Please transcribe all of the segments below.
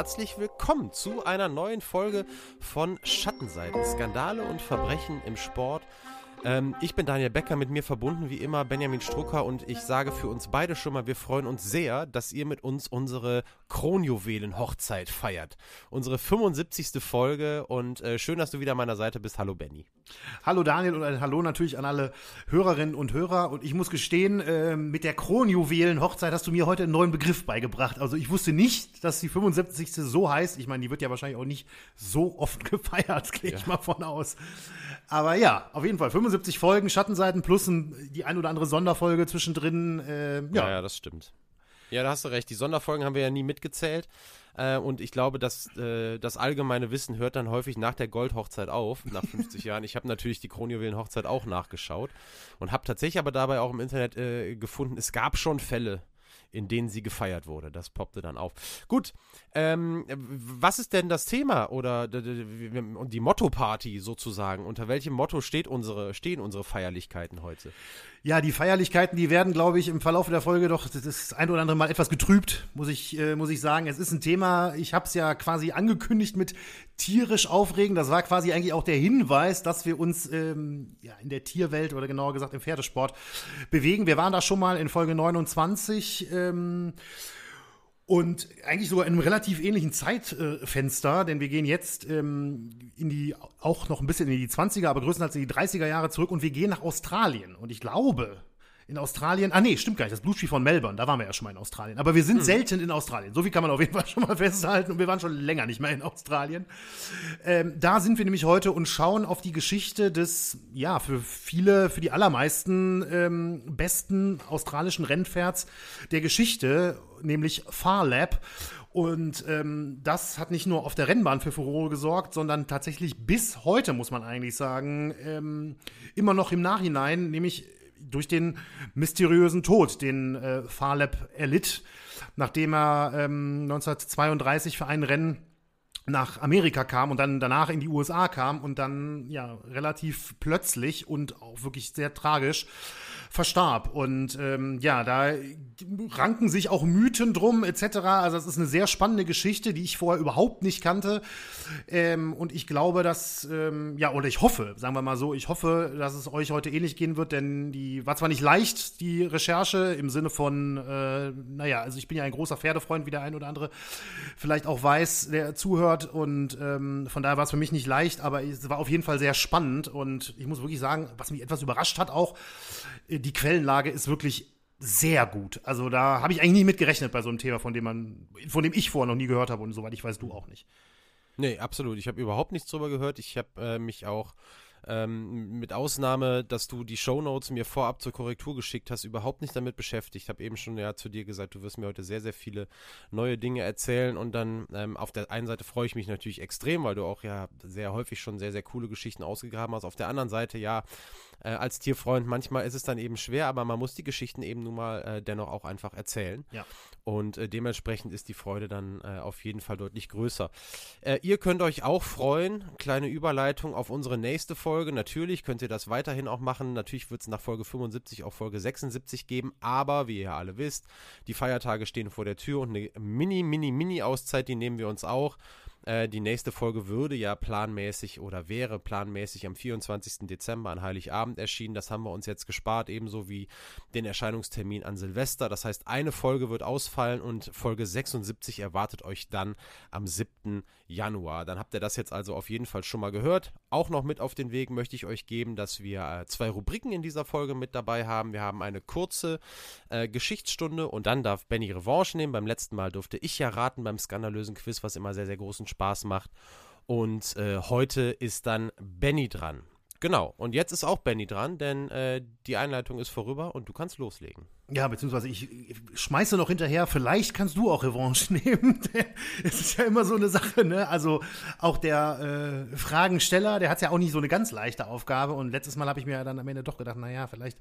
Herzlich willkommen zu einer neuen Folge von Schattenseiten, Skandale und Verbrechen im Sport. Ähm, ich bin Daniel Becker, mit mir verbunden wie immer Benjamin Strucker und ich sage für uns beide schon mal, wir freuen uns sehr, dass ihr mit uns unsere Kronjuwelen-Hochzeit feiert. Unsere 75. Folge und äh, schön, dass du wieder an meiner Seite bist. Hallo Benny. Hallo Daniel und ein Hallo natürlich an alle Hörerinnen und Hörer. Und ich muss gestehen, äh, mit der Kronjuwelen-Hochzeit hast du mir heute einen neuen Begriff beigebracht. Also ich wusste nicht, dass die 75. so heißt. Ich meine, die wird ja wahrscheinlich auch nicht so oft gefeiert, gehe ich ja. mal von aus. Aber ja, auf jeden Fall 75 Folgen, Schattenseiten plus ein, die ein oder andere Sonderfolge zwischendrin. Äh, ja. ja, ja, das stimmt. Ja, da hast du recht. Die Sonderfolgen haben wir ja nie mitgezählt. Äh, und ich glaube, dass äh, das allgemeine Wissen hört dann häufig nach der Goldhochzeit auf, nach 50 Jahren. Ich habe natürlich die Kronjuwelen-Hochzeit auch nachgeschaut und habe tatsächlich aber dabei auch im Internet äh, gefunden, es gab schon Fälle, in denen sie gefeiert wurde. Das poppte dann auf. Gut, ähm, was ist denn das Thema oder die Motto-Party sozusagen? Unter welchem Motto steht unsere, stehen unsere Feierlichkeiten heute? Ja, die Feierlichkeiten, die werden, glaube ich, im Verlauf der Folge doch das ein oder andere Mal etwas getrübt, muss ich, äh, muss ich sagen. Es ist ein Thema, ich habe es ja quasi angekündigt mit tierisch aufregen. Das war quasi eigentlich auch der Hinweis, dass wir uns ähm, ja, in der Tierwelt oder genauer gesagt im Pferdesport bewegen. Wir waren da schon mal in Folge 29. Ähm, und eigentlich sogar in einem relativ ähnlichen Zeitfenster, denn wir gehen jetzt ähm, in die, auch noch ein bisschen in die 20er, aber größtenteils in die 30er Jahre zurück und wir gehen nach Australien. Und ich glaube, in Australien. Ah nee, stimmt gar nicht. Das Blue Tree von Melbourne, da waren wir ja schon mal in Australien. Aber wir sind hm. selten in Australien. So viel kann man auf jeden Fall schon mal festhalten. Und wir waren schon länger nicht mehr in Australien. Ähm, da sind wir nämlich heute und schauen auf die Geschichte des, ja, für viele, für die allermeisten ähm, besten australischen Rennpferds der Geschichte, nämlich Farlab. Und ähm, das hat nicht nur auf der Rennbahn für Furore gesorgt, sondern tatsächlich bis heute, muss man eigentlich sagen, ähm, immer noch im Nachhinein, nämlich durch den mysteriösen Tod, den äh, Farlab erlitt, nachdem er ähm, 1932 für ein Rennen nach Amerika kam und dann danach in die USA kam und dann ja relativ plötzlich und auch wirklich sehr tragisch verstarb. Und ähm, ja, da ranken sich auch Mythen drum etc. Also es ist eine sehr spannende Geschichte, die ich vorher überhaupt nicht kannte. Ähm, und ich glaube, dass, ähm, ja, oder ich hoffe, sagen wir mal so, ich hoffe, dass es euch heute ähnlich gehen wird, denn die war zwar nicht leicht, die Recherche, im Sinne von, äh, naja, also ich bin ja ein großer Pferdefreund, wie der ein oder andere vielleicht auch weiß, der zuhört. Und ähm, von daher war es für mich nicht leicht, aber es war auf jeden Fall sehr spannend. Und ich muss wirklich sagen, was mich etwas überrascht hat auch, die Quellenlage ist wirklich sehr gut. Also da habe ich eigentlich nie mit gerechnet bei so einem Thema, von dem man, von dem ich vorher noch nie gehört habe und soweit ich weiß, du auch nicht. Nee, absolut. Ich habe überhaupt nichts drüber gehört. Ich habe äh, mich auch ähm, mit Ausnahme, dass du die Shownotes mir vorab zur Korrektur geschickt hast, überhaupt nicht damit beschäftigt. Ich habe eben schon ja zu dir gesagt, du wirst mir heute sehr, sehr viele neue Dinge erzählen und dann ähm, auf der einen Seite freue ich mich natürlich extrem, weil du auch ja sehr häufig schon sehr, sehr coole Geschichten ausgegraben hast. Auf der anderen Seite ja, äh, als Tierfreund, manchmal ist es dann eben schwer, aber man muss die Geschichten eben nun mal äh, dennoch auch einfach erzählen. Ja. Und äh, dementsprechend ist die Freude dann äh, auf jeden Fall deutlich größer. Äh, ihr könnt euch auch freuen, kleine Überleitung auf unsere nächste Folge. Natürlich könnt ihr das weiterhin auch machen. Natürlich wird es nach Folge 75 auch Folge 76 geben, aber wie ihr alle wisst, die Feiertage stehen vor der Tür und eine Mini, Mini, Mini-Auszeit, die nehmen wir uns auch. Äh, die nächste Folge würde ja planmäßig oder wäre planmäßig am 24. Dezember an Heiligabend erschienen. Das haben wir uns jetzt gespart, ebenso wie den Erscheinungstermin an Silvester. Das heißt, eine Folge wird ausfallen und Folge 76 erwartet euch dann am 7. Januar. Dann habt ihr das jetzt also auf jeden Fall schon mal gehört. Auch noch mit auf den Weg möchte ich euch geben, dass wir äh, zwei Rubriken in dieser Folge mit dabei haben. Wir haben eine kurze äh, Geschichtsstunde und dann darf Benny Revanche nehmen. Beim letzten Mal durfte ich ja raten beim skandalösen Quiz, was immer sehr, sehr großen Spaß macht. Und äh, heute ist dann Benny dran. Genau, und jetzt ist auch Benny dran, denn äh, die Einleitung ist vorüber und du kannst loslegen. Ja, beziehungsweise ich, ich schmeiße noch hinterher, vielleicht kannst du auch Revanche nehmen. Es ist ja immer so eine Sache, ne? Also auch der äh, Fragensteller, der hat ja auch nicht so eine ganz leichte Aufgabe. Und letztes Mal habe ich mir ja dann am Ende doch gedacht, naja, vielleicht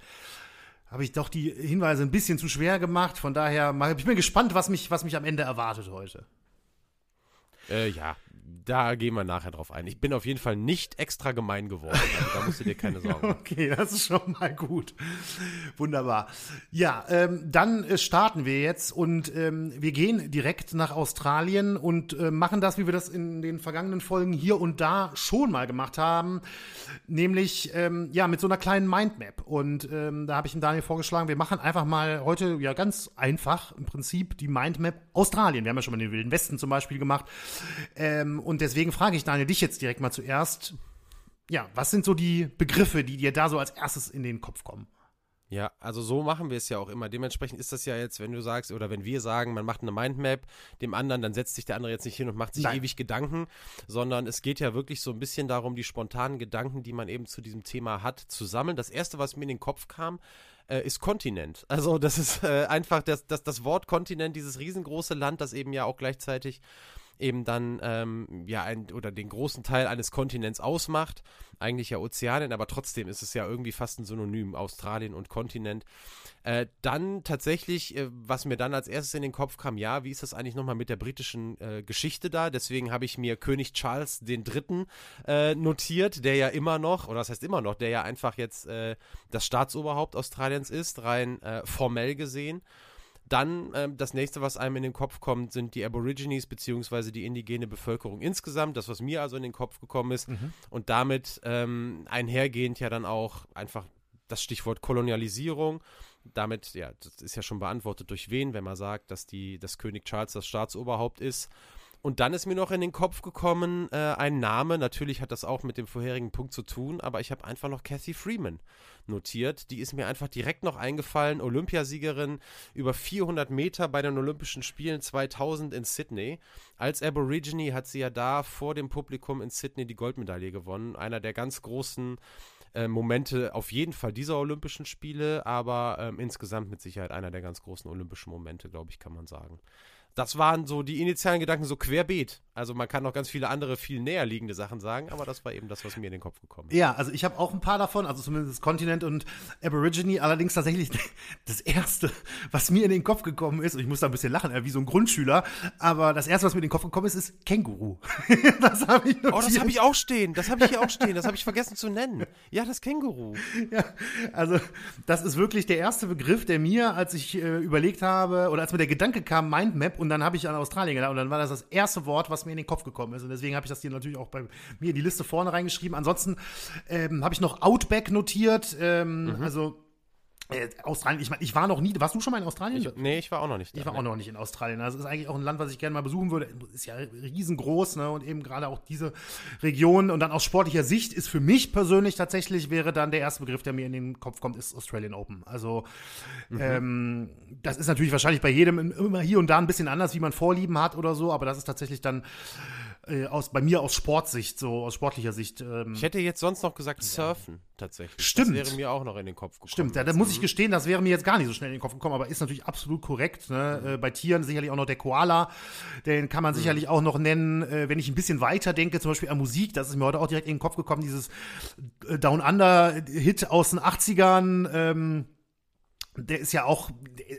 habe ich doch die Hinweise ein bisschen zu schwer gemacht. Von daher ich bin gespannt, was mich, was mich am Ende erwartet heute. Äh, ja, da gehen wir nachher drauf ein. Ich bin auf jeden Fall nicht extra gemein geworden. Also da musst du dir keine Sorgen machen. Okay, das ist schon mal gut. Wunderbar. Ja, ähm, dann äh, starten wir jetzt und ähm, wir gehen direkt nach Australien und äh, machen das, wie wir das in den vergangenen Folgen hier und da schon mal gemacht haben, nämlich ähm, ja mit so einer kleinen Mindmap. Und ähm, da habe ich ihm Daniel vorgeschlagen, wir machen einfach mal heute ja ganz einfach im Prinzip die Mindmap Australien. Wir haben ja schon mal den Wilden Westen zum Beispiel gemacht. Ähm, und deswegen frage ich Daniel dich jetzt direkt mal zuerst. Ja, was sind so die Begriffe, die dir da so als erstes in den Kopf kommen? Ja, also so machen wir es ja auch immer. Dementsprechend ist das ja jetzt, wenn du sagst, oder wenn wir sagen, man macht eine Mindmap dem anderen, dann setzt sich der andere jetzt nicht hin und macht sich Nein. ewig Gedanken, sondern es geht ja wirklich so ein bisschen darum, die spontanen Gedanken, die man eben zu diesem Thema hat, zu sammeln. Das erste, was mir in den Kopf kam, äh, ist Kontinent. Also das ist äh, einfach das, das, das Wort Kontinent, dieses riesengroße Land, das eben ja auch gleichzeitig eben dann ähm, ja ein, oder den großen Teil eines Kontinents ausmacht. Eigentlich ja Ozeanien, aber trotzdem ist es ja irgendwie fast ein Synonym, Australien und Kontinent. Äh, dann tatsächlich, äh, was mir dann als erstes in den Kopf kam, ja, wie ist das eigentlich nochmal mit der britischen äh, Geschichte da? Deswegen habe ich mir König Charles III. Äh, notiert, der ja immer noch, oder das heißt immer noch, der ja einfach jetzt äh, das Staatsoberhaupt Australiens ist, rein äh, formell gesehen. Dann ähm, das nächste, was einem in den Kopf kommt, sind die Aborigines beziehungsweise die indigene Bevölkerung insgesamt. Das, was mir also in den Kopf gekommen ist. Mhm. Und damit ähm, einhergehend ja dann auch einfach das Stichwort Kolonialisierung. Damit, ja, das ist ja schon beantwortet durch wen, wenn man sagt, dass die, dass König Charles das Staatsoberhaupt ist. Und dann ist mir noch in den Kopf gekommen äh, ein Name. Natürlich hat das auch mit dem vorherigen Punkt zu tun, aber ich habe einfach noch Kathy Freeman notiert. Die ist mir einfach direkt noch eingefallen. Olympiasiegerin über 400 Meter bei den Olympischen Spielen 2000 in Sydney. Als Aborigine hat sie ja da vor dem Publikum in Sydney die Goldmedaille gewonnen. Einer der ganz großen äh, Momente auf jeden Fall dieser Olympischen Spiele, aber ähm, insgesamt mit Sicherheit einer der ganz großen olympischen Momente, glaube ich, kann man sagen das waren so die initialen Gedanken so querbeet. Also man kann noch ganz viele andere, viel näher liegende Sachen sagen, aber das war eben das, was mir in den Kopf gekommen ist. Ja, also ich habe auch ein paar davon, also zumindest Kontinent und Aborigine, allerdings tatsächlich das erste, was mir in den Kopf gekommen ist, und ich muss da ein bisschen lachen, wie so ein Grundschüler, aber das erste, was mir in den Kopf gekommen ist, ist Känguru. das habe ich notiert. Oh, das habe ich auch stehen, das habe ich hier auch stehen, das habe ich vergessen zu nennen. Ja, das Känguru. Ja, also das ist wirklich der erste Begriff, der mir, als ich äh, überlegt habe, oder als mir der Gedanke kam, Mindmap und und dann habe ich an Australien gedacht und dann war das das erste Wort, was mir in den Kopf gekommen ist. Und deswegen habe ich das hier natürlich auch bei mir in die Liste vorne reingeschrieben. Ansonsten ähm, habe ich noch Outback notiert. Ähm, mhm. Also äh, Australien, ich meine, ich war noch nie, warst du schon mal in Australien? Ich, nee, ich war auch noch nicht. Da, ich war ne? auch noch nicht in Australien. Das ist eigentlich auch ein Land, was ich gerne mal besuchen würde. Ist ja riesengroß, ne? Und eben gerade auch diese Region und dann aus sportlicher Sicht ist für mich persönlich tatsächlich wäre dann der erste Begriff, der mir in den Kopf kommt, ist Australian Open. Also mhm. ähm, das ist natürlich wahrscheinlich bei jedem immer hier und da ein bisschen anders, wie man Vorlieben hat oder so, aber das ist tatsächlich dann äh, aus, bei mir aus Sportsicht, so aus sportlicher Sicht. Ähm, ich hätte jetzt sonst noch gesagt Surfen, tatsächlich. Stimmt. Das wäre mir auch noch in den Kopf gekommen. Stimmt, ja, da muss ich gestehen, das wäre mir jetzt gar nicht so schnell in den Kopf gekommen, aber ist natürlich absolut korrekt. Ne? Mhm. Äh, bei Tieren sicherlich auch noch der Koala, den kann man mhm. sicherlich auch noch nennen. Äh, wenn ich ein bisschen weiter denke, zum Beispiel an Musik, das ist mir heute auch direkt in den Kopf gekommen, dieses äh, Down Under Hit aus den 80ern. Ähm, der ist ja auch,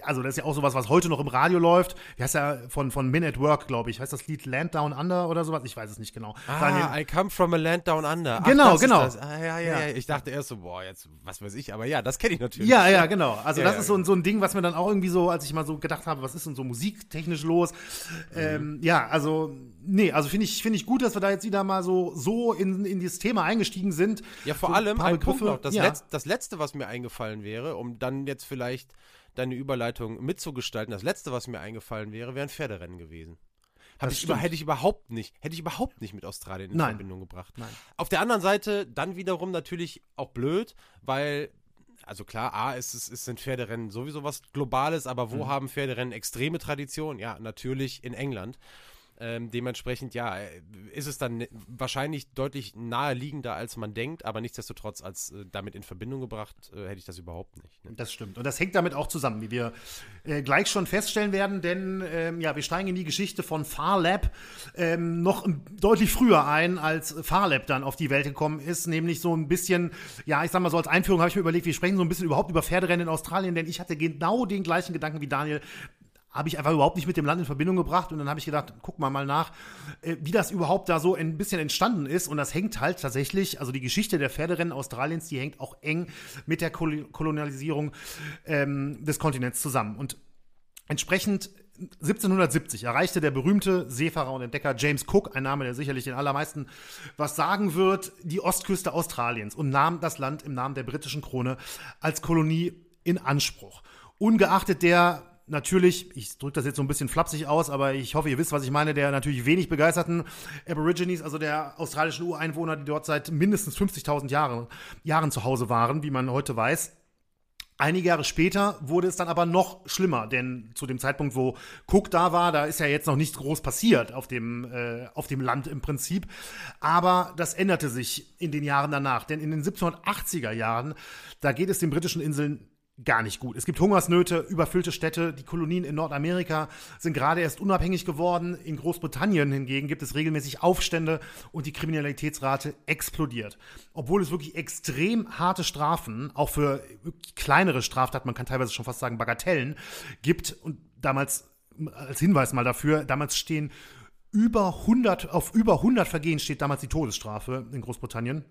also das ist ja auch sowas, was heute noch im Radio läuft. Wie heißt ja von, von Men at Work, glaube ich. Heißt das Lied Land Down Under oder sowas? Ich weiß es nicht genau. Ah, Daniel, I come from a land down under. Ach, genau, genau. Ah, ja, ja, ja, Ich dachte erst so, boah, jetzt, was weiß ich, aber ja, das kenne ich natürlich. Ja, ja, genau. Also ja, das ja, ist so, so ein Ding, was mir dann auch irgendwie so, als ich mal so gedacht habe, was ist denn so musiktechnisch los? Mhm. Ähm, ja, also, nee, also finde ich, finde ich gut, dass wir da jetzt wieder mal so, so in, in dieses Thema eingestiegen sind. Ja, vor so allem ein, Punkt noch. Das, Letz-, das letzte, was mir eingefallen wäre, um dann jetzt vielleicht deine Überleitung mitzugestalten. Das letzte, was mir eingefallen wäre, wäre ein Pferderennen gewesen. Ich über, hätte ich überhaupt nicht, hätte ich überhaupt nicht mit Australien in Nein. Verbindung gebracht. Nein. Auf der anderen Seite dann wiederum natürlich auch blöd, weil also klar, A, es, es, es sind Pferderennen sowieso was Globales, aber wo mhm. haben Pferderennen extreme Tradition? Ja, natürlich in England. Ähm, dementsprechend, ja, äh, ist es dann wahrscheinlich deutlich naheliegender, als man denkt, aber nichtsdestotrotz als äh, damit in Verbindung gebracht, äh, hätte ich das überhaupt nicht. Ne? Das stimmt. Und das hängt damit auch zusammen, wie wir äh, gleich schon feststellen werden, denn ähm, ja, wir steigen in die Geschichte von Farlab ähm, noch deutlich früher ein, als Farlab dann auf die Welt gekommen ist, nämlich so ein bisschen, ja, ich sag mal so als Einführung habe ich mir überlegt, wir sprechen so ein bisschen überhaupt über Pferderennen in Australien, denn ich hatte genau den gleichen Gedanken wie Daniel habe ich einfach überhaupt nicht mit dem Land in Verbindung gebracht. Und dann habe ich gedacht, guck mal mal nach, äh, wie das überhaupt da so ein bisschen entstanden ist. Und das hängt halt tatsächlich, also die Geschichte der Pferderennen Australiens, die hängt auch eng mit der Kolonialisierung ähm, des Kontinents zusammen. Und entsprechend 1770 erreichte der berühmte Seefahrer und Entdecker James Cook, ein Name, der sicherlich den allermeisten was sagen wird, die Ostküste Australiens und nahm das Land im Namen der britischen Krone als Kolonie in Anspruch. Ungeachtet der natürlich, ich drücke das jetzt so ein bisschen flapsig aus, aber ich hoffe, ihr wisst, was ich meine, der natürlich wenig begeisterten Aborigines, also der australischen Ureinwohner, die dort seit mindestens 50.000 Jahren, Jahren zu Hause waren, wie man heute weiß. Einige Jahre später wurde es dann aber noch schlimmer, denn zu dem Zeitpunkt, wo Cook da war, da ist ja jetzt noch nichts groß passiert auf dem, äh, auf dem Land im Prinzip. Aber das änderte sich in den Jahren danach, denn in den 1780er Jahren, da geht es den britischen Inseln gar nicht gut. Es gibt Hungersnöte, überfüllte Städte. Die Kolonien in Nordamerika sind gerade erst unabhängig geworden. In Großbritannien hingegen gibt es regelmäßig Aufstände und die Kriminalitätsrate explodiert. Obwohl es wirklich extrem harte Strafen, auch für kleinere Straftaten, man kann teilweise schon fast sagen Bagatellen, gibt und damals als Hinweis mal dafür, damals stehen über 100, auf über 100 Vergehen steht damals die Todesstrafe in Großbritannien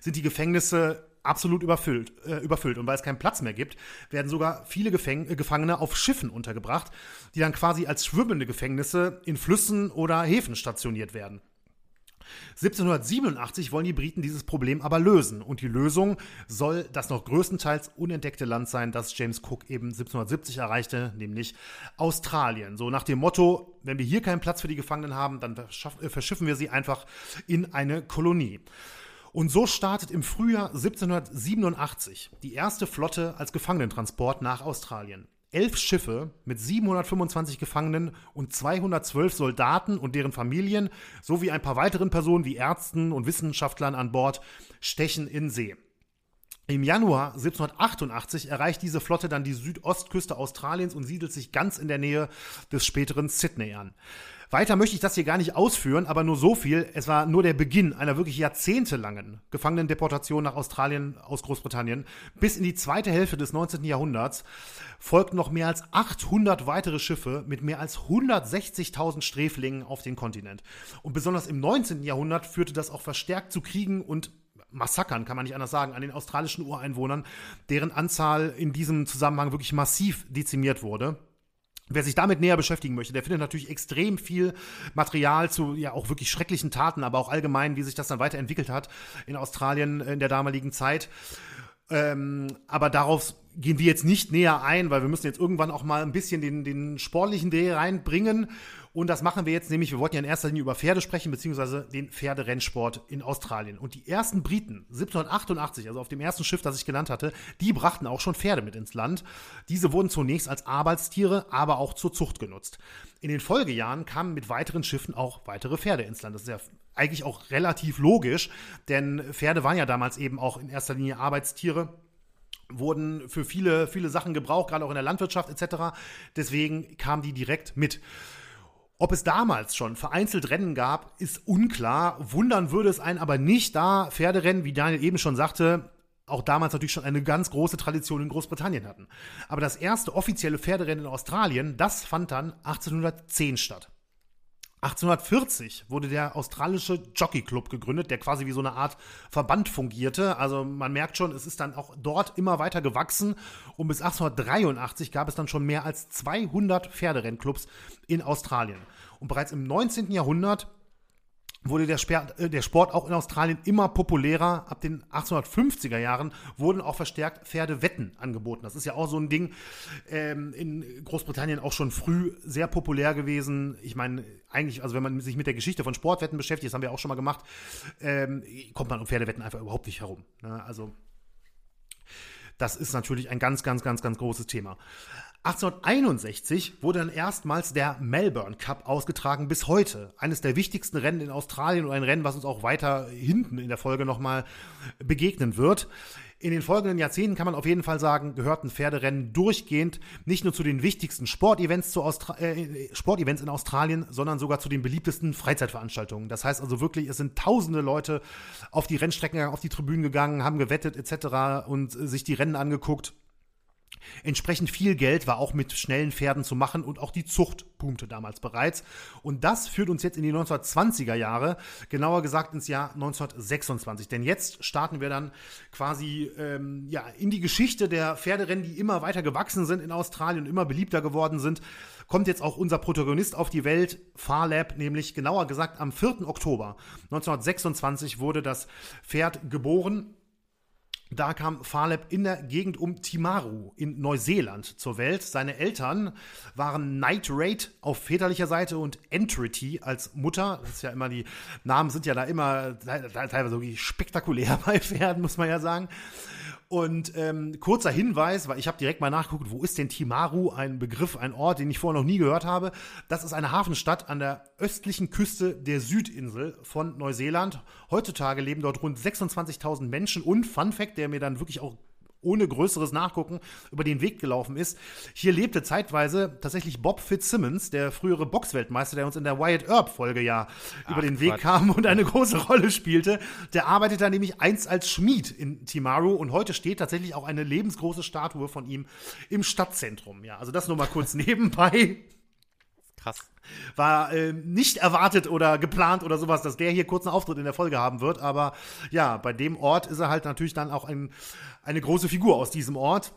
sind die Gefängnisse absolut überfüllt, äh, überfüllt. Und weil es keinen Platz mehr gibt, werden sogar viele Gefäng äh, Gefangene auf Schiffen untergebracht, die dann quasi als schwimmende Gefängnisse in Flüssen oder Häfen stationiert werden. 1787 wollen die Briten dieses Problem aber lösen. Und die Lösung soll das noch größtenteils unentdeckte Land sein, das James Cook eben 1770 erreichte, nämlich Australien. So nach dem Motto, wenn wir hier keinen Platz für die Gefangenen haben, dann äh, verschiffen wir sie einfach in eine Kolonie. Und so startet im Frühjahr 1787 die erste Flotte als Gefangenentransport nach Australien. Elf Schiffe mit 725 Gefangenen und 212 Soldaten und deren Familien sowie ein paar weiteren Personen wie Ärzten und Wissenschaftlern an Bord stechen in See. Im Januar 1788 erreicht diese Flotte dann die Südostküste Australiens und siedelt sich ganz in der Nähe des späteren Sydney an. Weiter möchte ich das hier gar nicht ausführen, aber nur so viel. Es war nur der Beginn einer wirklich jahrzehntelangen Gefangenendeportation nach Australien aus Großbritannien. Bis in die zweite Hälfte des 19. Jahrhunderts folgten noch mehr als 800 weitere Schiffe mit mehr als 160.000 Sträflingen auf den Kontinent. Und besonders im 19. Jahrhundert führte das auch verstärkt zu Kriegen und Massakern, kann man nicht anders sagen, an den australischen Ureinwohnern, deren Anzahl in diesem Zusammenhang wirklich massiv dezimiert wurde. Wer sich damit näher beschäftigen möchte, der findet natürlich extrem viel Material zu ja auch wirklich schrecklichen Taten, aber auch allgemein, wie sich das dann weiterentwickelt hat in Australien in der damaligen Zeit. Ähm, aber darauf gehen wir jetzt nicht näher ein, weil wir müssen jetzt irgendwann auch mal ein bisschen den, den sportlichen Dreh reinbringen. Und das machen wir jetzt nämlich, wir wollten ja in erster Linie über Pferde sprechen, beziehungsweise den Pferderennsport in Australien. Und die ersten Briten, 1788, also auf dem ersten Schiff, das ich genannt hatte, die brachten auch schon Pferde mit ins Land. Diese wurden zunächst als Arbeitstiere, aber auch zur Zucht genutzt. In den Folgejahren kamen mit weiteren Schiffen auch weitere Pferde ins Land. Das ist ja eigentlich auch relativ logisch, denn Pferde waren ja damals eben auch in erster Linie Arbeitstiere wurden für viele, viele Sachen gebraucht, gerade auch in der Landwirtschaft etc. Deswegen kamen die direkt mit. Ob es damals schon vereinzelt Rennen gab, ist unklar. Wundern würde es einen aber nicht, da Pferderennen, wie Daniel eben schon sagte, auch damals natürlich schon eine ganz große Tradition in Großbritannien hatten. Aber das erste offizielle Pferderennen in Australien, das fand dann 1810 statt. 1840 wurde der australische Jockey Club gegründet, der quasi wie so eine Art Verband fungierte. Also man merkt schon, es ist dann auch dort immer weiter gewachsen und bis 1883 gab es dann schon mehr als 200 Pferderennclubs in Australien. Und bereits im 19. Jahrhundert wurde der, Sport, äh, der Sport auch in Australien immer populärer. Ab den 1850er Jahren wurden auch verstärkt Pferdewetten angeboten. Das ist ja auch so ein Ding ähm, in Großbritannien auch schon früh sehr populär gewesen. Ich meine, eigentlich, also wenn man sich mit der Geschichte von Sportwetten beschäftigt, das haben wir auch schon mal gemacht, ähm, kommt man um Pferdewetten einfach überhaupt nicht herum. Ne? Also das ist natürlich ein ganz, ganz, ganz, ganz großes Thema. 1861 wurde dann erstmals der Melbourne Cup ausgetragen bis heute. Eines der wichtigsten Rennen in Australien und ein Rennen, was uns auch weiter hinten in der Folge nochmal begegnen wird. In den folgenden Jahrzehnten kann man auf jeden Fall sagen, gehörten Pferderennen durchgehend nicht nur zu den wichtigsten Sportevents, äh, Sportevents in Australien, sondern sogar zu den beliebtesten Freizeitveranstaltungen. Das heißt also wirklich, es sind tausende Leute auf die Rennstrecken, auf die Tribünen gegangen, haben gewettet etc. und sich die Rennen angeguckt. Entsprechend viel Geld war auch mit schnellen Pferden zu machen und auch die Zucht boomte damals bereits. Und das führt uns jetzt in die 1920er Jahre, genauer gesagt ins Jahr 1926. Denn jetzt starten wir dann quasi ähm, ja, in die Geschichte der Pferderennen, die immer weiter gewachsen sind in Australien und immer beliebter geworden sind. Kommt jetzt auch unser Protagonist auf die Welt, Farlab, nämlich genauer gesagt am 4. Oktober 1926 wurde das Pferd geboren da kam Farleb in der Gegend um Timaru in Neuseeland zur Welt. Seine Eltern waren Night Raid auf väterlicher Seite und Entrity als Mutter. Das ist ja immer die Namen sind ja da immer teilweise spektakulär bei Pferden, muss man ja sagen. Und ähm, kurzer Hinweis, weil ich habe direkt mal nachgeguckt, wo ist denn Timaru? Ein Begriff, ein Ort, den ich vorher noch nie gehört habe. Das ist eine Hafenstadt an der östlichen Küste der Südinsel von Neuseeland. Heutzutage leben dort rund 26.000 Menschen und Fun Fact, der mir dann wirklich auch ohne größeres Nachgucken über den Weg gelaufen ist. Hier lebte zeitweise tatsächlich Bob Fitzsimmons, der frühere Boxweltmeister, der uns in der Wyatt Earp Folge ja Ach, über den Weg Quatsch. kam und eine große Rolle spielte. Der arbeitete nämlich einst als Schmied in Timaru und heute steht tatsächlich auch eine lebensgroße Statue von ihm im Stadtzentrum. Ja, also das nur mal kurz nebenbei. Krass. War äh, nicht erwartet oder geplant oder sowas, dass der hier kurz einen Auftritt in der Folge haben wird. Aber ja, bei dem Ort ist er halt natürlich dann auch ein, eine große Figur aus diesem Ort.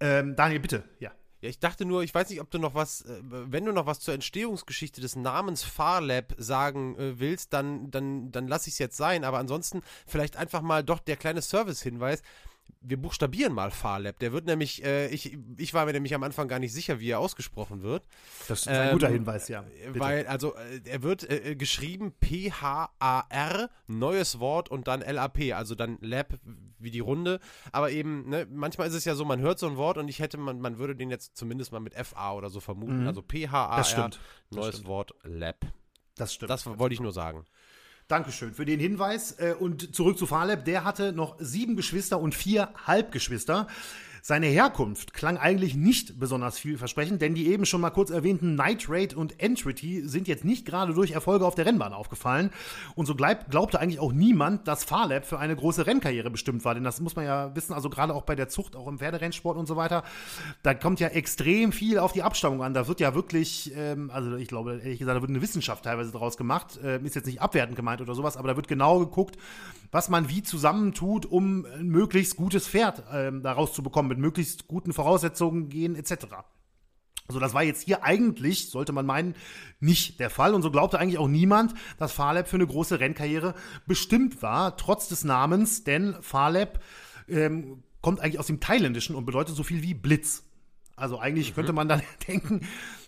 Ähm, Daniel, bitte, ja. Ja, ich dachte nur, ich weiß nicht, ob du noch was, äh, wenn du noch was zur Entstehungsgeschichte des Namens Farlab sagen äh, willst, dann, dann, dann lass ich es jetzt sein. Aber ansonsten vielleicht einfach mal doch der kleine Service-Hinweis wir buchstabieren mal Farlab. Der wird nämlich, äh, ich, ich war mir nämlich am Anfang gar nicht sicher, wie er ausgesprochen wird. Das ist ein ähm, guter Hinweis, ja. Bitte. Weil, also, äh, er wird äh, äh geschrieben P-H-A-R, neues Wort und dann L-A-P, also dann Lab wie die Runde. Aber eben, ne, manchmal ist es ja so, man hört so ein Wort und ich hätte, man, man würde den jetzt zumindest mal mit F-A oder so vermuten. Mhm. Also P-H-A-R, neues stimmt. Wort Lab. Das stimmt. Das wollte ich nur sagen. Dankeschön für den Hinweis. Äh, und zurück zu Farlab. Der hatte noch sieben Geschwister und vier Halbgeschwister. Seine Herkunft klang eigentlich nicht besonders vielversprechend, denn die eben schon mal kurz erwähnten Night Raid und Entrity sind jetzt nicht gerade durch Erfolge auf der Rennbahn aufgefallen. Und so glaub, glaubte eigentlich auch niemand, dass Farlab für eine große Rennkarriere bestimmt war. Denn das muss man ja wissen, also gerade auch bei der Zucht, auch im Pferderennsport und so weiter, da kommt ja extrem viel auf die Abstammung an. Da wird ja wirklich, ähm, also ich glaube, ehrlich gesagt, da wird eine Wissenschaft teilweise draus gemacht. Äh, ist jetzt nicht abwertend gemeint oder sowas, aber da wird genau geguckt, was man wie zusammentut, um ein möglichst gutes Pferd ähm, daraus zu bekommen, mit möglichst guten Voraussetzungen gehen, etc. Also das war jetzt hier eigentlich, sollte man meinen, nicht der Fall. Und so glaubte eigentlich auch niemand, dass Farlab für eine große Rennkarriere bestimmt war, trotz des Namens, denn Farlab ähm, kommt eigentlich aus dem Thailändischen und bedeutet so viel wie Blitz. Also eigentlich mhm. könnte man dann denken,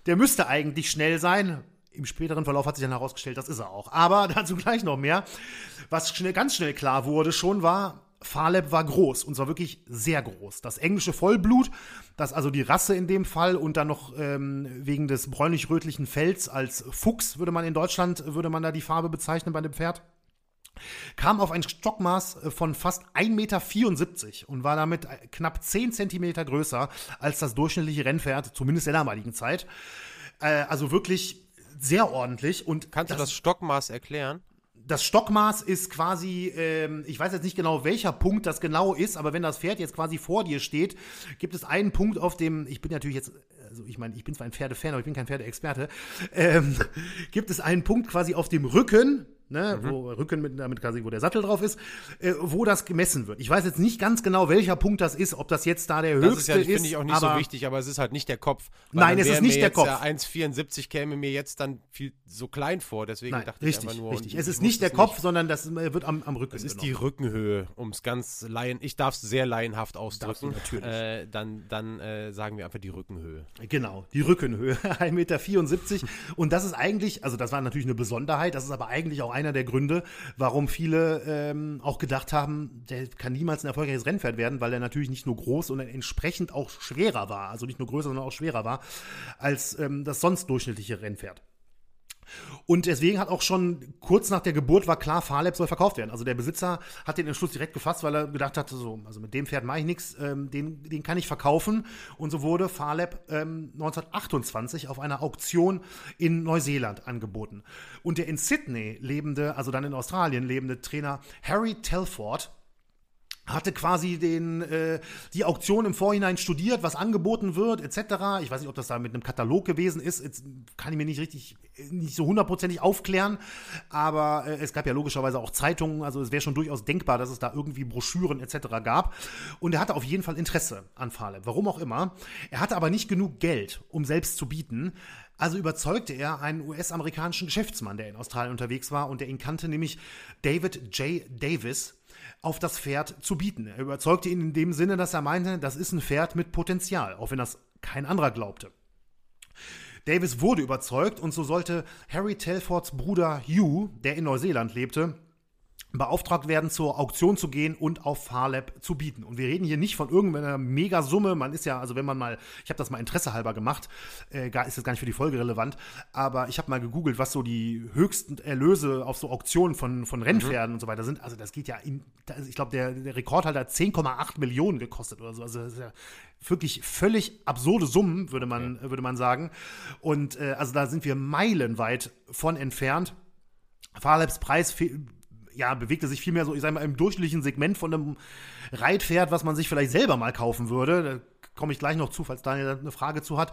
der müsste eigentlich schnell sein. Im späteren Verlauf hat sich dann herausgestellt, das ist er auch. Aber dazu gleich noch mehr. Was schnell, ganz schnell klar wurde schon war, Farlab war groß und zwar wirklich sehr groß. Das englische Vollblut, das also die Rasse in dem Fall und dann noch ähm, wegen des bräunlich-rötlichen Fells als Fuchs würde man in Deutschland, würde man da die Farbe bezeichnen bei dem Pferd, kam auf ein Stockmaß von fast 1,74 Meter und war damit knapp 10 Zentimeter größer als das durchschnittliche Rennpferd, zumindest der damaligen Zeit. Äh, also wirklich sehr ordentlich. Und Kannst das, du das Stockmaß erklären? Das Stockmaß ist quasi, ähm, ich weiß jetzt nicht genau, welcher Punkt das genau ist, aber wenn das Pferd jetzt quasi vor dir steht, gibt es einen Punkt auf dem, ich bin natürlich jetzt, also ich meine, ich bin zwar ein Pferdefan, aber ich bin kein Pferdeexperte, ähm, gibt es einen Punkt quasi auf dem Rücken, ne, mhm. wo Rücken mit, damit quasi, wo der Sattel drauf ist, äh, wo das gemessen wird. Ich weiß jetzt nicht ganz genau, welcher Punkt das ist, ob das jetzt da der das höchste ist. Das ja, finde ich auch nicht so wichtig, aber es ist halt nicht der Kopf. Nein, es ist nicht der Kopf. Ja 1,74 käme mir jetzt dann viel so klein vor, deswegen Nein, dachte richtig, ich einfach nur. Richtig, es ist nicht der Kopf, nicht. sondern das äh, wird am, am Rücken. Es ist genommen. die Rückenhöhe, um es ganz laien, ich darf es sehr laienhaft ausdrücken. Natürlich. Äh, dann dann äh, sagen wir einfach die Rückenhöhe. Genau, die Rückenhöhe, 1,74 Meter. Und das ist eigentlich, also das war natürlich eine Besonderheit, das ist aber eigentlich auch einer der Gründe, warum viele ähm, auch gedacht haben, der kann niemals ein erfolgreiches Rennpferd werden, weil er natürlich nicht nur groß, sondern entsprechend auch schwerer war. Also nicht nur größer, sondern auch schwerer war als ähm, das sonst durchschnittliche Rennpferd. Und deswegen hat auch schon kurz nach der Geburt war klar, Farlab soll verkauft werden. Also der Besitzer hat den Entschluss direkt gefasst, weil er gedacht hat, so, also mit dem Pferd mache ich nichts, ähm, den, den kann ich verkaufen. Und so wurde Farlab ähm, 1928 auf einer Auktion in Neuseeland angeboten. Und der in Sydney lebende, also dann in Australien lebende Trainer Harry Telford, hatte quasi den, äh, die Auktion im Vorhinein studiert, was angeboten wird, etc. Ich weiß nicht, ob das da mit einem Katalog gewesen ist. Jetzt kann ich mir nicht richtig, nicht so hundertprozentig aufklären. Aber äh, es gab ja logischerweise auch Zeitungen. Also es wäre schon durchaus denkbar, dass es da irgendwie Broschüren etc. gab. Und er hatte auf jeden Fall Interesse an Fahle. Warum auch immer. Er hatte aber nicht genug Geld, um selbst zu bieten. Also überzeugte er einen US-amerikanischen Geschäftsmann, der in Australien unterwegs war und der ihn kannte, nämlich David J. Davis auf das Pferd zu bieten. Er überzeugte ihn in dem Sinne, dass er meinte, das ist ein Pferd mit Potenzial, auch wenn das kein anderer glaubte. Davis wurde überzeugt und so sollte Harry Telfords Bruder Hugh, der in Neuseeland lebte, beauftragt werden, zur Auktion zu gehen und auf Farlab zu bieten. Und wir reden hier nicht von irgendeiner Megasumme. Man ist ja, also wenn man mal, ich habe das mal Interesse halber gemacht, äh, ist das gar nicht für die Folge relevant, aber ich habe mal gegoogelt, was so die höchsten Erlöse auf so Auktionen von, von Rennpferden mhm. und so weiter sind. Also das geht ja, in, ich glaube, der, der Rekordhalter hat 10,8 Millionen gekostet oder so. Also das ist ja wirklich völlig absurde Summen, würde man, ja. würde man sagen. Und äh, also da sind wir meilenweit von entfernt. Farlabs Preis ja, bewegte sich vielmehr so, ich sag mal, im durchschnittlichen Segment von einem Reitpferd, was man sich vielleicht selber mal kaufen würde. Da komme ich gleich noch zu, falls Daniel eine Frage zu hat.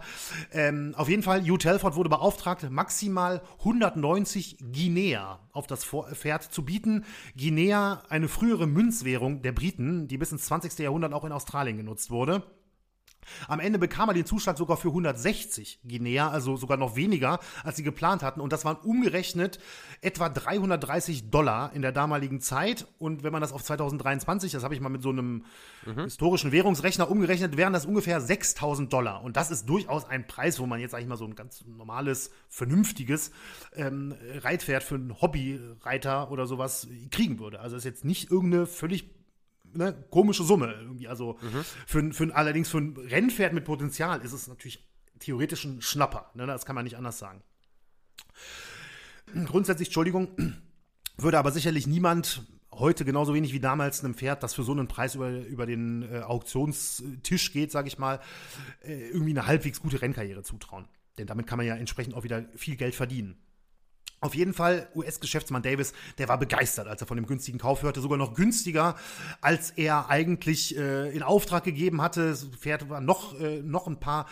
Ähm, auf jeden Fall, Hugh Telford wurde beauftragt, maximal 190 Guinea auf das Pferd zu bieten. Guinea, eine frühere Münzwährung der Briten, die bis ins 20. Jahrhundert auch in Australien genutzt wurde. Am Ende bekam er den Zuschlag sogar für 160 Guinea, also sogar noch weniger, als sie geplant hatten. Und das waren umgerechnet etwa 330 Dollar in der damaligen Zeit. Und wenn man das auf 2023, das habe ich mal mit so einem mhm. historischen Währungsrechner umgerechnet, wären das ungefähr 6000 Dollar. Und das ist durchaus ein Preis, wo man jetzt eigentlich mal so ein ganz normales, vernünftiges ähm, Reitpferd für einen Hobbyreiter oder sowas kriegen würde. Also ist jetzt nicht irgendeine völlig ne, komische Summe irgendwie. Also mhm. für, für, allerdings für ein Rennpferd mit Potenzial ist es natürlich theoretisch ein Schnapper. Ne? Das kann man nicht anders sagen. Grundsätzlich, Entschuldigung, würde aber sicherlich niemand heute genauso wenig wie damals einem Pferd, das für so einen Preis über, über den äh, Auktionstisch geht, sage ich mal, äh, irgendwie eine halbwegs gute Rennkarriere zutrauen. Denn damit kann man ja entsprechend auch wieder viel Geld verdienen. Auf jeden Fall, US-Geschäftsmann Davis, der war begeistert, als er von dem günstigen Kauf hörte, sogar noch günstiger, als er eigentlich äh, in Auftrag gegeben hatte. Das Pferd war noch, äh, noch ein paar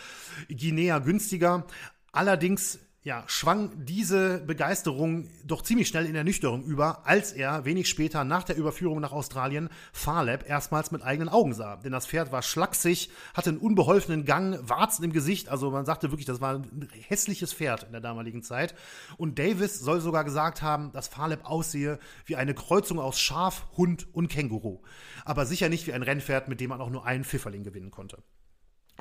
Guinea günstiger. Allerdings ja, schwang diese Begeisterung doch ziemlich schnell in Ernüchterung über, als er wenig später nach der Überführung nach Australien Farlab erstmals mit eigenen Augen sah. Denn das Pferd war schlaksig, hatte einen unbeholfenen Gang, Warzen im Gesicht, also man sagte wirklich, das war ein hässliches Pferd in der damaligen Zeit. Und Davis soll sogar gesagt haben, dass Farlab aussehe wie eine Kreuzung aus Schaf, Hund und Känguru. Aber sicher nicht wie ein Rennpferd, mit dem man auch nur einen Pfifferling gewinnen konnte.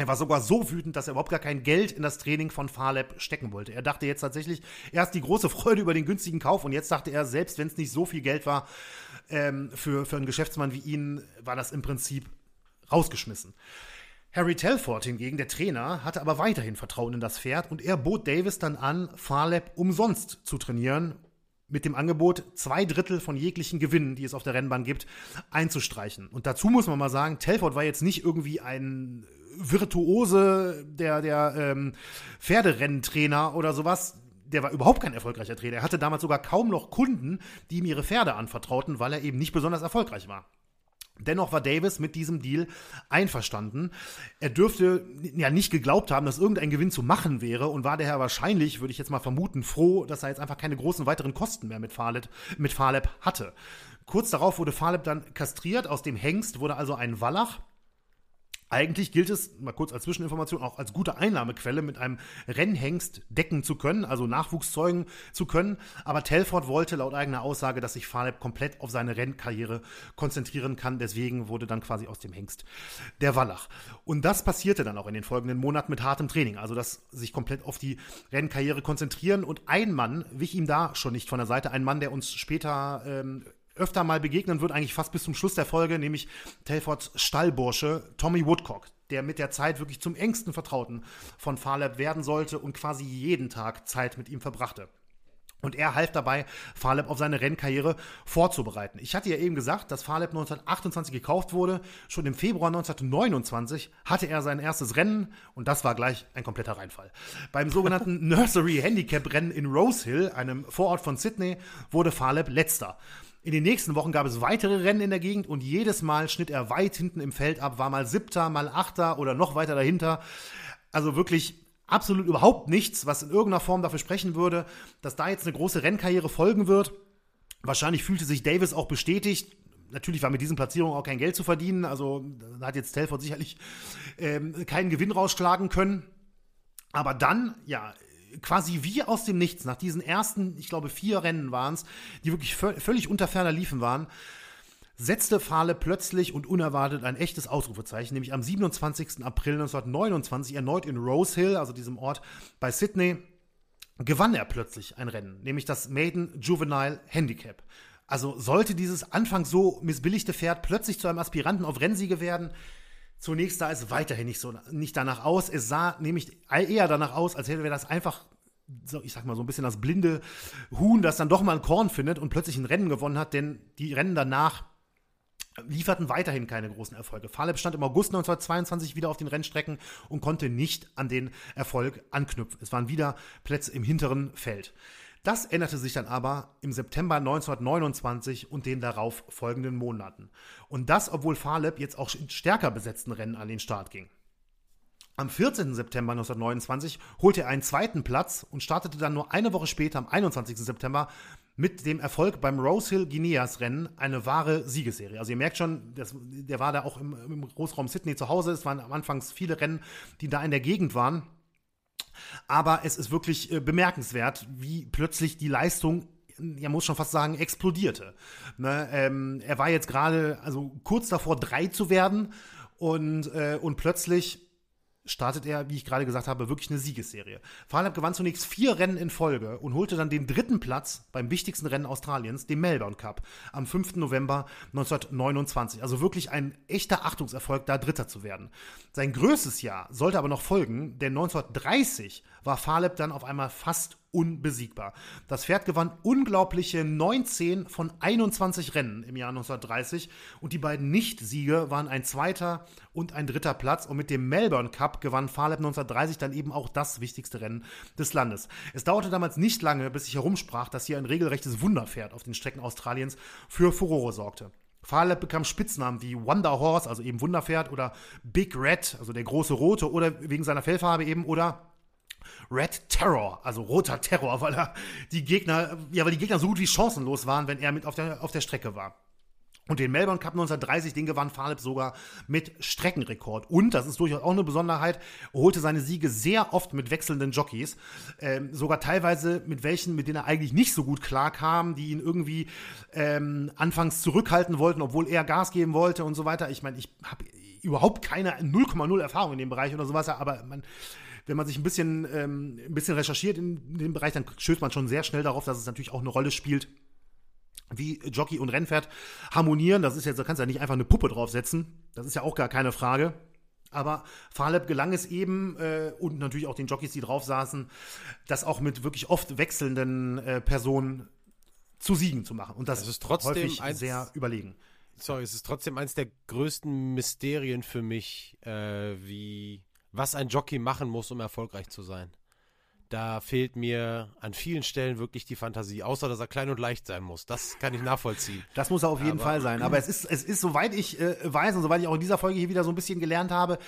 Er war sogar so wütend, dass er überhaupt gar kein Geld in das Training von Farlab stecken wollte. Er dachte jetzt tatsächlich, erst die große Freude über den günstigen Kauf und jetzt dachte er, selbst wenn es nicht so viel Geld war, ähm, für, für einen Geschäftsmann wie ihn, war das im Prinzip rausgeschmissen. Harry Telford hingegen, der Trainer, hatte aber weiterhin Vertrauen in das Pferd und er bot Davis dann an, Farlab umsonst zu trainieren, mit dem Angebot, zwei Drittel von jeglichen Gewinnen, die es auf der Rennbahn gibt, einzustreichen. Und dazu muss man mal sagen, Telford war jetzt nicht irgendwie ein Virtuose, der, der ähm, Pferderennentrainer oder sowas, der war überhaupt kein erfolgreicher Trainer. Er hatte damals sogar kaum noch Kunden, die ihm ihre Pferde anvertrauten, weil er eben nicht besonders erfolgreich war. Dennoch war Davis mit diesem Deal einverstanden. Er dürfte ja nicht geglaubt haben, dass irgendein Gewinn zu machen wäre und war daher wahrscheinlich, würde ich jetzt mal vermuten, froh, dass er jetzt einfach keine großen weiteren Kosten mehr mit Farlab, mit Farlab hatte. Kurz darauf wurde Farlab dann kastriert, aus dem Hengst wurde also ein Wallach eigentlich gilt es, mal kurz als Zwischeninformation, auch als gute Einnahmequelle mit einem Rennhengst decken zu können, also Nachwuchs zeugen zu können. Aber Telford wollte laut eigener Aussage, dass sich Farlab komplett auf seine Rennkarriere konzentrieren kann. Deswegen wurde dann quasi aus dem Hengst der Wallach. Und das passierte dann auch in den folgenden Monaten mit hartem Training. Also, dass sich komplett auf die Rennkarriere konzentrieren. Und ein Mann wich ihm da schon nicht von der Seite. Ein Mann, der uns später ähm, öfter mal begegnen wird, eigentlich fast bis zum Schluss der Folge, nämlich Telfords Stallbursche Tommy Woodcock, der mit der Zeit wirklich zum engsten Vertrauten von Farlab werden sollte und quasi jeden Tag Zeit mit ihm verbrachte. Und er half dabei, Farlab auf seine Rennkarriere vorzubereiten. Ich hatte ja eben gesagt, dass Farlab 1928 gekauft wurde. Schon im Februar 1929 hatte er sein erstes Rennen und das war gleich ein kompletter Reinfall. Beim sogenannten Nursery Handicap Rennen in Rose Hill, einem Vorort von Sydney, wurde Farlab letzter. In den nächsten Wochen gab es weitere Rennen in der Gegend und jedes Mal schnitt er weit hinten im Feld ab, war mal siebter, mal achter oder noch weiter dahinter. Also wirklich absolut überhaupt nichts, was in irgendeiner Form dafür sprechen würde, dass da jetzt eine große Rennkarriere folgen wird. Wahrscheinlich fühlte sich Davis auch bestätigt. Natürlich war mit diesen Platzierungen auch kein Geld zu verdienen. Also da hat jetzt Telford sicherlich ähm, keinen Gewinn rausschlagen können. Aber dann, ja, quasi wie aus dem Nichts, nach diesen ersten, ich glaube, vier Rennen waren es, die wirklich völlig unter ferner Liefen waren, setzte Fahle plötzlich und unerwartet ein echtes Ausrufezeichen, nämlich am 27. April 1929 erneut in Rose Hill, also diesem Ort bei Sydney, gewann er plötzlich ein Rennen, nämlich das Maiden Juvenile Handicap. Also sollte dieses anfangs so missbilligte Pferd plötzlich zu einem Aspiranten auf Rennsiege werden, Zunächst sah es weiterhin nicht so nicht danach aus. Es sah nämlich eher danach aus, als hätte wir das einfach so, ich sag mal, so ein bisschen das blinde Huhn, das dann doch mal ein Korn findet und plötzlich ein Rennen gewonnen hat, denn die Rennen danach lieferten weiterhin keine großen Erfolge. Faleb stand im August 1922 wieder auf den Rennstrecken und konnte nicht an den Erfolg anknüpfen. Es waren wieder Plätze im hinteren Feld. Das änderte sich dann aber im September 1929 und den darauf folgenden Monaten. Und das, obwohl Faleb jetzt auch in stärker besetzten Rennen an den Start ging. Am 14. September 1929 holte er einen zweiten Platz und startete dann nur eine Woche später, am 21. September, mit dem Erfolg beim Rosehill Guineas Rennen eine wahre Siegesserie. Also ihr merkt schon, das, der war da auch im, im Großraum Sydney zu Hause. Es waren am Anfang viele Rennen, die da in der Gegend waren. Aber es ist wirklich äh, bemerkenswert, wie plötzlich die Leistung ja, muss schon fast sagen, explodierte. Ne, ähm, er war jetzt gerade, also kurz davor, drei zu werden und, äh, und plötzlich startet er, wie ich gerade gesagt habe, wirklich eine Siegesserie. Farlap gewann zunächst vier Rennen in Folge und holte dann den dritten Platz beim wichtigsten Rennen Australiens, dem Melbourne Cup, am 5. November 1929. Also wirklich ein echter Achtungserfolg, da Dritter zu werden. Sein größtes Jahr sollte aber noch folgen, denn 1930 war Farlap dann auf einmal fast unbesiegbar. Das Pferd gewann unglaubliche 19 von 21 Rennen im Jahr 1930 und die beiden Nicht-Siege waren ein zweiter und ein dritter Platz und mit dem Melbourne Cup gewann Farlap 1930 dann eben auch das wichtigste Rennen des Landes. Es dauerte damals nicht lange, bis sich herumsprach, dass hier ein regelrechtes Wunderpferd auf den Strecken Australiens für Furore sorgte. Farlap bekam Spitznamen wie Wonder Horse, also eben Wunderpferd, oder Big Red, also der große Rote, oder wegen seiner Fellfarbe eben, oder Red Terror, also roter Terror, weil er die Gegner, ja, weil die Gegner so gut wie chancenlos waren, wenn er mit auf der, auf der Strecke war. Und den Melbourne Cup 1930, den gewann Faleb sogar mit Streckenrekord. Und, das ist durchaus auch eine Besonderheit, holte seine Siege sehr oft mit wechselnden Jockeys. Ähm, sogar teilweise mit welchen, mit denen er eigentlich nicht so gut klarkam, die ihn irgendwie ähm, anfangs zurückhalten wollten, obwohl er Gas geben wollte und so weiter. Ich meine, ich habe überhaupt keine 0,0 Erfahrung in dem Bereich oder sowas, aber man wenn man sich ein bisschen, ähm, ein bisschen recherchiert in, dem Bereich, dann stößt man schon sehr schnell darauf, dass es natürlich auch eine Rolle spielt, wie Jockey und Rennpferd harmonieren. Das ist jetzt, da kannst du ja nicht einfach eine Puppe draufsetzen. Das ist ja auch gar keine Frage. Aber Farleb gelang es eben äh, und natürlich auch den Jockeys, die drauf saßen, das auch mit wirklich oft wechselnden äh, Personen zu Siegen zu machen. Und das, das ist trotzdem häufig eins, sehr überlegen. Sorry, es ist trotzdem eins der größten Mysterien für mich, äh, wie was ein Jockey machen muss, um erfolgreich zu sein. Da fehlt mir an vielen Stellen wirklich die Fantasie, außer dass er klein und leicht sein muss. Das kann ich nachvollziehen. Das muss er auf jeden Aber, Fall sein. Aber es ist, es ist, soweit ich äh, weiß und soweit ich auch in dieser Folge hier wieder so ein bisschen gelernt habe,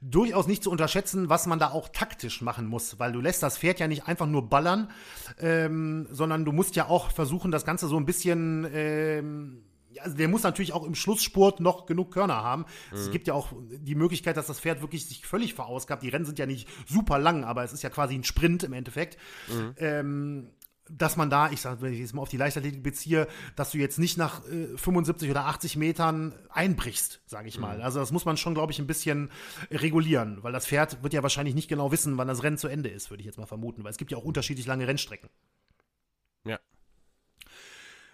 durchaus nicht zu unterschätzen, was man da auch taktisch machen muss. Weil du lässt das Pferd ja nicht einfach nur ballern, ähm, sondern du musst ja auch versuchen, das Ganze so ein bisschen ähm, also der muss natürlich auch im Schlussspurt noch genug Körner haben. Mhm. Es gibt ja auch die Möglichkeit, dass das Pferd wirklich sich völlig verausgabt. Die Rennen sind ja nicht super lang, aber es ist ja quasi ein Sprint im Endeffekt. Mhm. Ähm, dass man da, ich sage, wenn ich jetzt mal auf die Leichtathletik beziehe, dass du jetzt nicht nach äh, 75 oder 80 Metern einbrichst, sage ich mal. Mhm. Also das muss man schon, glaube ich, ein bisschen regulieren, weil das Pferd wird ja wahrscheinlich nicht genau wissen, wann das Rennen zu Ende ist, würde ich jetzt mal vermuten, weil es gibt ja auch unterschiedlich lange Rennstrecken.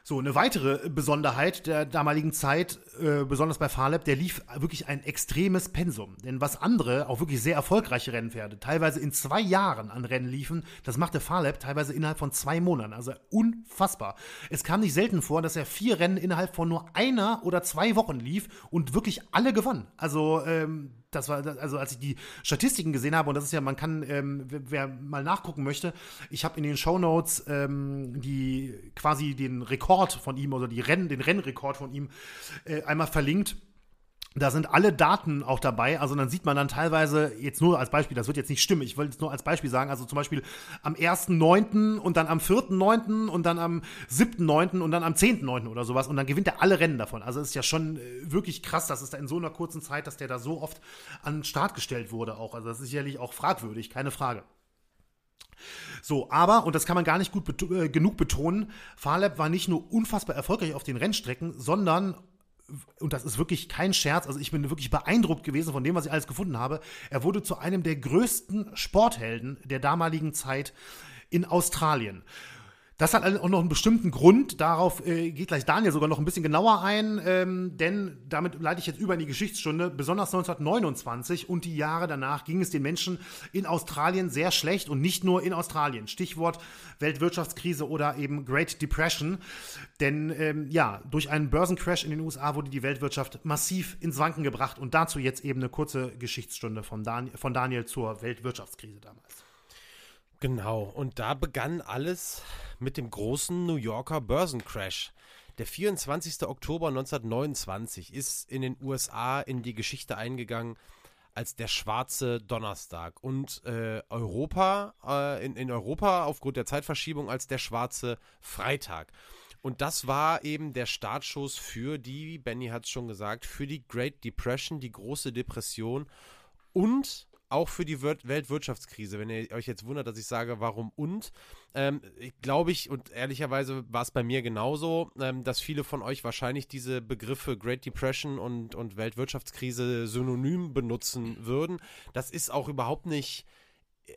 So, eine weitere Besonderheit der damaligen Zeit, äh, besonders bei Farlab, der lief wirklich ein extremes Pensum. Denn was andere, auch wirklich sehr erfolgreiche Rennpferde, teilweise in zwei Jahren an Rennen liefen, das machte Farlab teilweise innerhalb von zwei Monaten. Also unfassbar. Es kam nicht selten vor, dass er vier Rennen innerhalb von nur einer oder zwei Wochen lief und wirklich alle gewann. Also, ähm, das war, also als ich die Statistiken gesehen habe, und das ist ja, man kann, ähm, wer mal nachgucken möchte, ich habe in den Shownotes ähm, die quasi den Rekord von ihm oder die Renn, den Rennrekord von ihm äh, einmal verlinkt da sind alle Daten auch dabei. Also dann sieht man dann teilweise, jetzt nur als Beispiel, das wird jetzt nicht stimmen, ich wollte jetzt nur als Beispiel sagen, also zum Beispiel am 1.9. und dann am 4.9. und dann am 7.9. und dann am 10.9. oder sowas. Und dann gewinnt er alle Rennen davon. Also es ist ja schon äh, wirklich krass, dass es da in so einer kurzen Zeit, dass der da so oft an den Start gestellt wurde auch. Also das ist sicherlich auch fragwürdig, keine Frage. So, aber, und das kann man gar nicht gut bet äh, genug betonen, Farlab war nicht nur unfassbar erfolgreich auf den Rennstrecken, sondern und das ist wirklich kein Scherz, also ich bin wirklich beeindruckt gewesen von dem, was ich alles gefunden habe. Er wurde zu einem der größten Sporthelden der damaligen Zeit in Australien. Das hat auch noch einen bestimmten Grund. Darauf äh, geht gleich Daniel sogar noch ein bisschen genauer ein, ähm, denn damit leite ich jetzt über in die Geschichtsstunde. Besonders 1929 und die Jahre danach ging es den Menschen in Australien sehr schlecht und nicht nur in Australien. Stichwort Weltwirtschaftskrise oder eben Great Depression. Denn ähm, ja, durch einen Börsencrash in den USA wurde die Weltwirtschaft massiv ins Wanken gebracht und dazu jetzt eben eine kurze Geschichtsstunde von, Dan von Daniel zur Weltwirtschaftskrise damals. Genau, und da begann alles mit dem großen New Yorker Börsencrash. Der 24. Oktober 1929 ist in den USA in die Geschichte eingegangen als der schwarze Donnerstag und äh, Europa äh, in, in Europa aufgrund der Zeitverschiebung als der schwarze Freitag. Und das war eben der Startschuss für die, Benny hat es schon gesagt, für die Great Depression, die große Depression und auch für die Weltwirtschaftskrise. Wenn ihr euch jetzt wundert, dass ich sage, warum und, ähm, glaube ich, und ehrlicherweise war es bei mir genauso, ähm, dass viele von euch wahrscheinlich diese Begriffe Great Depression und, und Weltwirtschaftskrise synonym benutzen würden. Das ist auch überhaupt nicht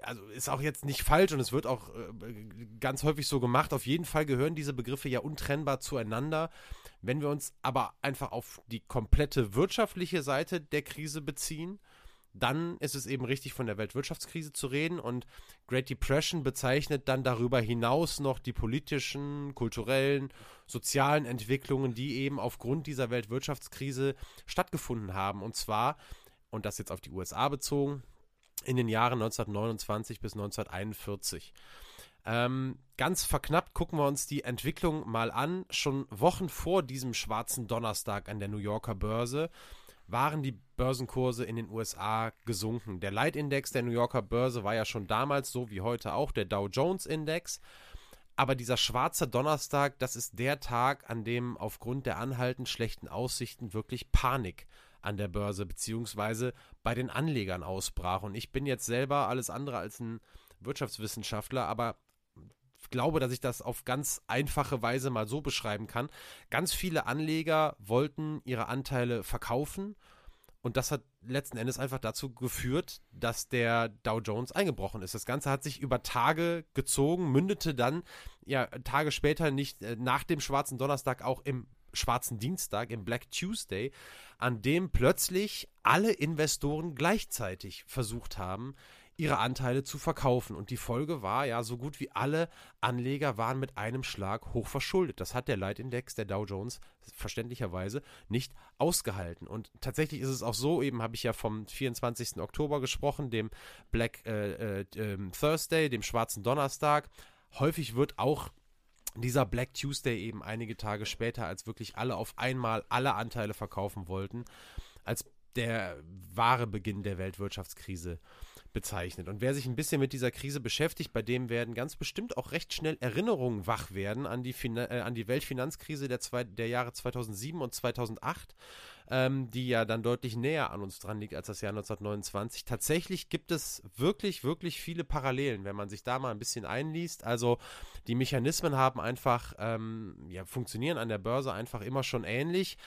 also ist auch jetzt nicht falsch und es wird auch äh, ganz häufig so gemacht. Auf jeden Fall gehören diese Begriffe ja untrennbar zueinander. Wenn wir uns aber einfach auf die komplette wirtschaftliche Seite der Krise beziehen, dann ist es eben richtig, von der Weltwirtschaftskrise zu reden. Und Great Depression bezeichnet dann darüber hinaus noch die politischen, kulturellen, sozialen Entwicklungen, die eben aufgrund dieser Weltwirtschaftskrise stattgefunden haben. Und zwar, und das jetzt auf die USA bezogen, in den Jahren 1929 bis 1941. Ähm, ganz verknappt gucken wir uns die Entwicklung mal an. Schon Wochen vor diesem schwarzen Donnerstag an der New Yorker Börse waren die Börsenkurse in den USA gesunken. Der Leitindex der New Yorker Börse war ja schon damals so wie heute auch der Dow Jones Index. Aber dieser schwarze Donnerstag, das ist der Tag, an dem aufgrund der anhaltend schlechten Aussichten wirklich Panik an der Börse bzw. bei den Anlegern ausbrach. Und ich bin jetzt selber alles andere als ein Wirtschaftswissenschaftler, aber glaube, dass ich das auf ganz einfache Weise mal so beschreiben kann. Ganz viele Anleger wollten ihre Anteile verkaufen und das hat letzten Endes einfach dazu geführt, dass der Dow Jones eingebrochen ist. Das Ganze hat sich über Tage gezogen, mündete dann ja Tage später nicht äh, nach dem schwarzen Donnerstag auch im schwarzen Dienstag, im Black Tuesday, an dem plötzlich alle Investoren gleichzeitig versucht haben, ihre Anteile zu verkaufen. Und die Folge war ja, so gut wie alle Anleger waren mit einem Schlag hoch verschuldet. Das hat der Leitindex der Dow Jones verständlicherweise nicht ausgehalten. Und tatsächlich ist es auch so, eben habe ich ja vom 24. Oktober gesprochen, dem Black äh, äh, ähm, Thursday, dem schwarzen Donnerstag. Häufig wird auch dieser Black Tuesday eben einige Tage später, als wirklich alle auf einmal alle Anteile verkaufen wollten, als der wahre Beginn der Weltwirtschaftskrise bezeichnet. Und wer sich ein bisschen mit dieser Krise beschäftigt, bei dem werden ganz bestimmt auch recht schnell Erinnerungen wach werden an die, fin äh, an die Weltfinanzkrise der, zwei, der Jahre 2007 und 2008, ähm, die ja dann deutlich näher an uns dran liegt als das Jahr 1929. Tatsächlich gibt es wirklich, wirklich viele Parallelen, wenn man sich da mal ein bisschen einliest. Also die Mechanismen haben einfach, ähm, ja, funktionieren an der Börse einfach immer schon ähnlich.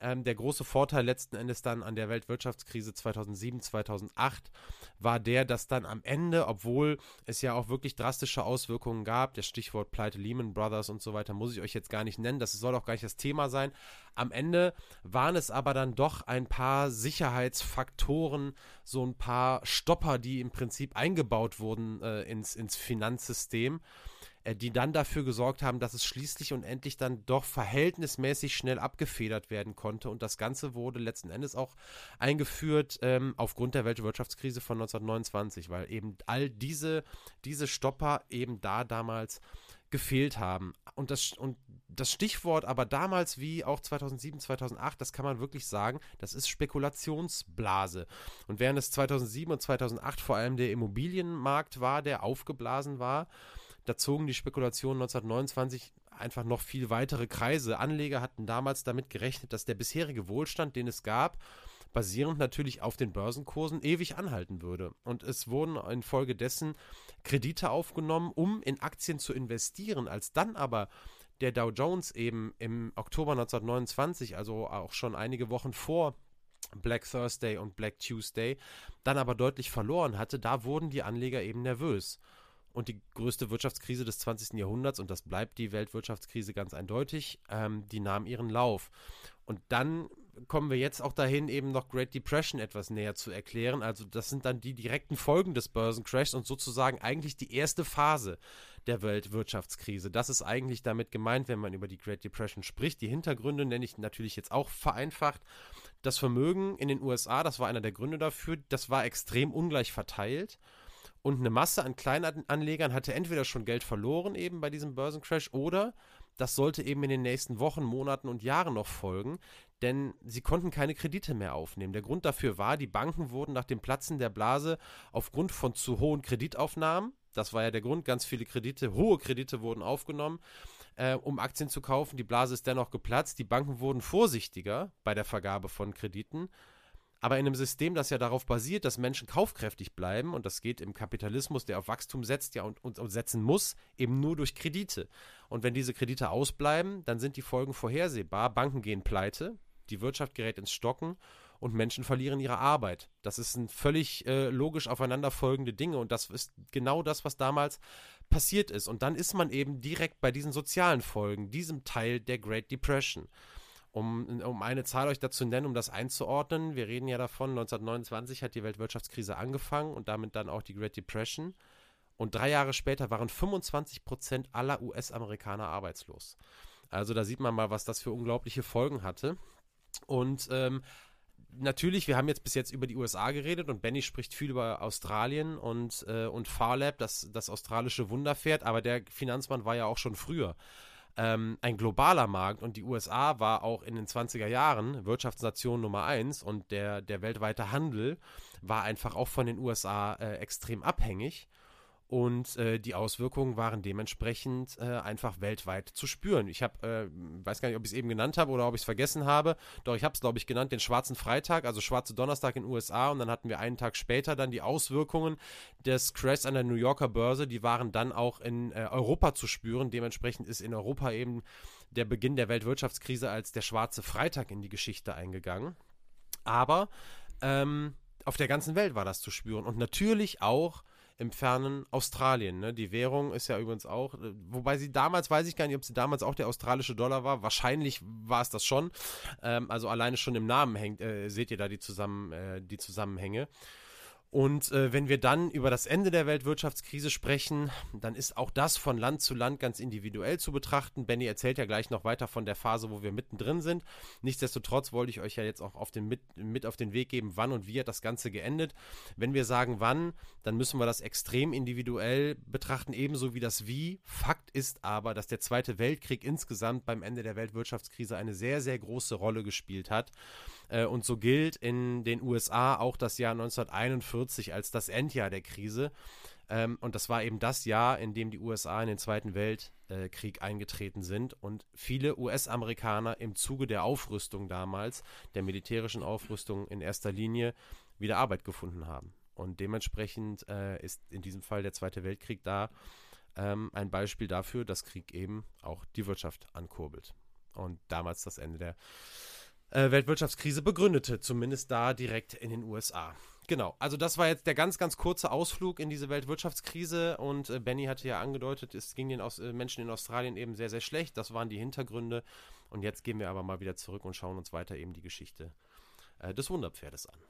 Ähm, der große Vorteil letzten Endes dann an der Weltwirtschaftskrise 2007, 2008 war der, dass dann am Ende, obwohl es ja auch wirklich drastische Auswirkungen gab, der Stichwort Pleite Lehman Brothers und so weiter, muss ich euch jetzt gar nicht nennen, das soll auch gar nicht das Thema sein. Am Ende waren es aber dann doch ein paar Sicherheitsfaktoren, so ein paar Stopper, die im Prinzip eingebaut wurden äh, ins, ins Finanzsystem die dann dafür gesorgt haben, dass es schließlich und endlich dann doch verhältnismäßig schnell abgefedert werden konnte. Und das Ganze wurde letzten Endes auch eingeführt ähm, aufgrund der Weltwirtschaftskrise von 1929, weil eben all diese, diese Stopper eben da damals gefehlt haben. Und das, und das Stichwort aber damals wie auch 2007, 2008, das kann man wirklich sagen, das ist Spekulationsblase. Und während es 2007 und 2008 vor allem der Immobilienmarkt war, der aufgeblasen war, da zogen die Spekulationen 1929 einfach noch viel weitere Kreise. Anleger hatten damals damit gerechnet, dass der bisherige Wohlstand, den es gab, basierend natürlich auf den Börsenkursen, ewig anhalten würde. Und es wurden infolgedessen Kredite aufgenommen, um in Aktien zu investieren. Als dann aber der Dow Jones eben im Oktober 1929, also auch schon einige Wochen vor Black Thursday und Black Tuesday, dann aber deutlich verloren hatte, da wurden die Anleger eben nervös. Und die größte Wirtschaftskrise des 20. Jahrhunderts, und das bleibt die Weltwirtschaftskrise ganz eindeutig, ähm, die nahm ihren Lauf. Und dann kommen wir jetzt auch dahin, eben noch Great Depression etwas näher zu erklären. Also das sind dann die direkten Folgen des Börsencrashs und sozusagen eigentlich die erste Phase der Weltwirtschaftskrise. Das ist eigentlich damit gemeint, wenn man über die Great Depression spricht. Die Hintergründe nenne ich natürlich jetzt auch vereinfacht. Das Vermögen in den USA, das war einer der Gründe dafür, das war extrem ungleich verteilt. Und eine Masse an Kleinanlegern hatte entweder schon Geld verloren eben bei diesem Börsencrash oder das sollte eben in den nächsten Wochen, Monaten und Jahren noch folgen, denn sie konnten keine Kredite mehr aufnehmen. Der Grund dafür war, die Banken wurden nach dem Platzen der Blase aufgrund von zu hohen Kreditaufnahmen, das war ja der Grund, ganz viele Kredite, hohe Kredite wurden aufgenommen, äh, um Aktien zu kaufen. Die Blase ist dennoch geplatzt. Die Banken wurden vorsichtiger bei der Vergabe von Krediten. Aber in einem System, das ja darauf basiert, dass Menschen kaufkräftig bleiben, und das geht im Kapitalismus, der auf Wachstum setzt ja und, und, und setzen muss, eben nur durch Kredite. Und wenn diese Kredite ausbleiben, dann sind die Folgen vorhersehbar. Banken gehen pleite, die Wirtschaft gerät ins Stocken und Menschen verlieren ihre Arbeit. Das ist ein völlig äh, logisch aufeinanderfolgende Dinge und das ist genau das, was damals passiert ist. Und dann ist man eben direkt bei diesen sozialen Folgen, diesem Teil der Great Depression. Um, um eine Zahl euch dazu nennen, um das einzuordnen, wir reden ja davon, 1929 hat die Weltwirtschaftskrise angefangen und damit dann auch die Great Depression. Und drei Jahre später waren 25 Prozent aller US-Amerikaner arbeitslos. Also da sieht man mal, was das für unglaubliche Folgen hatte. Und ähm, natürlich, wir haben jetzt bis jetzt über die USA geredet und Benny spricht viel über Australien und, äh, und Farlab, das, das australische Wunderpferd, aber der Finanzmann war ja auch schon früher ähm, ein globaler Markt und die USA war auch in den 20er Jahren Wirtschaftsnation Nummer eins und der, der weltweite Handel war einfach auch von den USA äh, extrem abhängig. Und äh, die Auswirkungen waren dementsprechend äh, einfach weltweit zu spüren. Ich habe, äh, weiß gar nicht, ob ich es eben genannt habe oder ob ich es vergessen habe, doch ich habe es, glaube ich, genannt, den schwarzen Freitag, also schwarze Donnerstag in den USA. Und dann hatten wir einen Tag später dann die Auswirkungen des Crashs an der New Yorker Börse. Die waren dann auch in äh, Europa zu spüren. Dementsprechend ist in Europa eben der Beginn der Weltwirtschaftskrise als der schwarze Freitag in die Geschichte eingegangen. Aber ähm, auf der ganzen Welt war das zu spüren. Und natürlich auch im fernen Australien. Ne? Die Währung ist ja übrigens auch, äh, wobei sie damals, weiß ich gar nicht, ob sie damals auch der australische Dollar war. Wahrscheinlich war es das schon. Ähm, also alleine schon im Namen hängt, äh, seht ihr da die, zusammen, äh, die Zusammenhänge. Und äh, wenn wir dann über das Ende der Weltwirtschaftskrise sprechen, dann ist auch das von Land zu Land ganz individuell zu betrachten. Benny erzählt ja gleich noch weiter von der Phase, wo wir mittendrin sind. Nichtsdestotrotz wollte ich euch ja jetzt auch auf den, mit, mit auf den Weg geben, wann und wie hat das Ganze geendet. Wenn wir sagen wann, dann müssen wir das extrem individuell betrachten, ebenso wie das Wie. Fakt ist aber, dass der Zweite Weltkrieg insgesamt beim Ende der Weltwirtschaftskrise eine sehr, sehr große Rolle gespielt hat. Äh, und so gilt in den USA auch das Jahr 1941 als das Endjahr der Krise. Ähm, und das war eben das Jahr, in dem die USA in den Zweiten Weltkrieg eingetreten sind und viele US-Amerikaner im Zuge der Aufrüstung damals, der militärischen Aufrüstung in erster Linie, wieder Arbeit gefunden haben. Und dementsprechend äh, ist in diesem Fall der Zweite Weltkrieg da ähm, ein Beispiel dafür, dass Krieg eben auch die Wirtschaft ankurbelt. Und damals das Ende der äh, Weltwirtschaftskrise begründete, zumindest da direkt in den USA. Genau, also das war jetzt der ganz, ganz kurze Ausflug in diese Weltwirtschaftskrise und äh, Benny hatte ja angedeutet, es ging den Aus äh, Menschen in Australien eben sehr, sehr schlecht. Das waren die Hintergründe und jetzt gehen wir aber mal wieder zurück und schauen uns weiter eben die Geschichte äh, des Wunderpferdes an.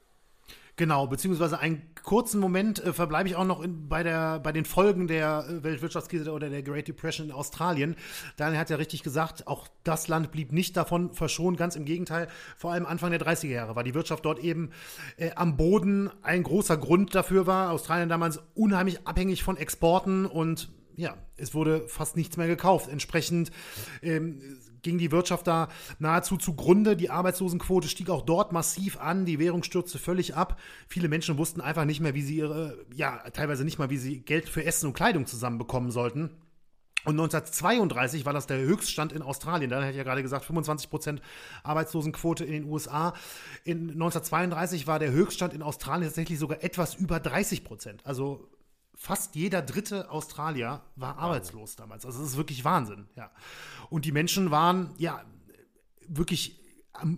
Genau, beziehungsweise einen kurzen Moment äh, verbleibe ich auch noch in, bei, der, bei den Folgen der äh, Weltwirtschaftskrise oder der Great Depression in Australien. Daniel hat ja richtig gesagt, auch das Land blieb nicht davon verschont, ganz im Gegenteil. Vor allem Anfang der 30er Jahre war die Wirtschaft dort eben äh, am Boden. Ein großer Grund dafür war, Australien damals unheimlich abhängig von Exporten und ja, es wurde fast nichts mehr gekauft. Entsprechend ähm, ging die Wirtschaft da nahezu zugrunde. Die Arbeitslosenquote stieg auch dort massiv an. Die Währung stürzte völlig ab. Viele Menschen wussten einfach nicht mehr, wie sie ihre, ja, teilweise nicht mal, wie sie Geld für Essen und Kleidung zusammenbekommen sollten. Und 1932 war das der Höchststand in Australien. Da hatte ich ja gerade gesagt, 25 Prozent Arbeitslosenquote in den USA. In 1932 war der Höchststand in Australien tatsächlich sogar etwas über 30 Prozent. Also fast jeder dritte Australier war arbeitslos damals. Also das ist wirklich Wahnsinn, ja. Und die Menschen waren, ja, wirklich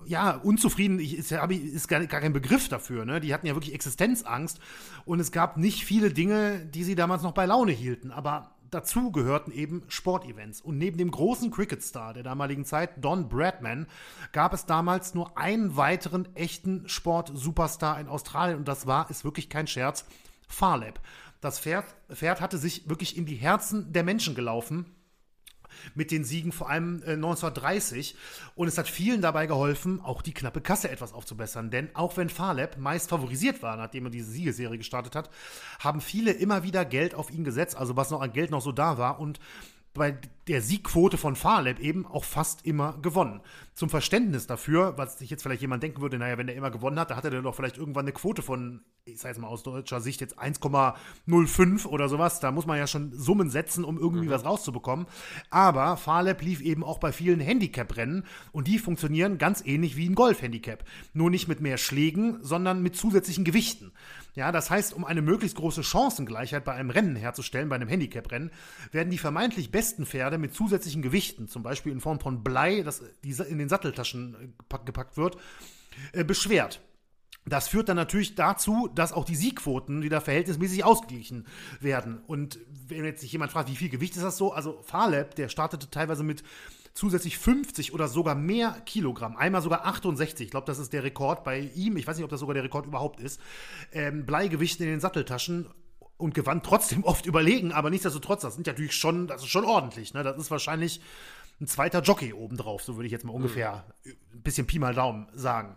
ja, unzufrieden ich, ist, ist gar, gar kein Begriff dafür. Ne? Die hatten ja wirklich Existenzangst und es gab nicht viele Dinge, die sie damals noch bei Laune hielten. Aber dazu gehörten eben Sportevents. Und neben dem großen Cricketstar der damaligen Zeit, Don Bradman, gab es damals nur einen weiteren echten Sport-Superstar in Australien. Und das war, ist wirklich kein Scherz, Farlab. Das Pferd, Pferd hatte sich wirklich in die Herzen der Menschen gelaufen mit den Siegen, vor allem äh, 1930. Und es hat vielen dabei geholfen, auch die knappe Kasse etwas aufzubessern. Denn auch wenn Farlab meist favorisiert war, nachdem er diese Siegeserie gestartet hat, haben viele immer wieder Geld auf ihn gesetzt, also was noch an Geld noch so da war. Und bei der Siegquote von Farlab eben auch fast immer gewonnen. Zum Verständnis dafür, was sich jetzt vielleicht jemand denken würde, naja, wenn er immer gewonnen hat, da hatte er doch vielleicht irgendwann eine Quote von, ich sage jetzt mal aus deutscher Sicht jetzt 1,05 oder sowas. Da muss man ja schon Summen setzen, um irgendwie mhm. was rauszubekommen. Aber Farlab lief eben auch bei vielen Handicap-Rennen und die funktionieren ganz ähnlich wie ein Golf-Handicap. Nur nicht mit mehr Schlägen, sondern mit zusätzlichen Gewichten. Ja, das heißt, um eine möglichst große Chancengleichheit bei einem Rennen herzustellen, bei einem Handicap-Rennen, werden die vermeintlich besten Pferde mit zusätzlichen Gewichten, zum Beispiel in Form von Blei, das in den Satteltaschen äh, gepackt wird, äh, beschwert. Das führt dann natürlich dazu, dass auch die Siegquoten wieder verhältnismäßig ausgeglichen werden. Und wenn jetzt sich jemand fragt, wie viel Gewicht ist das so? Also Farlab, der startete teilweise mit zusätzlich 50 oder sogar mehr Kilogramm. Einmal sogar 68. Ich glaube, das ist der Rekord bei ihm. Ich weiß nicht, ob das sogar der Rekord überhaupt ist. Ähm, Bleigewichten in den Satteltaschen und gewann trotzdem oft überlegen, aber nichtsdestotrotz, das sind natürlich schon, das ist schon ordentlich. Ne? Das ist wahrscheinlich ein zweiter Jockey obendrauf, so würde ich jetzt mal ungefähr mhm. ein bisschen Pi mal Daumen sagen.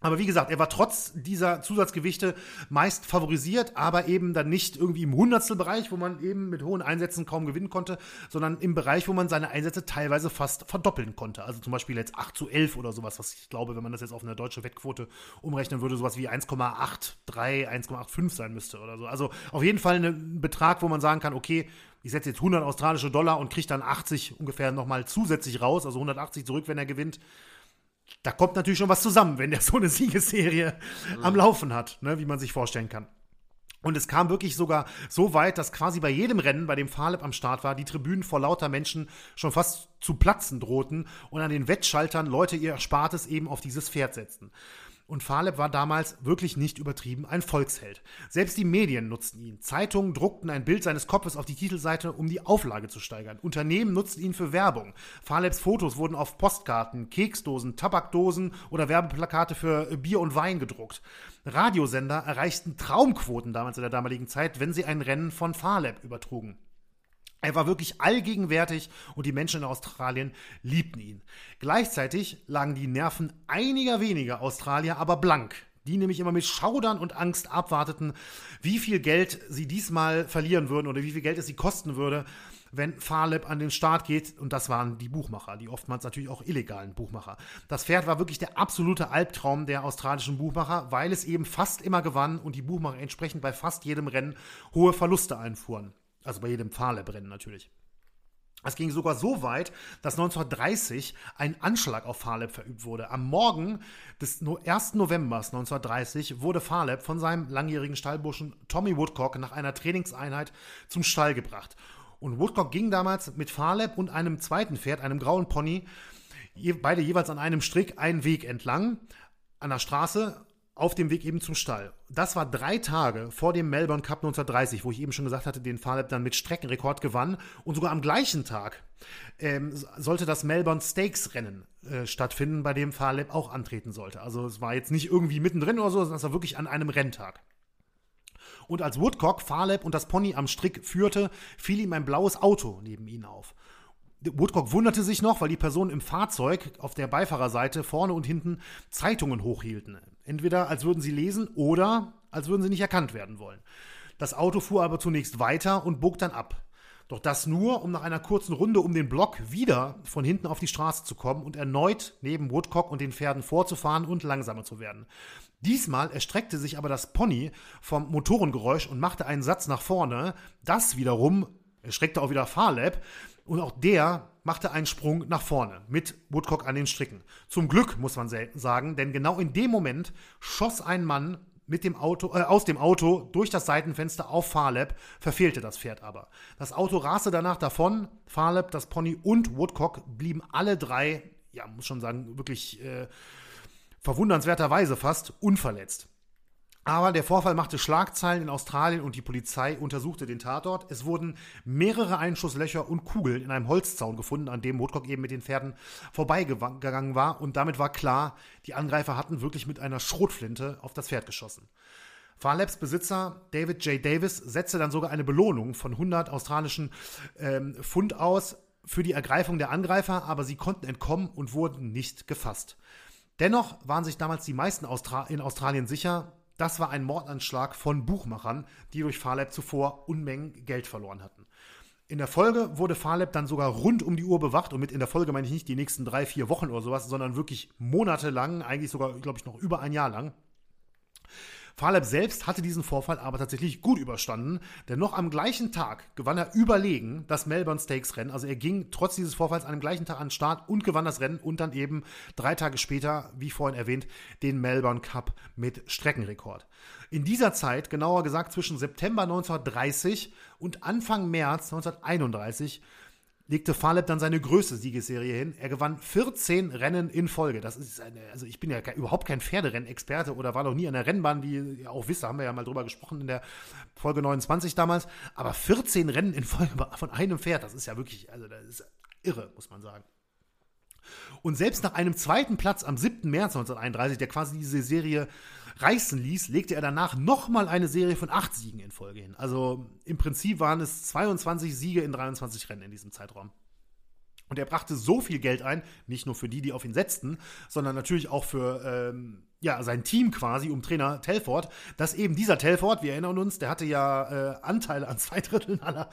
Aber wie gesagt, er war trotz dieser Zusatzgewichte meist favorisiert, aber eben dann nicht irgendwie im Hundertstelbereich, wo man eben mit hohen Einsätzen kaum gewinnen konnte, sondern im Bereich, wo man seine Einsätze teilweise fast verdoppeln konnte. Also zum Beispiel jetzt 8 zu 11 oder sowas, was ich glaube, wenn man das jetzt auf eine deutsche Wettquote umrechnen würde, sowas wie 1,83, 1,85 sein müsste oder so. Also auf jeden Fall ein Betrag, wo man sagen kann, okay, ich setze jetzt 100 australische Dollar und kriege dann 80 ungefähr nochmal zusätzlich raus, also 180 zurück, wenn er gewinnt da kommt natürlich schon was zusammen, wenn der so eine Siegesserie mhm. am Laufen hat, ne, wie man sich vorstellen kann. Und es kam wirklich sogar so weit, dass quasi bei jedem Rennen, bei dem Farleb am Start war, die Tribünen vor lauter Menschen schon fast zu platzen drohten und an den Wettschaltern Leute ihr Erspartes eben auf dieses Pferd setzten. Und Faleb war damals wirklich nicht übertrieben ein Volksheld. Selbst die Medien nutzten ihn. Zeitungen druckten ein Bild seines Kopfes auf die Titelseite, um die Auflage zu steigern. Unternehmen nutzten ihn für Werbung. Falebs Fotos wurden auf Postkarten, Keksdosen, Tabakdosen oder Werbeplakate für Bier und Wein gedruckt. Radiosender erreichten Traumquoten damals in der damaligen Zeit, wenn sie ein Rennen von Faleb übertrugen. Er war wirklich allgegenwärtig und die Menschen in Australien liebten ihn. Gleichzeitig lagen die Nerven einiger weniger Australier aber blank, die nämlich immer mit Schaudern und Angst abwarteten, wie viel Geld sie diesmal verlieren würden oder wie viel Geld es sie kosten würde, wenn Farleb an den Start geht. Und das waren die Buchmacher, die oftmals natürlich auch illegalen Buchmacher. Das Pferd war wirklich der absolute Albtraum der australischen Buchmacher, weil es eben fast immer gewann und die Buchmacher entsprechend bei fast jedem Rennen hohe Verluste einfuhren. Also bei jedem Fahrlerbrennen natürlich. Es ging sogar so weit, dass 1930 ein Anschlag auf Farlab verübt wurde. Am Morgen des 1. November 1930 wurde Farlab von seinem langjährigen Stallburschen Tommy Woodcock nach einer Trainingseinheit zum Stall gebracht. Und Woodcock ging damals mit Farlab und einem zweiten Pferd, einem grauen Pony, beide jeweils an einem Strick einen Weg entlang an der Straße auf dem Weg eben zum Stall. Das war drei Tage vor dem Melbourne Cup 1930, wo ich eben schon gesagt hatte, den Farlap dann mit Streckenrekord gewann. Und sogar am gleichen Tag ähm, sollte das Melbourne Stakes Rennen äh, stattfinden, bei dem Farlap auch antreten sollte. Also es war jetzt nicht irgendwie mittendrin oder so, sondern es war wirklich an einem Renntag. Und als Woodcock Farlap und das Pony am Strick führte, fiel ihm ein blaues Auto neben ihnen auf. Woodcock wunderte sich noch, weil die Personen im Fahrzeug auf der Beifahrerseite vorne und hinten Zeitungen hochhielten. Entweder als würden sie lesen oder als würden sie nicht erkannt werden wollen. Das Auto fuhr aber zunächst weiter und bog dann ab. Doch das nur, um nach einer kurzen Runde um den Block wieder von hinten auf die Straße zu kommen und erneut neben Woodcock und den Pferden vorzufahren und langsamer zu werden. Diesmal erstreckte sich aber das Pony vom Motorengeräusch und machte einen Satz nach vorne. Das wiederum erschreckte auch wieder Farlab und auch der machte einen Sprung nach vorne mit Woodcock an den Stricken. Zum Glück, muss man sagen, denn genau in dem Moment schoss ein Mann mit dem Auto, äh, aus dem Auto durch das Seitenfenster auf Farlab, verfehlte das Pferd aber. Das Auto raste danach davon. Farlab, das Pony und Woodcock blieben alle drei, ja, muss schon sagen, wirklich äh, verwundernswerterweise fast unverletzt. Aber der Vorfall machte Schlagzeilen in Australien und die Polizei untersuchte den Tatort. Es wurden mehrere Einschusslöcher und Kugeln in einem Holzzaun gefunden, an dem Woodcock eben mit den Pferden vorbeigegangen war. Und damit war klar, die Angreifer hatten wirklich mit einer Schrotflinte auf das Pferd geschossen. Farlabs Besitzer David J. Davis setzte dann sogar eine Belohnung von 100 australischen ähm, Pfund aus für die Ergreifung der Angreifer, aber sie konnten entkommen und wurden nicht gefasst. Dennoch waren sich damals die meisten Austra in Australien sicher, das war ein Mordanschlag von Buchmachern, die durch Farlab zuvor Unmengen Geld verloren hatten. In der Folge wurde Farlab dann sogar rund um die Uhr bewacht und mit in der Folge meine ich nicht die nächsten drei, vier Wochen oder sowas, sondern wirklich monatelang, eigentlich sogar, glaube ich, noch über ein Jahr lang. Farlab selbst hatte diesen Vorfall aber tatsächlich gut überstanden, denn noch am gleichen Tag gewann er überlegen das Melbourne Stakes Rennen. Also er ging trotz dieses Vorfalls dem gleichen Tag an den Start und gewann das Rennen und dann eben drei Tage später, wie vorhin erwähnt, den Melbourne Cup mit Streckenrekord. In dieser Zeit, genauer gesagt zwischen September 1930 und Anfang März 1931, legte Farleb dann seine größte Siegesserie hin. Er gewann 14 Rennen in Folge. Das ist eine, also ich bin ja überhaupt kein Pferderennexperte oder war noch nie an der Rennbahn, wie ihr auch wisst, da haben wir ja mal drüber gesprochen in der Folge 29 damals. Aber 14 Rennen in Folge von einem Pferd, das ist ja wirklich, also das ist irre, muss man sagen. Und selbst nach einem zweiten Platz am 7. März 1931, der quasi diese Serie reißen ließ, legte er danach nochmal eine Serie von acht Siegen in Folge hin. Also im Prinzip waren es 22 Siege in 23 Rennen in diesem Zeitraum. Und er brachte so viel Geld ein, nicht nur für die, die auf ihn setzten, sondern natürlich auch für ähm, ja, sein Team quasi um Trainer Telford, dass eben dieser Telford, wir erinnern uns, der hatte ja äh, Anteile an zwei Dritteln aller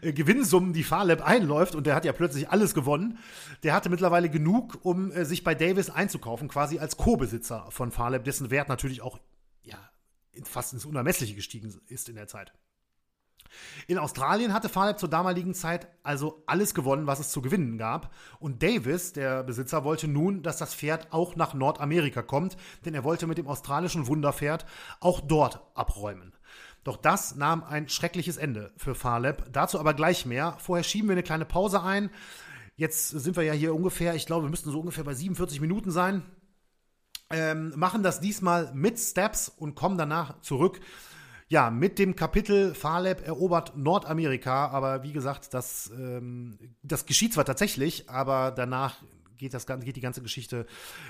äh, Gewinnsummen, die Farlab einläuft und der hat ja plötzlich alles gewonnen. Der hatte mittlerweile genug, um äh, sich bei Davis einzukaufen, quasi als Co-Besitzer von Farlab, dessen Wert natürlich auch ja, fast ins Unermessliche gestiegen ist in der Zeit. In Australien hatte Farlap zur damaligen Zeit also alles gewonnen, was es zu gewinnen gab. Und Davis, der Besitzer, wollte nun, dass das Pferd auch nach Nordamerika kommt, denn er wollte mit dem australischen Wunderpferd auch dort abräumen. Doch das nahm ein schreckliches Ende für Farlap. Dazu aber gleich mehr. Vorher schieben wir eine kleine Pause ein. Jetzt sind wir ja hier ungefähr, ich glaube, wir müssten so ungefähr bei 47 Minuten sein. Ähm, machen das diesmal mit Steps und kommen danach zurück ja, mit dem Kapitel Farlab erobert Nordamerika, aber wie gesagt, das, ähm, das geschieht zwar tatsächlich, aber danach geht, das, geht die ganze Geschichte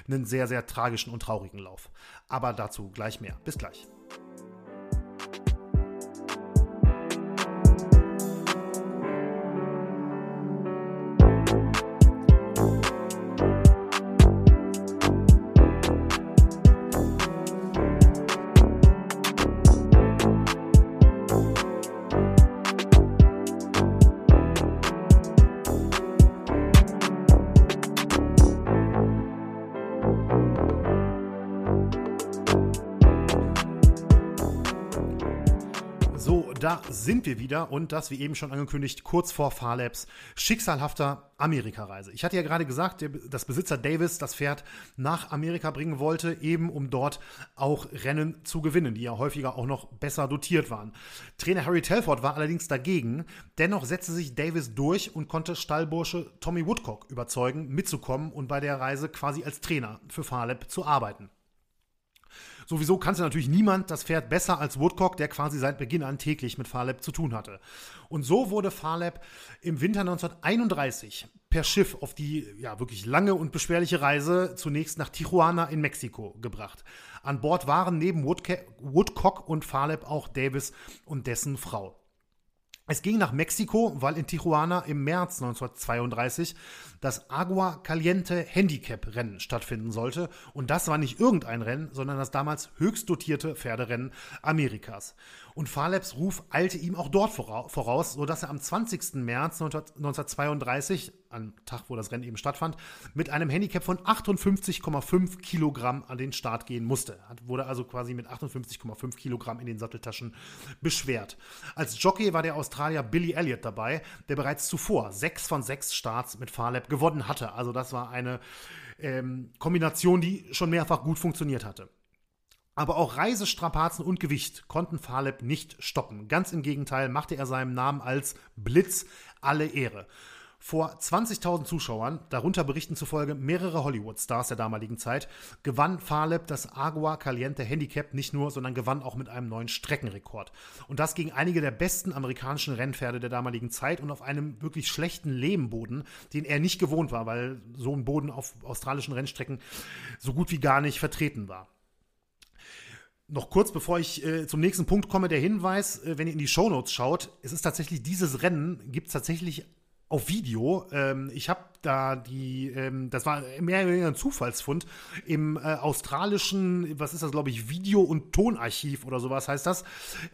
einen sehr, sehr tragischen und traurigen Lauf. Aber dazu gleich mehr. Bis gleich. Sind wir wieder und das, wie eben schon angekündigt, kurz vor Farlabs schicksalhafter Amerikareise. Ich hatte ja gerade gesagt, dass Besitzer Davis das Pferd nach Amerika bringen wollte, eben um dort auch Rennen zu gewinnen, die ja häufiger auch noch besser dotiert waren. Trainer Harry Telford war allerdings dagegen. Dennoch setzte sich Davis durch und konnte Stallbursche Tommy Woodcock überzeugen, mitzukommen und bei der Reise quasi als Trainer für Farlab zu arbeiten. Sowieso kannte natürlich niemand das Pferd besser als Woodcock, der quasi seit Beginn an täglich mit Farlab zu tun hatte. Und so wurde Farlab im Winter 1931 per Schiff auf die ja wirklich lange und beschwerliche Reise zunächst nach Tijuana in Mexiko gebracht. An Bord waren neben Woodcock und Farlab auch Davis und dessen Frau. Es ging nach Mexiko, weil in Tijuana im März 1932 das Agua Caliente Handicap Rennen stattfinden sollte. Und das war nicht irgendein Rennen, sondern das damals höchst dotierte Pferderennen Amerikas. Und Farlebs Ruf eilte ihm auch dort voraus, sodass er am 20. März 1932, am Tag, wo das Rennen eben stattfand, mit einem Handicap von 58,5 Kilogramm an den Start gehen musste. Wurde also quasi mit 58,5 Kilogramm in den Satteltaschen beschwert. Als Jockey war der Australier Billy Elliott dabei, der bereits zuvor sechs von sechs Starts mit Farleb gewonnen hatte. Also das war eine ähm, Kombination, die schon mehrfach gut funktioniert hatte. Aber auch Reisestrapazen und Gewicht konnten Faleb nicht stoppen. Ganz im Gegenteil machte er seinem Namen als Blitz alle Ehre. Vor 20.000 Zuschauern, darunter berichten zufolge mehrere Hollywood-Stars der damaligen Zeit, gewann Faleb das Agua Caliente Handicap nicht nur, sondern gewann auch mit einem neuen Streckenrekord. Und das gegen einige der besten amerikanischen Rennpferde der damaligen Zeit und auf einem wirklich schlechten Lehmboden, den er nicht gewohnt war, weil so ein Boden auf australischen Rennstrecken so gut wie gar nicht vertreten war. Noch kurz, bevor ich äh, zum nächsten Punkt komme, der Hinweis, äh, wenn ihr in die Shownotes schaut, es ist tatsächlich, dieses Rennen gibt es tatsächlich auf Video. Ähm, ich habe da die, ähm, das war mehr oder weniger ein Zufallsfund, im äh, australischen, was ist das, glaube ich, Video- und Tonarchiv oder sowas heißt das.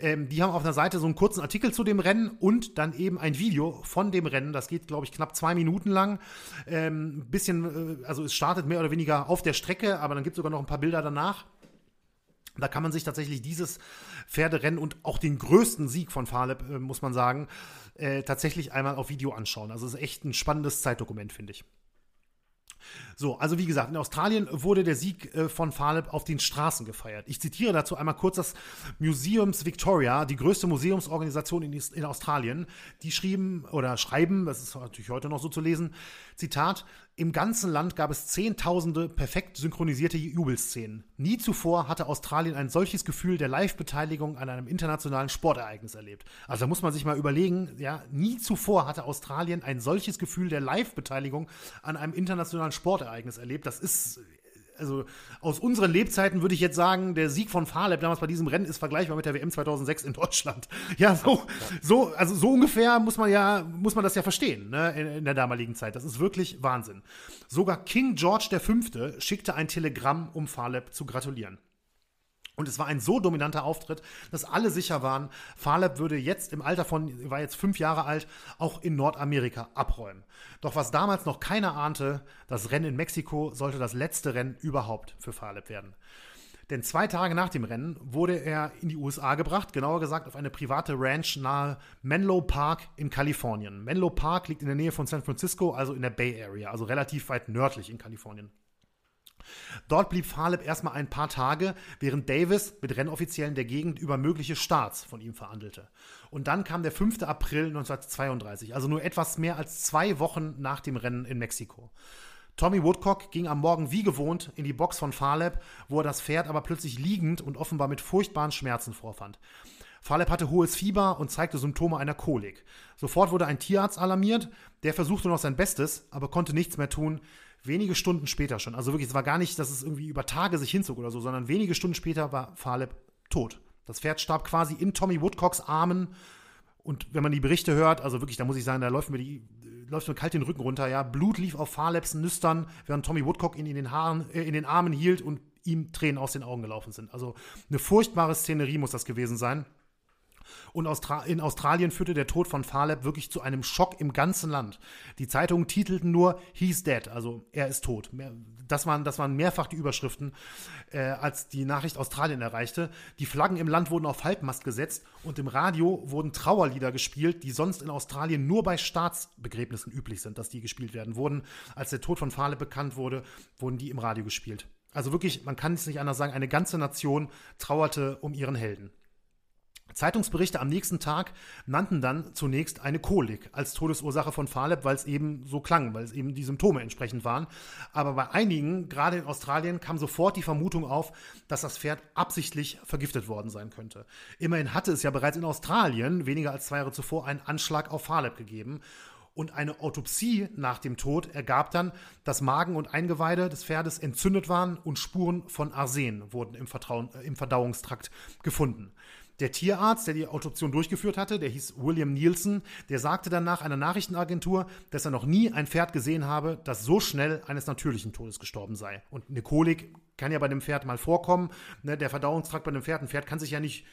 Ähm, die haben auf einer Seite so einen kurzen Artikel zu dem Rennen und dann eben ein Video von dem Rennen. Das geht, glaube ich, knapp zwei Minuten lang. Ein ähm, bisschen, äh, also es startet mehr oder weniger auf der Strecke, aber dann gibt es sogar noch ein paar Bilder danach. Da kann man sich tatsächlich dieses Pferderennen und auch den größten Sieg von Faleb, äh, muss man sagen, äh, tatsächlich einmal auf Video anschauen. Also es ist echt ein spannendes Zeitdokument, finde ich. So, also wie gesagt, in Australien wurde der Sieg äh, von Faleb auf den Straßen gefeiert. Ich zitiere dazu einmal kurz das Museums Victoria, die größte Museumsorganisation in, in Australien. Die schrieben oder schreiben, das ist natürlich heute noch so zu lesen, Zitat, im ganzen Land gab es zehntausende perfekt synchronisierte Jubelszenen. Nie zuvor hatte Australien ein solches Gefühl der Live-Beteiligung an einem internationalen Sportereignis erlebt. Also da muss man sich mal überlegen, ja, nie zuvor hatte Australien ein solches Gefühl der Live-Beteiligung an einem internationalen Sportereignis erlebt. Das ist also aus unseren Lebzeiten würde ich jetzt sagen, der Sieg von Farleb damals bei diesem Rennen ist vergleichbar mit der WM 2006 in Deutschland. Ja, so, so, also so ungefähr muss man ja, muss man das ja verstehen, ne, in, in der damaligen Zeit. Das ist wirklich Wahnsinn. Sogar King George V. schickte ein Telegramm, um Farleb zu gratulieren. Und es war ein so dominanter Auftritt, dass alle sicher waren, Farlab würde jetzt im Alter von, war jetzt fünf Jahre alt, auch in Nordamerika abräumen. Doch was damals noch keiner ahnte, das Rennen in Mexiko sollte das letzte Rennen überhaupt für Farlab werden. Denn zwei Tage nach dem Rennen wurde er in die USA gebracht, genauer gesagt auf eine private Ranch nahe Menlo Park in Kalifornien. Menlo Park liegt in der Nähe von San Francisco, also in der Bay Area, also relativ weit nördlich in Kalifornien. Dort blieb Faleb erstmal ein paar Tage, während Davis mit Rennoffiziellen der Gegend über mögliche Starts von ihm verhandelte. Und dann kam der 5. April 1932, also nur etwas mehr als zwei Wochen nach dem Rennen in Mexiko. Tommy Woodcock ging am Morgen wie gewohnt in die Box von Faleb, wo er das Pferd aber plötzlich liegend und offenbar mit furchtbaren Schmerzen vorfand. Faleb hatte hohes Fieber und zeigte Symptome einer Kolik. Sofort wurde ein Tierarzt alarmiert, der versuchte noch sein Bestes, aber konnte nichts mehr tun wenige Stunden später schon, also wirklich, es war gar nicht, dass es irgendwie über Tage sich hinzog oder so, sondern wenige Stunden später war Faleb tot. Das Pferd starb quasi in Tommy Woodcocks Armen. Und wenn man die Berichte hört, also wirklich, da muss ich sagen, da läuft mir die, läuft mir kalt den Rücken runter, ja. Blut lief auf Falebs Nüstern, während Tommy Woodcock ihn in den Haaren, äh, in den Armen hielt und ihm Tränen aus den Augen gelaufen sind. Also eine furchtbare Szenerie muss das gewesen sein. Und in Australien führte der Tod von Farlab wirklich zu einem Schock im ganzen Land. Die Zeitungen titelten nur He's dead, also er ist tot. Das waren, das waren mehrfach die Überschriften, äh, als die Nachricht Australien erreichte. Die Flaggen im Land wurden auf Halbmast gesetzt und im Radio wurden Trauerlieder gespielt, die sonst in Australien nur bei Staatsbegräbnissen üblich sind, dass die gespielt werden. Wurden, als der Tod von Farlab bekannt wurde, wurden die im Radio gespielt. Also wirklich, man kann es nicht anders sagen, eine ganze Nation trauerte um ihren Helden. Zeitungsberichte am nächsten Tag nannten dann zunächst eine Kolik als Todesursache von Faleb, weil es eben so klang, weil es eben die Symptome entsprechend waren. Aber bei einigen, gerade in Australien, kam sofort die Vermutung auf, dass das Pferd absichtlich vergiftet worden sein könnte. Immerhin hatte es ja bereits in Australien, weniger als zwei Jahre zuvor, einen Anschlag auf Faleb gegeben. Und eine Autopsie nach dem Tod ergab dann, dass Magen und Eingeweide des Pferdes entzündet waren und Spuren von Arsen wurden im, Vertrauen, äh, im Verdauungstrakt gefunden. Der Tierarzt, der die Autopsion durchgeführt hatte, der hieß William Nielsen, der sagte danach einer Nachrichtenagentur, dass er noch nie ein Pferd gesehen habe, das so schnell eines natürlichen Todes gestorben sei. Und eine Kolik kann ja bei dem Pferd mal vorkommen. Ne? Der Verdauungstrakt bei einem Pferd, ein Pferd kann sich ja nicht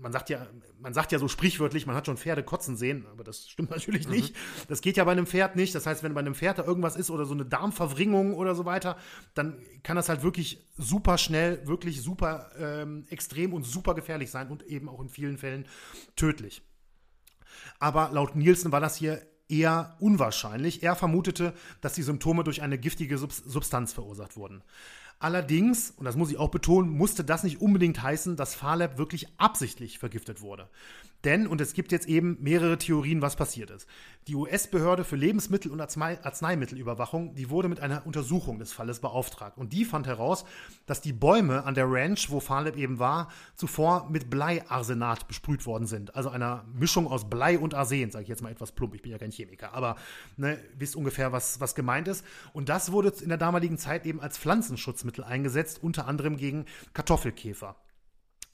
man sagt ja, man sagt ja so sprichwörtlich, man hat schon Pferde kotzen sehen, aber das stimmt natürlich mhm. nicht. Das geht ja bei einem Pferd nicht. Das heißt, wenn bei einem Pferd da irgendwas ist oder so eine Darmverwringung oder so weiter, dann kann das halt wirklich super schnell, wirklich super ähm, extrem und super gefährlich sein und eben auch in vielen Fällen tödlich. Aber laut Nielsen war das hier eher unwahrscheinlich. Er vermutete, dass die Symptome durch eine giftige Substanz verursacht wurden. Allerdings, und das muss ich auch betonen, musste das nicht unbedingt heißen, dass Farlab wirklich absichtlich vergiftet wurde. Denn, und es gibt jetzt eben mehrere Theorien, was passiert ist. Die US-Behörde für Lebensmittel- und Arzneimittelüberwachung, die wurde mit einer Untersuchung des Falles beauftragt. Und die fand heraus, dass die Bäume an der Ranch, wo Faleb eben war, zuvor mit Bleiarsenat besprüht worden sind. Also einer Mischung aus Blei und Arsen, sage ich jetzt mal etwas plump. Ich bin ja kein Chemiker, aber ne, wisst ungefähr, was, was gemeint ist. Und das wurde in der damaligen Zeit eben als Pflanzenschutzmittel eingesetzt, unter anderem gegen Kartoffelkäfer.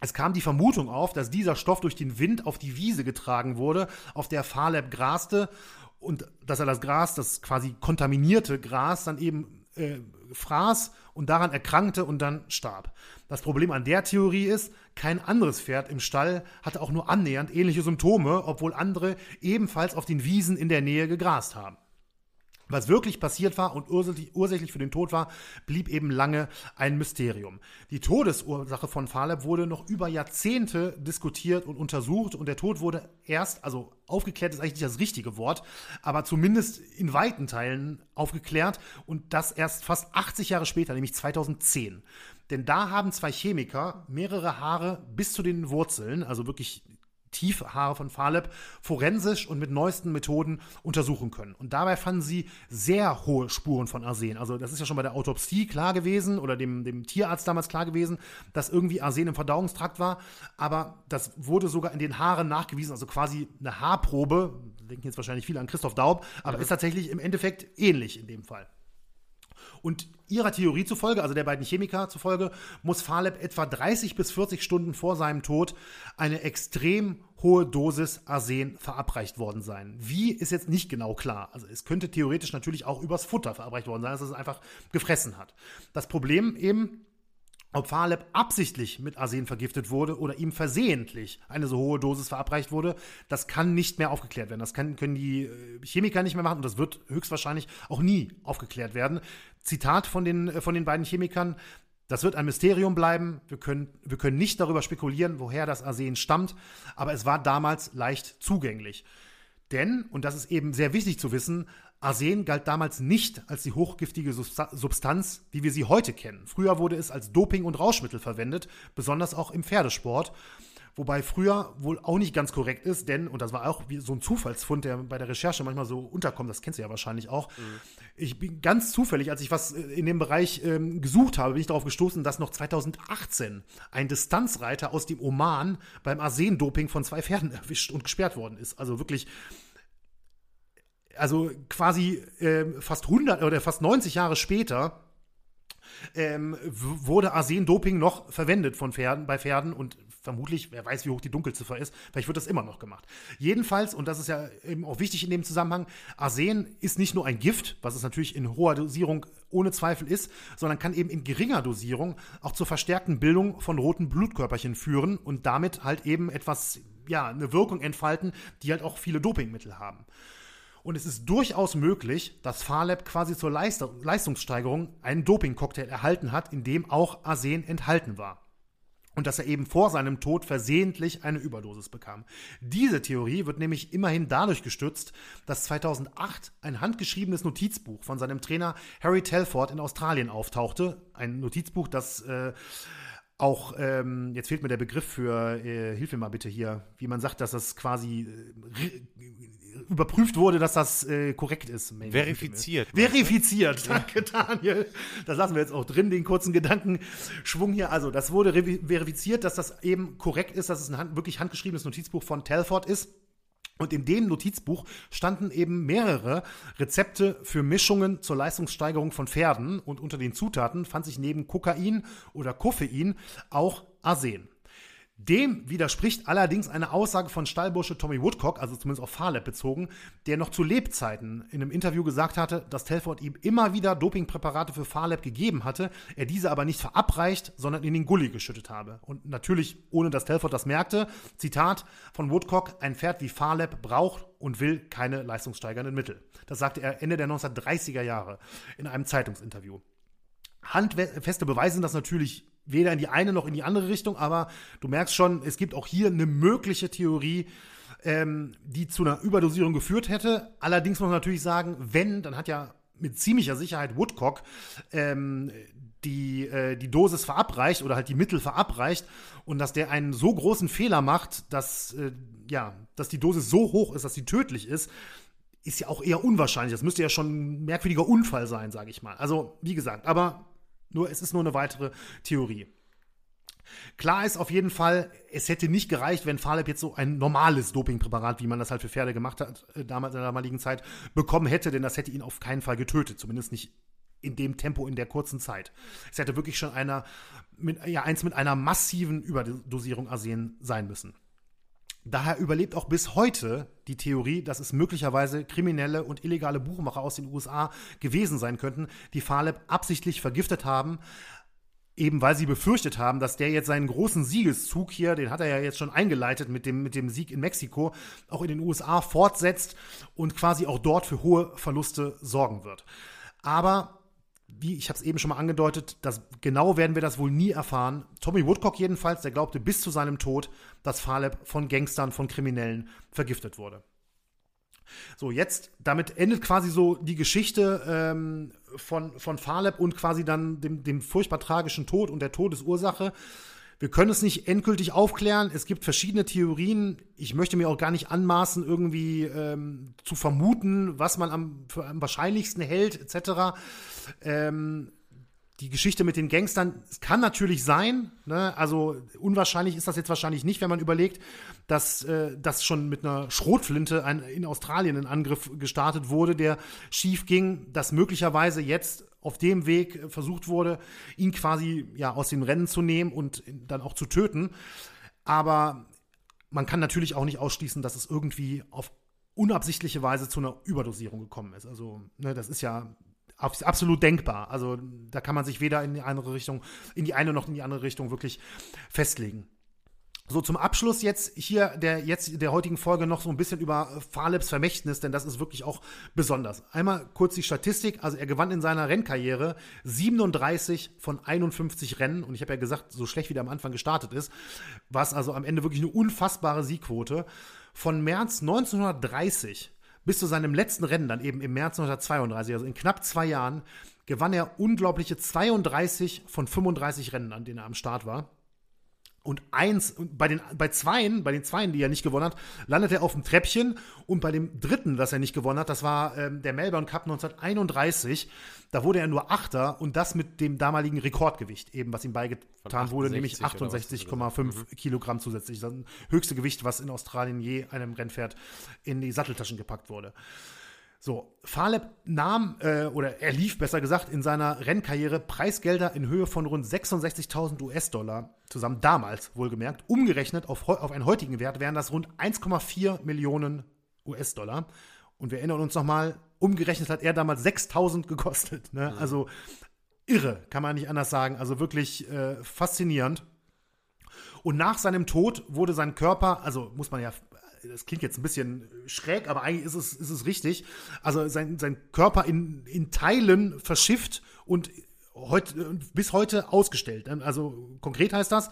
Es kam die Vermutung auf, dass dieser Stoff durch den Wind auf die Wiese getragen wurde, auf der Farlab graste und dass er das Gras, das quasi kontaminierte Gras, dann eben äh, fraß und daran erkrankte und dann starb. Das Problem an der Theorie ist, kein anderes Pferd im Stall hatte auch nur annähernd ähnliche Symptome, obwohl andere ebenfalls auf den Wiesen in der Nähe gegrast haben. Was wirklich passiert war und ursächlich für den Tod war, blieb eben lange ein Mysterium. Die Todesursache von Faleb wurde noch über Jahrzehnte diskutiert und untersucht und der Tod wurde erst, also aufgeklärt ist eigentlich nicht das richtige Wort, aber zumindest in weiten Teilen aufgeklärt und das erst fast 80 Jahre später, nämlich 2010. Denn da haben zwei Chemiker mehrere Haare bis zu den Wurzeln, also wirklich Tiefhaare von Faleb forensisch und mit neuesten Methoden untersuchen können. Und dabei fanden sie sehr hohe Spuren von Arsen. Also das ist ja schon bei der Autopsie klar gewesen oder dem, dem Tierarzt damals klar gewesen, dass irgendwie Arsen im Verdauungstrakt war. Aber das wurde sogar in den Haaren nachgewiesen, also quasi eine Haarprobe. Denken jetzt wahrscheinlich viele an Christoph Daub, aber ja. ist tatsächlich im Endeffekt ähnlich in dem Fall. Und ihrer Theorie zufolge, also der beiden Chemiker zufolge, muss Faleb etwa 30 bis 40 Stunden vor seinem Tod eine extrem hohe Dosis Arsen verabreicht worden sein. Wie ist jetzt nicht genau klar. Also es könnte theoretisch natürlich auch übers Futter verabreicht worden sein, dass es einfach gefressen hat. Das Problem eben, ob Faleb absichtlich mit Arsen vergiftet wurde oder ihm versehentlich eine so hohe Dosis verabreicht wurde, das kann nicht mehr aufgeklärt werden. Das kann, können die äh, Chemiker nicht mehr machen und das wird höchstwahrscheinlich auch nie aufgeklärt werden. Zitat von den, äh, von den beiden Chemikern. Das wird ein Mysterium bleiben. Wir können, wir können nicht darüber spekulieren, woher das Arsen stammt, aber es war damals leicht zugänglich. Denn, und das ist eben sehr wichtig zu wissen, Arsen galt damals nicht als die hochgiftige Substanz, wie wir sie heute kennen. Früher wurde es als Doping- und Rauschmittel verwendet, besonders auch im Pferdesport. Wobei früher wohl auch nicht ganz korrekt ist, denn, und das war auch so ein Zufallsfund, der bei der Recherche manchmal so unterkommt, das kennst du ja wahrscheinlich auch. Mhm. Ich bin ganz zufällig, als ich was äh, in dem Bereich ähm, gesucht habe, bin ich darauf gestoßen, dass noch 2018 ein Distanzreiter aus dem Oman beim Arsen-Doping von zwei Pferden erwischt und gesperrt worden ist. Also wirklich also quasi äh, fast 100 oder fast 90 Jahre später ähm, wurde Arsen-Doping noch verwendet von Pferden, bei Pferden und vermutlich, wer weiß, wie hoch die Dunkelziffer ist, vielleicht wird das immer noch gemacht. Jedenfalls, und das ist ja eben auch wichtig in dem Zusammenhang, Arsen ist nicht nur ein Gift, was es natürlich in hoher Dosierung ohne Zweifel ist, sondern kann eben in geringer Dosierung auch zur verstärkten Bildung von roten Blutkörperchen führen und damit halt eben etwas, ja, eine Wirkung entfalten, die halt auch viele Dopingmittel haben. Und es ist durchaus möglich, dass Farlab quasi zur Leistungssteigerung einen Dopingcocktail erhalten hat, in dem auch Arsen enthalten war. Und dass er eben vor seinem Tod versehentlich eine Überdosis bekam. Diese Theorie wird nämlich immerhin dadurch gestützt, dass 2008 ein handgeschriebenes Notizbuch von seinem Trainer Harry Telford in Australien auftauchte. Ein Notizbuch, das äh, auch, ähm, jetzt fehlt mir der Begriff für, äh, hilf mir mal bitte hier, wie man sagt, dass das quasi äh, überprüft wurde, dass das äh, korrekt ist. Verifiziert. Verifiziert, danke Daniel. Das lassen wir jetzt auch drin, den kurzen Gedankenschwung hier. Also das wurde verifiziert, dass das eben korrekt ist, dass es ein hand wirklich handgeschriebenes Notizbuch von Telford ist. Und in dem Notizbuch standen eben mehrere Rezepte für Mischungen zur Leistungssteigerung von Pferden und unter den Zutaten fand sich neben Kokain oder Koffein auch Arsen. Dem widerspricht allerdings eine Aussage von Stallbursche Tommy Woodcock, also zumindest auf Farlab bezogen, der noch zu Lebzeiten in einem Interview gesagt hatte, dass Telford ihm immer wieder Dopingpräparate für Farlab gegeben hatte, er diese aber nicht verabreicht, sondern in den Gully geschüttet habe. Und natürlich, ohne dass Telford das merkte, Zitat von Woodcock, ein Pferd wie Farlab braucht und will keine leistungssteigernden Mittel. Das sagte er Ende der 1930er Jahre in einem Zeitungsinterview. Handfeste Beweise sind das natürlich weder in die eine noch in die andere Richtung, aber du merkst schon, es gibt auch hier eine mögliche Theorie, ähm, die zu einer Überdosierung geführt hätte. Allerdings muss man natürlich sagen, wenn, dann hat ja mit ziemlicher Sicherheit Woodcock ähm, die, äh, die Dosis verabreicht oder halt die Mittel verabreicht und dass der einen so großen Fehler macht, dass, äh, ja, dass die Dosis so hoch ist, dass sie tödlich ist, ist ja auch eher unwahrscheinlich. Das müsste ja schon ein merkwürdiger Unfall sein, sage ich mal. Also, wie gesagt, aber nur, es ist nur eine weitere Theorie. Klar ist auf jeden Fall, es hätte nicht gereicht, wenn Faleb jetzt so ein normales Dopingpräparat, wie man das halt für Pferde gemacht hat, äh, damals in der damaligen Zeit, bekommen hätte, denn das hätte ihn auf keinen Fall getötet, zumindest nicht in dem Tempo in der kurzen Zeit. Es hätte wirklich schon einer mit, ja, eins mit einer massiven Überdosierung Arsen sein müssen. Daher überlebt auch bis heute die Theorie, dass es möglicherweise kriminelle und illegale Buchmacher aus den USA gewesen sein könnten, die Faleb absichtlich vergiftet haben, eben weil sie befürchtet haben, dass der jetzt seinen großen Siegeszug hier, den hat er ja jetzt schon eingeleitet mit dem, mit dem Sieg in Mexiko, auch in den USA fortsetzt und quasi auch dort für hohe Verluste sorgen wird. Aber wie ich habe es eben schon mal angedeutet, das, genau werden wir das wohl nie erfahren. Tommy Woodcock jedenfalls, der glaubte bis zu seinem Tod, dass Faleb von Gangstern, von Kriminellen vergiftet wurde. So, jetzt, damit endet quasi so die Geschichte ähm, von, von Faleb und quasi dann dem, dem furchtbar tragischen Tod und der Todesursache. Wir können es nicht endgültig aufklären. Es gibt verschiedene Theorien. Ich möchte mir auch gar nicht anmaßen, irgendwie ähm, zu vermuten, was man am, am wahrscheinlichsten hält, etc. Ähm, die Geschichte mit den Gangstern, kann natürlich sein, ne? also unwahrscheinlich ist das jetzt wahrscheinlich nicht, wenn man überlegt, dass äh, das schon mit einer Schrotflinte ein, in Australien ein Angriff gestartet wurde, der schief ging, dass möglicherweise jetzt auf dem Weg versucht wurde, ihn quasi ja aus dem Rennen zu nehmen und dann auch zu töten. Aber man kann natürlich auch nicht ausschließen, dass es irgendwie auf unabsichtliche Weise zu einer Überdosierung gekommen ist. Also, ne, das ist ja absolut denkbar. Also da kann man sich weder in die andere Richtung, in die eine noch in die andere Richtung wirklich festlegen. So, zum Abschluss jetzt hier der, jetzt der heutigen Folge noch so ein bisschen über Falebs Vermächtnis, denn das ist wirklich auch besonders. Einmal kurz die Statistik. Also er gewann in seiner Rennkarriere 37 von 51 Rennen. Und ich habe ja gesagt, so schlecht wie der am Anfang gestartet ist, war es also am Ende wirklich eine unfassbare Siegquote. Von März 1930 bis zu seinem letzten Rennen, dann eben im März 1932, also in knapp zwei Jahren, gewann er unglaubliche 32 von 35 Rennen, an denen er am Start war. Und eins, bei den, bei zweien, bei den zweien, die er nicht gewonnen hat, landet er auf dem Treppchen. Und bei dem dritten, das er nicht gewonnen hat, das war ähm, der Melbourne Cup 1931. Da wurde er nur Achter und das mit dem damaligen Rekordgewicht, eben was ihm beigetan wurde, nämlich 68,5 mhm. Kilogramm zusätzlich. Das höchste Gewicht, was in Australien je einem Rennpferd in die Satteltaschen gepackt wurde. So, Faleb nahm, äh, oder er lief besser gesagt, in seiner Rennkarriere Preisgelder in Höhe von rund 66.000 US-Dollar zusammen, damals wohlgemerkt. Umgerechnet auf, auf einen heutigen Wert wären das rund 1,4 Millionen US-Dollar. Und wir erinnern uns nochmal, umgerechnet hat er damals 6.000 gekostet. Ne? Mhm. Also irre, kann man nicht anders sagen. Also wirklich äh, faszinierend. Und nach seinem Tod wurde sein Körper, also muss man ja das klingt jetzt ein bisschen schräg, aber eigentlich ist es, ist es richtig. Also sein, sein Körper in, in Teilen verschifft und heut, bis heute ausgestellt. Also konkret heißt das,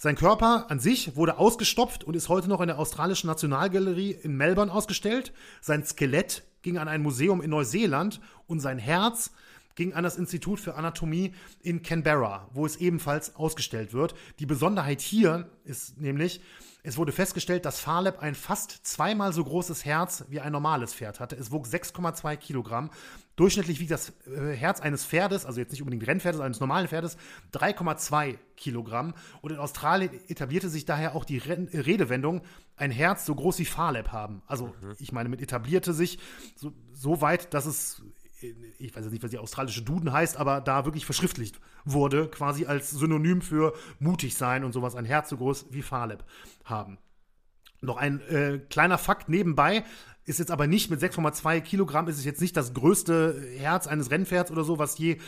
sein Körper an sich wurde ausgestopft und ist heute noch in der australischen Nationalgalerie in Melbourne ausgestellt. Sein Skelett ging an ein Museum in Neuseeland und sein Herz ging an das Institut für Anatomie in Canberra, wo es ebenfalls ausgestellt wird. Die Besonderheit hier ist nämlich, es wurde festgestellt, dass Farleb ein fast zweimal so großes Herz wie ein normales Pferd hatte. Es wog 6,2 Kilogramm. Durchschnittlich wiegt das äh, Herz eines Pferdes, also jetzt nicht unbedingt Rennpferdes, eines normalen Pferdes, 3,2 Kilogramm. Und in Australien etablierte sich daher auch die Redewendung, ein Herz so groß wie Farleb haben. Also, mhm. ich meine, mit etablierte sich so, so weit, dass es ich weiß jetzt nicht, was die australische Duden heißt, aber da wirklich verschriftlicht wurde, quasi als Synonym für mutig sein und sowas, ein Herz so groß wie Farleb haben. Noch ein äh, kleiner Fakt nebenbei, ist jetzt aber nicht mit 6,2 Kilogramm, ist es jetzt nicht das größte Herz eines Rennpferds oder so, was je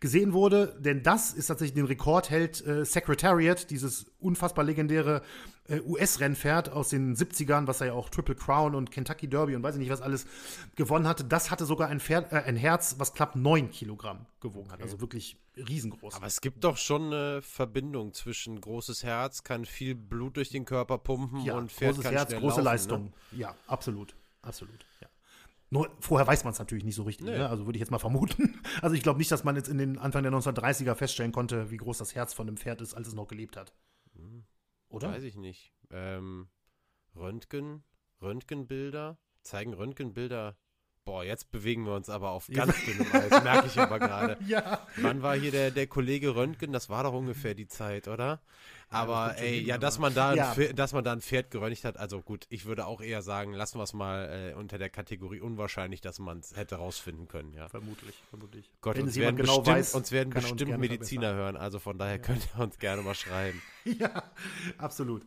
gesehen wurde, denn das ist tatsächlich den Rekord hält äh, Secretariat, dieses unfassbar legendäre äh, US-Rennpferd aus den 70ern, was er ja auch Triple Crown und Kentucky Derby und weiß ich nicht was alles gewonnen hatte. Das hatte sogar ein, Pferd, äh, ein Herz, was knapp 9 Kilogramm gewogen hat, also wirklich riesengroß. Aber es gibt doch schon eine Verbindung zwischen großes Herz, kann viel Blut durch den Körper pumpen ja, und Pferd großes kann Herz, große laufen, ne? Leistung. Ne? Ja, absolut. Absolut, ja. Nur vorher weiß man es natürlich nicht so richtig. Nee. Ne? Also würde ich jetzt mal vermuten. Also ich glaube nicht, dass man jetzt in den Anfang der 1930er feststellen konnte, wie groß das Herz von dem Pferd ist, als es noch gelebt hat. Hm. Oder? Weiß ich nicht. Ähm, Röntgen, Röntgenbilder, zeigen Röntgenbilder Boah, jetzt bewegen wir uns aber auf ganz dünnem Eis, merke ich aber gerade. ja. Wann war hier der, der Kollege Röntgen? Das war doch ungefähr die Zeit, oder? Aber ja, ey, ja, dass man da, ja. ein, dass man da ein Pferd geröntgt hat, also gut, ich würde auch eher sagen, lassen wir es mal äh, unter der Kategorie unwahrscheinlich, dass man es hätte rausfinden können, ja. Vermutlich, vermutlich. Gott, uns werden, genau bestimmt, weiß, uns werden bestimmt uns Mediziner hören, also von daher könnt ihr uns gerne mal schreiben. ja, absolut.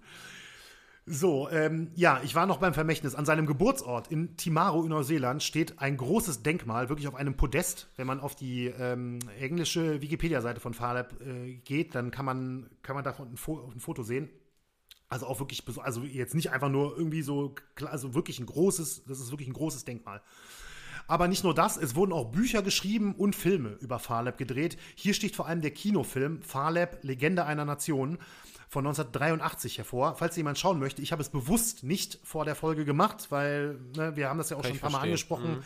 So, ähm, ja, ich war noch beim Vermächtnis. An seinem Geburtsort in Timaru in Neuseeland steht ein großes Denkmal, wirklich auf einem Podest. Wenn man auf die ähm, englische Wikipedia-Seite von Farlab äh, geht, dann kann man, kann man davon ein, Fo ein Foto sehen. Also auch wirklich, also jetzt nicht einfach nur irgendwie so, also wirklich ein großes, das ist wirklich ein großes Denkmal. Aber nicht nur das, es wurden auch Bücher geschrieben und Filme über Farlab gedreht. Hier sticht vor allem der Kinofilm Farlab, Legende einer Nation von 1983 hervor. Falls jemand schauen möchte, ich habe es bewusst nicht vor der Folge gemacht, weil ne, wir haben das ja auch Kann schon ein paar Mal angesprochen. Mhm.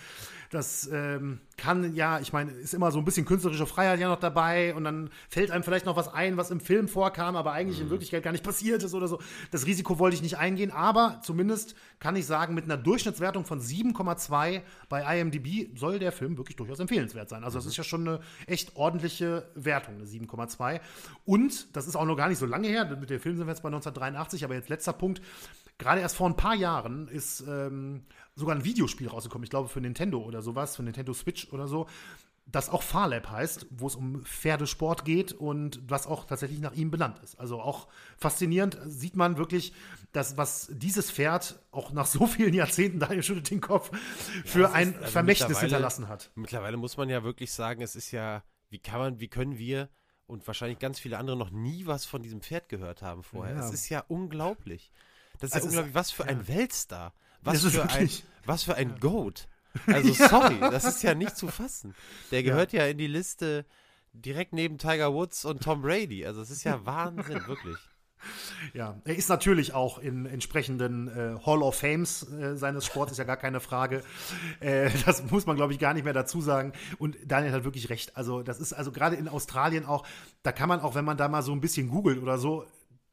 Das ähm, kann ja, ich meine, ist immer so ein bisschen künstlerische Freiheit ja noch dabei und dann fällt einem vielleicht noch was ein, was im Film vorkam, aber eigentlich mhm. in Wirklichkeit gar nicht passiert ist oder so. Das Risiko wollte ich nicht eingehen, aber zumindest kann ich sagen, mit einer Durchschnittswertung von 7,2 bei IMDb soll der Film wirklich durchaus empfehlenswert sein. Also, das mhm. ist ja schon eine echt ordentliche Wertung, eine 7,2. Und das ist auch noch gar nicht so lange her, mit dem Film sind wir jetzt bei 1983, aber jetzt letzter Punkt. Gerade erst vor ein paar Jahren ist ähm, sogar ein Videospiel rausgekommen, ich glaube für Nintendo oder sowas, für Nintendo Switch oder so, das auch Farlab heißt, wo es um Pferdesport geht und was auch tatsächlich nach ihm benannt ist. Also auch faszinierend sieht man wirklich, dass was dieses Pferd auch nach so vielen Jahrzehnten, Daniel schüttelt den Kopf, für ja, ein also Vermächtnis hinterlassen hat. Mittlerweile muss man ja wirklich sagen, es ist ja, wie kann man, wie können wir und wahrscheinlich ganz viele andere noch nie was von diesem Pferd gehört haben vorher. Es ist ja unglaublich. Das ist also ja unglaublich, was für ein Weltstar. Was für, ein, was für ein Goat. Also sorry, das ist ja nicht zu fassen. Der gehört ja. ja in die Liste direkt neben Tiger Woods und Tom Brady. Also es ist ja Wahnsinn, wirklich. Ja, er ist natürlich auch in entsprechenden äh, Hall of Fames äh, seines Sports, ist ja gar keine Frage. Äh, das muss man, glaube ich, gar nicht mehr dazu sagen. Und Daniel hat wirklich recht. Also, das ist also gerade in Australien auch, da kann man auch, wenn man da mal so ein bisschen googelt oder so,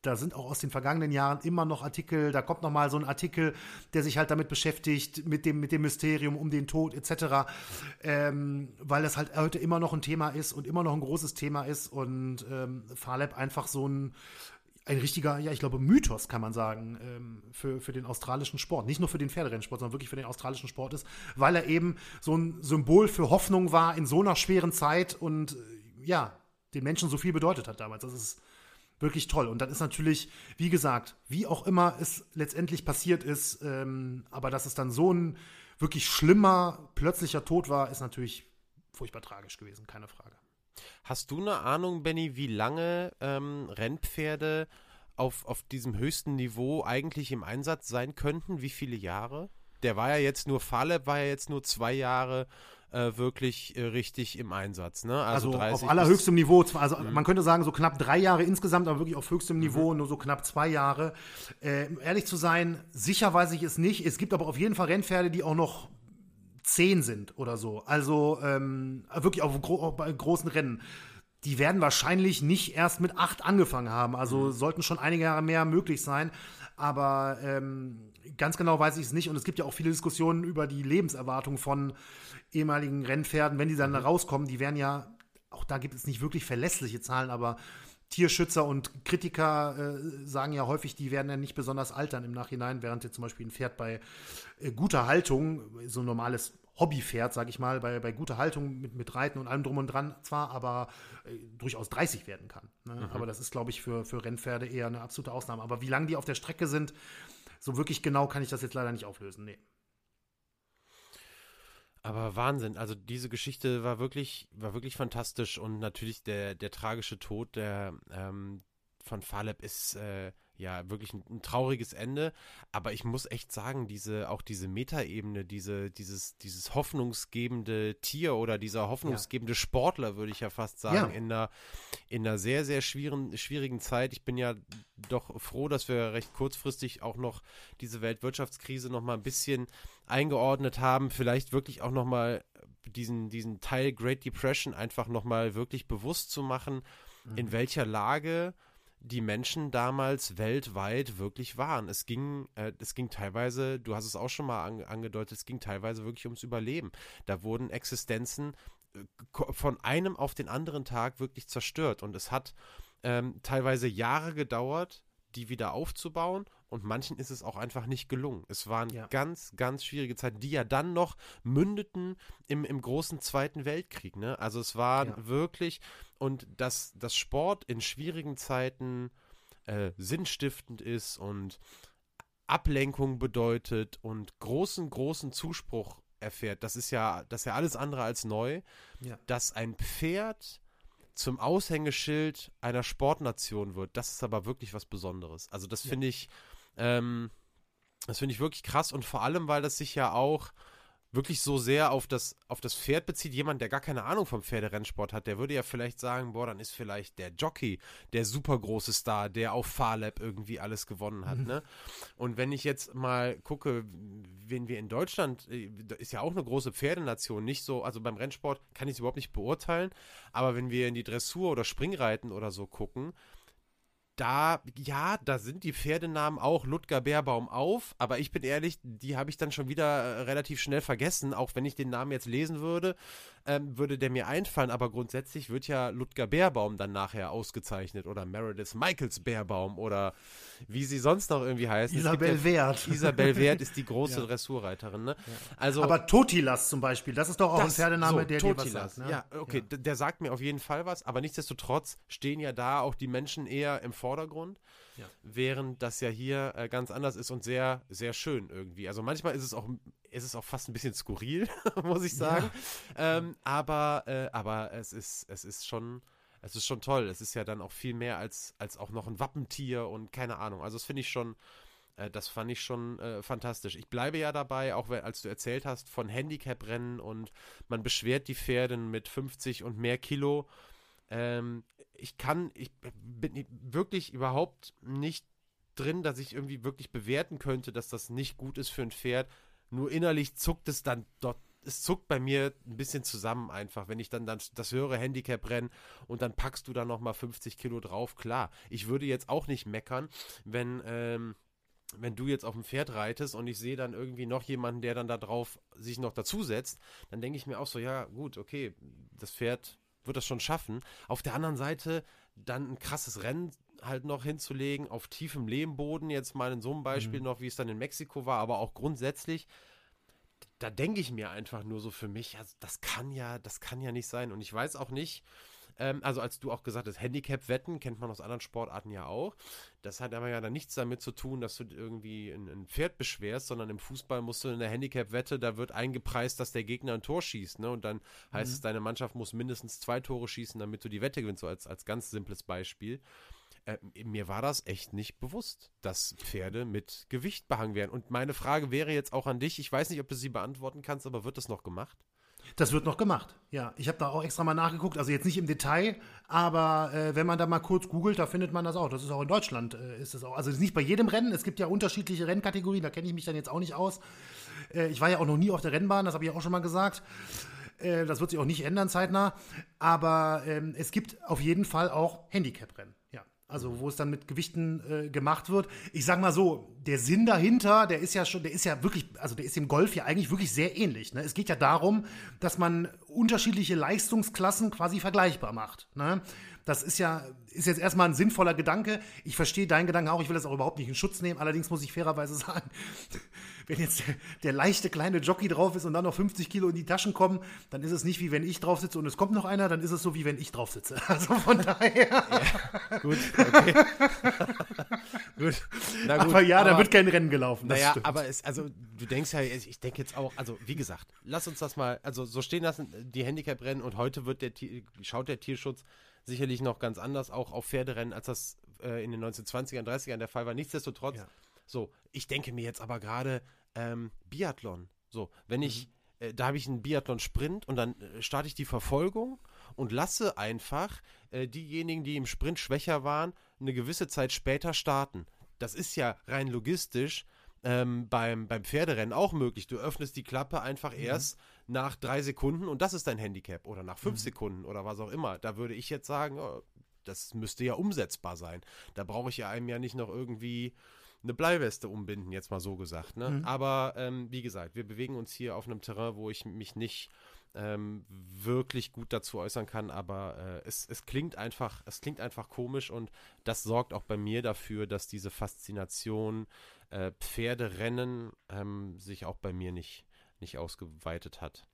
da sind auch aus den vergangenen Jahren immer noch Artikel, da kommt noch mal so ein Artikel, der sich halt damit beschäftigt, mit dem, mit dem Mysterium um den Tod etc., ähm, weil das halt heute immer noch ein Thema ist und immer noch ein großes Thema ist und ähm, Farlab einfach so ein, ein richtiger, ja, ich glaube, Mythos, kann man sagen, ähm, für, für den australischen Sport. Nicht nur für den Pferderennsport, sondern wirklich für den australischen Sport ist, weil er eben so ein Symbol für Hoffnung war in so einer schweren Zeit und äh, ja, den Menschen so viel bedeutet hat damals. Das ist wirklich toll. Und dann ist natürlich, wie gesagt, wie auch immer es letztendlich passiert ist, ähm, aber dass es dann so ein wirklich schlimmer, plötzlicher Tod war, ist natürlich furchtbar tragisch gewesen, keine Frage. Hast du eine Ahnung, Benny, wie lange ähm, Rennpferde auf, auf diesem höchsten Niveau eigentlich im Einsatz sein könnten? Wie viele Jahre? Der war ja jetzt nur, Faleb war ja jetzt nur zwei Jahre äh, wirklich äh, richtig im Einsatz. Ne? Also, also auf allerhöchstem Niveau, also mhm. man könnte sagen so knapp drei Jahre insgesamt, aber wirklich auf höchstem Niveau, mhm. nur so knapp zwei Jahre. Äh, ehrlich zu sein, sicher weiß ich es nicht. Es gibt aber auf jeden Fall Rennpferde, die auch noch zehn sind oder so. Also ähm, wirklich auf gro bei großen Rennen. Die werden wahrscheinlich nicht erst mit acht angefangen haben. Also mhm. sollten schon einige Jahre mehr möglich sein. Aber ähm, ganz genau weiß ich es nicht. Und es gibt ja auch viele Diskussionen über die Lebenserwartung von ehemaligen Rennpferden, wenn die dann mhm. rauskommen. Die werden ja, auch da gibt es nicht wirklich verlässliche Zahlen, aber Tierschützer und Kritiker äh, sagen ja häufig, die werden ja nicht besonders altern im Nachhinein, während jetzt zum Beispiel ein Pferd bei äh, guter Haltung, so ein normales Hobbypferd, sag ich mal, bei, bei guter Haltung mit, mit Reiten und allem drum und dran zwar, aber äh, durchaus 30 werden kann. Ne? Mhm. Aber das ist, glaube ich, für, für Rennpferde eher eine absolute Ausnahme. Aber wie lange die auf der Strecke sind, so wirklich genau kann ich das jetzt leider nicht auflösen. Nee. Aber Wahnsinn, also diese Geschichte war wirklich, war wirklich fantastisch und natürlich der, der tragische Tod der, ähm, von Faleb ist äh, ja wirklich ein, ein, trauriges Ende. Aber ich muss echt sagen, diese, auch diese Metaebene, diese, dieses, dieses hoffnungsgebende Tier oder dieser hoffnungsgebende ja. Sportler, würde ich ja fast sagen, ja. in einer, in einer sehr, sehr schwierigen, schwierigen Zeit. Ich bin ja doch froh, dass wir recht kurzfristig auch noch diese Weltwirtschaftskrise noch mal ein bisschen eingeordnet haben. Vielleicht wirklich auch noch mal diesen, diesen Teil Great Depression einfach noch mal wirklich bewusst zu machen, mhm. in welcher Lage die Menschen damals weltweit wirklich waren. Es ging, äh, es ging teilweise, du hast es auch schon mal an, angedeutet, es ging teilweise wirklich ums Überleben. Da wurden Existenzen äh, von einem auf den anderen Tag wirklich zerstört und es hat ähm, teilweise Jahre gedauert, die wieder aufzubauen und manchen ist es auch einfach nicht gelungen. Es waren ja. ganz, ganz schwierige Zeiten, die ja dann noch mündeten im, im großen Zweiten Weltkrieg. Ne? Also es war ja. wirklich, und dass das Sport in schwierigen Zeiten äh, sinnstiftend ist und Ablenkung bedeutet und großen, großen Zuspruch erfährt, das ist ja, das ist ja alles andere als neu, ja. dass ein Pferd zum Aushängeschild einer Sportnation wird, das ist aber wirklich was Besonderes. Also das finde ich, ähm, das finde ich wirklich krass und vor allem, weil das sich ja auch wirklich so sehr auf das, auf das Pferd bezieht. Jemand, der gar keine Ahnung vom Pferderennsport hat, der würde ja vielleicht sagen, boah, dann ist vielleicht der Jockey der super große Star, der auf Farlab irgendwie alles gewonnen hat. Mhm. Ne? Und wenn ich jetzt mal gucke, wen wir in Deutschland, äh, ist ja auch eine große Pferdenation, nicht so, also beim Rennsport kann ich es überhaupt nicht beurteilen, aber wenn wir in die Dressur oder Springreiten oder so gucken, da, ja, da sind die Pferdenamen auch Ludger Bärbaum auf, aber ich bin ehrlich, die habe ich dann schon wieder äh, relativ schnell vergessen, auch wenn ich den Namen jetzt lesen würde ähm, würde der mir einfallen, aber grundsätzlich wird ja Ludger Bärbaum dann nachher ausgezeichnet oder Meredith Michaels Bärbaum oder wie sie sonst noch irgendwie heißen. Isabel ja, Wert. Isabel Wert ist die große ja. Dressurreiterin. Ne? Ja. Also, aber Totilas zum Beispiel, das ist doch auch das, ein Pferdename, so, der Totilas, dir was sagt. Ne? Ja, okay, der sagt mir auf jeden Fall was, aber nichtsdestotrotz stehen ja da auch die Menschen eher im Vordergrund. Ja. Während das ja hier äh, ganz anders ist und sehr, sehr schön irgendwie. Also manchmal ist es auch, ist es auch fast ein bisschen skurril, muss ich sagen. Ja. Ähm, aber, äh, aber es ist, es ist schon, es ist schon toll. Es ist ja dann auch viel mehr als, als auch noch ein Wappentier und keine Ahnung. Also das finde ich schon, äh, das fand ich schon äh, fantastisch. Ich bleibe ja dabei, auch wenn, als du erzählt hast von Handicap-Rennen und man beschwert die Pferde mit 50 und mehr Kilo. Ähm, ich kann, ich bin wirklich überhaupt nicht drin, dass ich irgendwie wirklich bewerten könnte, dass das nicht gut ist für ein Pferd. Nur innerlich zuckt es dann dort. Es zuckt bei mir ein bisschen zusammen einfach, wenn ich dann, dann das höhere Handicap renne und dann packst du da nochmal 50 Kilo drauf. Klar, ich würde jetzt auch nicht meckern, wenn, ähm, wenn du jetzt auf dem Pferd reitest und ich sehe dann irgendwie noch jemanden, der dann da drauf sich noch dazusetzt, dann denke ich mir auch so, ja, gut, okay, das Pferd wird das schon schaffen. Auf der anderen Seite dann ein krasses Rennen halt noch hinzulegen, auf tiefem Lehmboden, jetzt mal in so einem Beispiel mhm. noch, wie es dann in Mexiko war, aber auch grundsätzlich, da denke ich mir einfach nur so für mich, also das kann ja, das kann ja nicht sein. Und ich weiß auch nicht, ähm, also als du auch gesagt hast, Handicap-Wetten kennt man aus anderen Sportarten ja auch. Das hat aber ja dann nichts damit zu tun, dass du irgendwie ein, ein Pferd beschwerst, sondern im Fußball musst du in der Handicap-Wette, da wird eingepreist, dass der Gegner ein Tor schießt, ne? Und dann heißt mhm. es, deine Mannschaft muss mindestens zwei Tore schießen, damit du die Wette gewinnst, so als, als ganz simples Beispiel. äh, mir war das echt nicht bewusst, dass Pferde mit Gewicht behangen werden. Und meine Frage wäre jetzt auch an dich, ich weiß nicht, ob du sie beantworten kannst, aber wird das noch gemacht? Das wird noch gemacht, ja. Ich habe da auch extra mal nachgeguckt, also jetzt nicht im Detail, aber äh, wenn man da mal kurz googelt, da findet man das auch. Das ist auch in Deutschland, äh, ist es auch. Also nicht bei jedem Rennen, es gibt ja unterschiedliche Rennkategorien, da kenne ich mich dann jetzt auch nicht aus. Äh, ich war ja auch noch nie auf der Rennbahn, das habe ich auch schon mal gesagt. Äh, das wird sich auch nicht ändern zeitnah, aber ähm, es gibt auf jeden Fall auch Handicap-Rennen. Also wo es dann mit Gewichten äh, gemacht wird. Ich sag mal so, der Sinn dahinter, der ist ja schon, der ist ja wirklich, also der ist im Golf ja eigentlich wirklich sehr ähnlich. Ne? Es geht ja darum, dass man unterschiedliche Leistungsklassen quasi vergleichbar macht. Ne? Das ist ja, ist jetzt erstmal ein sinnvoller Gedanke. Ich verstehe deinen Gedanken auch, ich will das auch überhaupt nicht in Schutz nehmen. Allerdings muss ich fairerweise sagen, wenn jetzt der, der, leichte kleine Jockey drauf ist und dann noch 50 Kilo in die Taschen kommen, dann ist es nicht wie wenn ich drauf sitze und es kommt noch einer, dann ist es so wie wenn ich drauf sitze. Also von daher. Ja, gut, okay. gut. Na gut. Aber ja, da wird kein Rennen gelaufen. Naja, stimmt. aber es, also du denkst ja, ich denke jetzt auch, also wie gesagt, lass uns das mal, also so stehen lassen, die Handicap-Rennen und heute wird der, schaut der Tierschutz sicherlich noch ganz anders auch auf Pferderennen, als das äh, in den 1920ern, 30ern der Fall war. Nichtsdestotrotz, ja. So, ich denke mir jetzt aber gerade ähm, Biathlon. So, wenn mhm. ich, äh, da habe ich einen Biathlon-Sprint und dann äh, starte ich die Verfolgung und lasse einfach äh, diejenigen, die im Sprint schwächer waren, eine gewisse Zeit später starten. Das ist ja rein logistisch ähm, beim, beim Pferderennen auch möglich. Du öffnest die Klappe einfach mhm. erst nach drei Sekunden und das ist dein Handicap oder nach fünf mhm. Sekunden oder was auch immer. Da würde ich jetzt sagen, oh, das müsste ja umsetzbar sein. Da brauche ich ja einem ja nicht noch irgendwie eine Bleiweste umbinden, jetzt mal so gesagt. Ne? Mhm. Aber ähm, wie gesagt, wir bewegen uns hier auf einem Terrain, wo ich mich nicht ähm, wirklich gut dazu äußern kann, aber äh, es, es klingt einfach, es klingt einfach komisch und das sorgt auch bei mir dafür, dass diese Faszination äh, Pferderennen ähm, sich auch bei mir nicht, nicht ausgeweitet hat.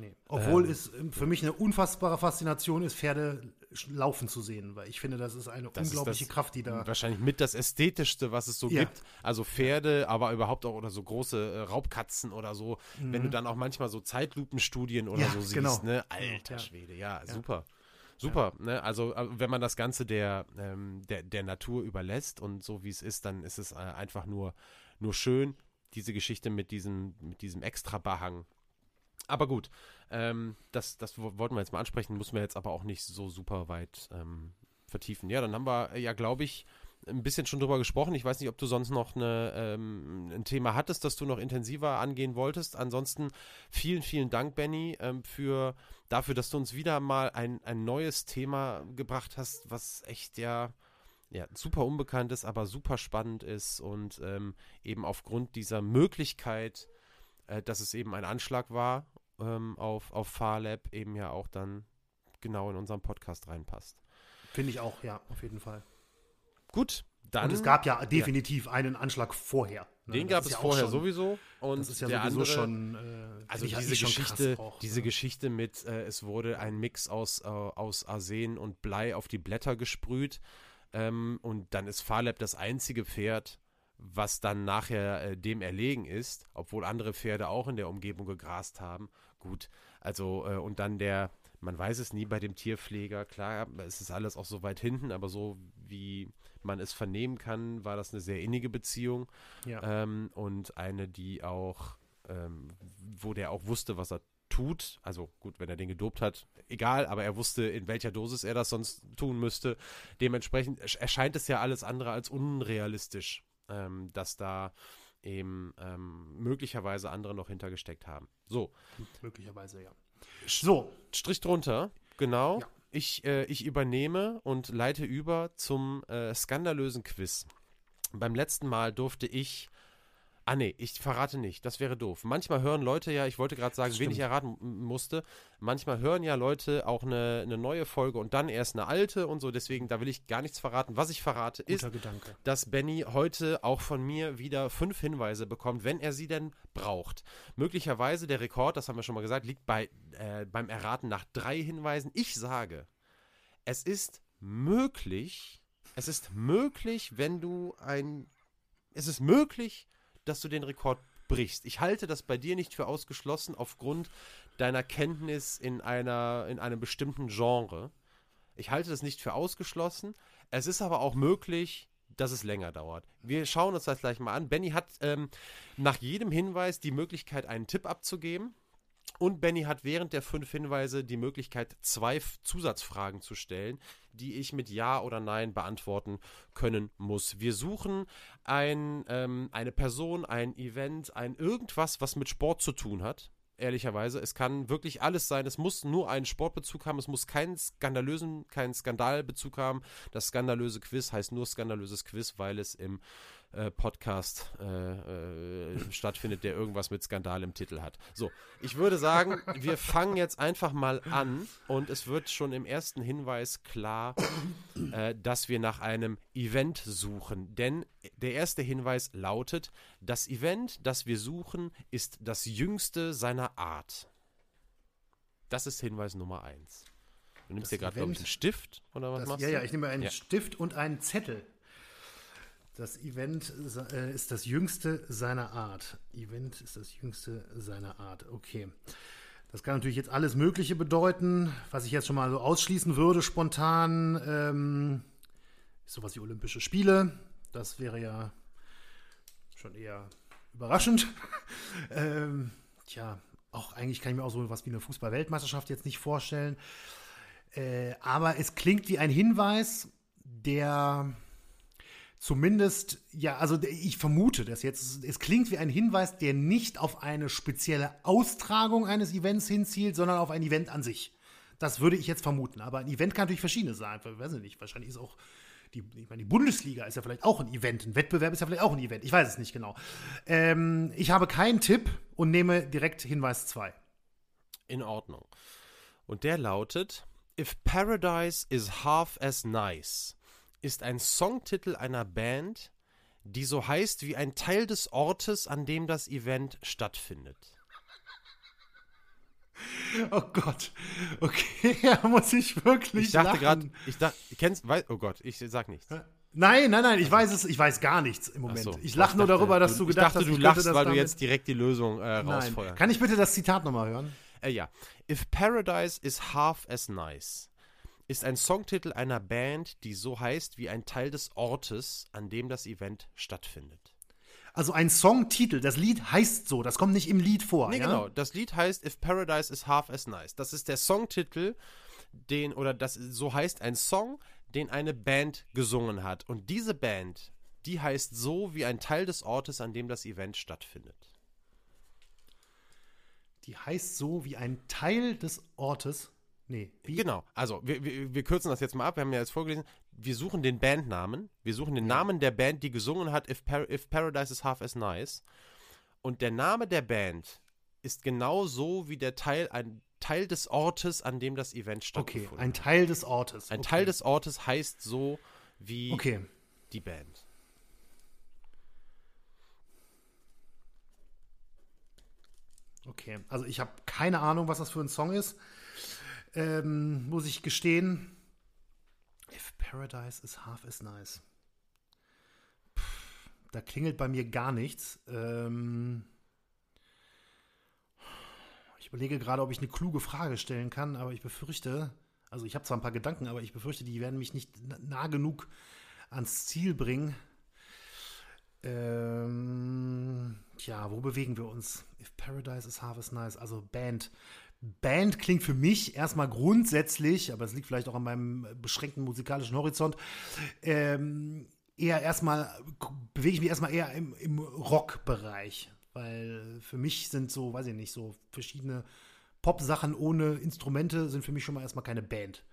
Nee. Obwohl ähm, es für mich eine unfassbare Faszination ist, Pferde laufen zu sehen, weil ich finde, das ist eine das unglaubliche ist Kraft, die da. Wahrscheinlich mit das Ästhetischste, was es so ja. gibt. Also Pferde, aber überhaupt auch oder so große äh, Raubkatzen oder so. Mhm. Wenn du dann auch manchmal so Zeitlupenstudien oder ja, so siehst, genau. ne? Alter ja. Schwede, ja, super. Super, ne? Also äh, wenn man das Ganze der, ähm, der, der Natur überlässt und so wie es ist, dann ist es äh, einfach nur, nur schön, diese Geschichte mit diesem, mit diesem Extra-Behang. Aber gut, ähm, das, das wollten wir jetzt mal ansprechen, müssen wir jetzt aber auch nicht so super weit ähm, vertiefen. Ja, dann haben wir ja, glaube ich, ein bisschen schon drüber gesprochen. Ich weiß nicht, ob du sonst noch eine, ähm, ein Thema hattest, das du noch intensiver angehen wolltest. Ansonsten vielen, vielen Dank, Benny, ähm, für, dafür, dass du uns wieder mal ein, ein neues Thema gebracht hast, was echt ja, ja super unbekannt ist, aber super spannend ist und ähm, eben aufgrund dieser Möglichkeit, äh, dass es eben ein Anschlag war ähm, auf, auf Fahrlab, eben ja auch dann genau in unseren Podcast reinpasst. Finde ich auch, ja, auf jeden Fall. Gut, dann. Und es gab ja definitiv ja. einen Anschlag vorher. Ne? Den gab es ja vorher schon, sowieso. Und das ist ja sowieso andere, schon. Äh, also diese Geschichte, auch, diese ne? Geschichte mit, äh, es wurde ein Mix aus, äh, aus Arsen und Blei auf die Blätter gesprüht. Ähm, und dann ist Farlab das einzige Pferd, was dann nachher äh, dem erlegen ist, obwohl andere Pferde auch in der Umgebung gegrast haben. Gut, also äh, und dann der, man weiß es nie bei dem Tierpfleger, klar, es ist alles auch so weit hinten, aber so wie man es vernehmen kann, war das eine sehr innige Beziehung. Ja. Ähm, und eine, die auch, ähm, wo der auch wusste, was er tut. Also gut, wenn er den gedopt hat, egal, aber er wusste, in welcher Dosis er das sonst tun müsste. Dementsprechend erscheint es ja alles andere als unrealistisch, ähm, dass da eben ähm, möglicherweise andere noch hintergesteckt haben. So. Möglicherweise, ja. So. Strich drunter, genau. Ja. Ich, äh, ich übernehme und leite über zum äh, skandalösen Quiz. Beim letzten Mal durfte ich Ah nee, ich verrate nicht, das wäre doof. Manchmal hören Leute ja, ich wollte gerade sagen, wen ich erraten musste, manchmal hören ja Leute auch eine, eine, neue Folge und dann erst eine alte und so, deswegen, da will ich gar nichts verraten. Was ich verrate ist, Gedanke. dass Benny heute auch von mir wieder fünf Hinweise bekommt, wenn er sie denn braucht. Möglicherweise der Rekord, das haben wir schon mal gesagt, liegt bei, äh, beim Erraten nach drei Hinweisen. Ich sage, es ist möglich, es ist möglich, wenn du ein, es ist möglich, dass du den Rekord brichst. Ich halte das bei dir nicht für ausgeschlossen aufgrund deiner Kenntnis in einer in einem bestimmten Genre. Ich halte das nicht für ausgeschlossen. Es ist aber auch möglich, dass es länger dauert. Wir schauen uns das gleich mal an. Benny hat ähm, nach jedem Hinweis die Möglichkeit, einen Tipp abzugeben. Und Benny hat während der fünf Hinweise die Möglichkeit, zwei Zusatzfragen zu stellen, die ich mit Ja oder Nein beantworten können muss. Wir suchen ein, ähm, eine Person, ein Event, ein irgendwas, was mit Sport zu tun hat ehrlicherweise. Es kann wirklich alles sein. Es muss nur einen Sportbezug haben. Es muss keinen skandalösen, keinen Skandalbezug haben. Das skandalöse Quiz heißt nur skandalöses Quiz, weil es im äh, Podcast äh, äh, stattfindet, der irgendwas mit Skandal im Titel hat. So, ich würde sagen, wir fangen jetzt einfach mal an und es wird schon im ersten Hinweis klar, äh, dass wir nach einem Event suchen. Denn der erste Hinweis lautet, das Event, das wir suchen, ist das jüngste seiner Art. Das ist Hinweis Nummer eins. Du nimmst das dir gerade, glaube ich, einen Stift oder was das, machst ja, du? Ja, ja, ich nehme einen ja. Stift und einen Zettel. Das Event äh, ist das jüngste seiner Art. Event ist das jüngste seiner Art. Okay. Das kann natürlich jetzt alles Mögliche bedeuten. Was ich jetzt schon mal so ausschließen würde, spontan, ähm, ist sowas wie Olympische Spiele. Das wäre ja schon eher überraschend. ähm, tja, auch eigentlich kann ich mir auch so was wie eine Fußball-Weltmeisterschaft jetzt nicht vorstellen. Äh, aber es klingt wie ein Hinweis, der zumindest, ja, also ich vermute das jetzt, es klingt wie ein Hinweis, der nicht auf eine spezielle Austragung eines Events hinzielt, sondern auf ein Event an sich. Das würde ich jetzt vermuten. Aber ein Event kann natürlich verschiedene sein. Ich weiß nicht, wahrscheinlich ist auch die, ich meine, die Bundesliga ist ja vielleicht auch ein Event. Ein Wettbewerb ist ja vielleicht auch ein Event. Ich weiß es nicht genau. Ähm, ich habe keinen Tipp und nehme direkt Hinweis 2. In Ordnung. Und der lautet: If Paradise is half as nice ist ein Songtitel einer Band, die so heißt wie ein Teil des Ortes, an dem das Event stattfindet. Oh Gott. Okay, da muss ich wirklich Ich dachte gerade, ich dachte, kennst, weiß, oh Gott, ich sag nichts. Nein, nein, nein, ich weiß es, ich weiß gar nichts im Moment. So, ich lache nur darüber, dass du gedacht dachte, hast, du lachst, weil du jetzt direkt die Lösung äh, rausfeuerst. Kann ich bitte das Zitat nochmal hören? Äh, ja. If paradise is half as nice, ist ein Songtitel einer Band, die so heißt wie ein Teil des Ortes, an dem das Event stattfindet. Also ein Songtitel, das Lied heißt so, das kommt nicht im Lied vor. Nee, ja? genau. Das Lied heißt If Paradise is Half as Nice. Das ist der Songtitel, den, oder das so heißt ein Song, den eine Band gesungen hat. Und diese Band, die heißt so wie ein Teil des Ortes, an dem das Event stattfindet. Die heißt so wie ein Teil des Ortes. Nee. Wie? Genau. Also, wir, wir, wir, kürzen das jetzt mal ab. Wir haben ja jetzt vorgelesen. Wir suchen den Bandnamen. Wir suchen den. Namen der Band, die gesungen hat If, Par If Paradise is Half as Nice. Und der Name der Band ist genau so wie der Teil, ein Teil des Ortes, an dem das Event stattgefunden hat. Okay, ein Teil des Ortes. Ein okay. Teil des Ortes heißt so wie okay. die Band. Okay, also ich habe keine Ahnung, was das für ein Song ist ähm, muss ich gestehen. If Paradise is half as nice. Puh, da klingelt bei mir gar nichts. Ähm, ich überlege gerade, ob ich eine kluge Frage stellen kann, aber ich befürchte, also ich habe zwar ein paar Gedanken, aber ich befürchte, die werden mich nicht nah genug ans Ziel bringen. Ähm, tja, wo bewegen wir uns? If Paradise is half as nice, also Band. Band klingt für mich erstmal grundsätzlich, aber es liegt vielleicht auch an meinem beschränkten musikalischen Horizont, ähm, eher erstmal, bewege ich mich erstmal eher im, im Rock-Bereich. Weil für mich sind so, weiß ich nicht, so verschiedene Pop-Sachen ohne Instrumente sind für mich schon mal erstmal keine Band.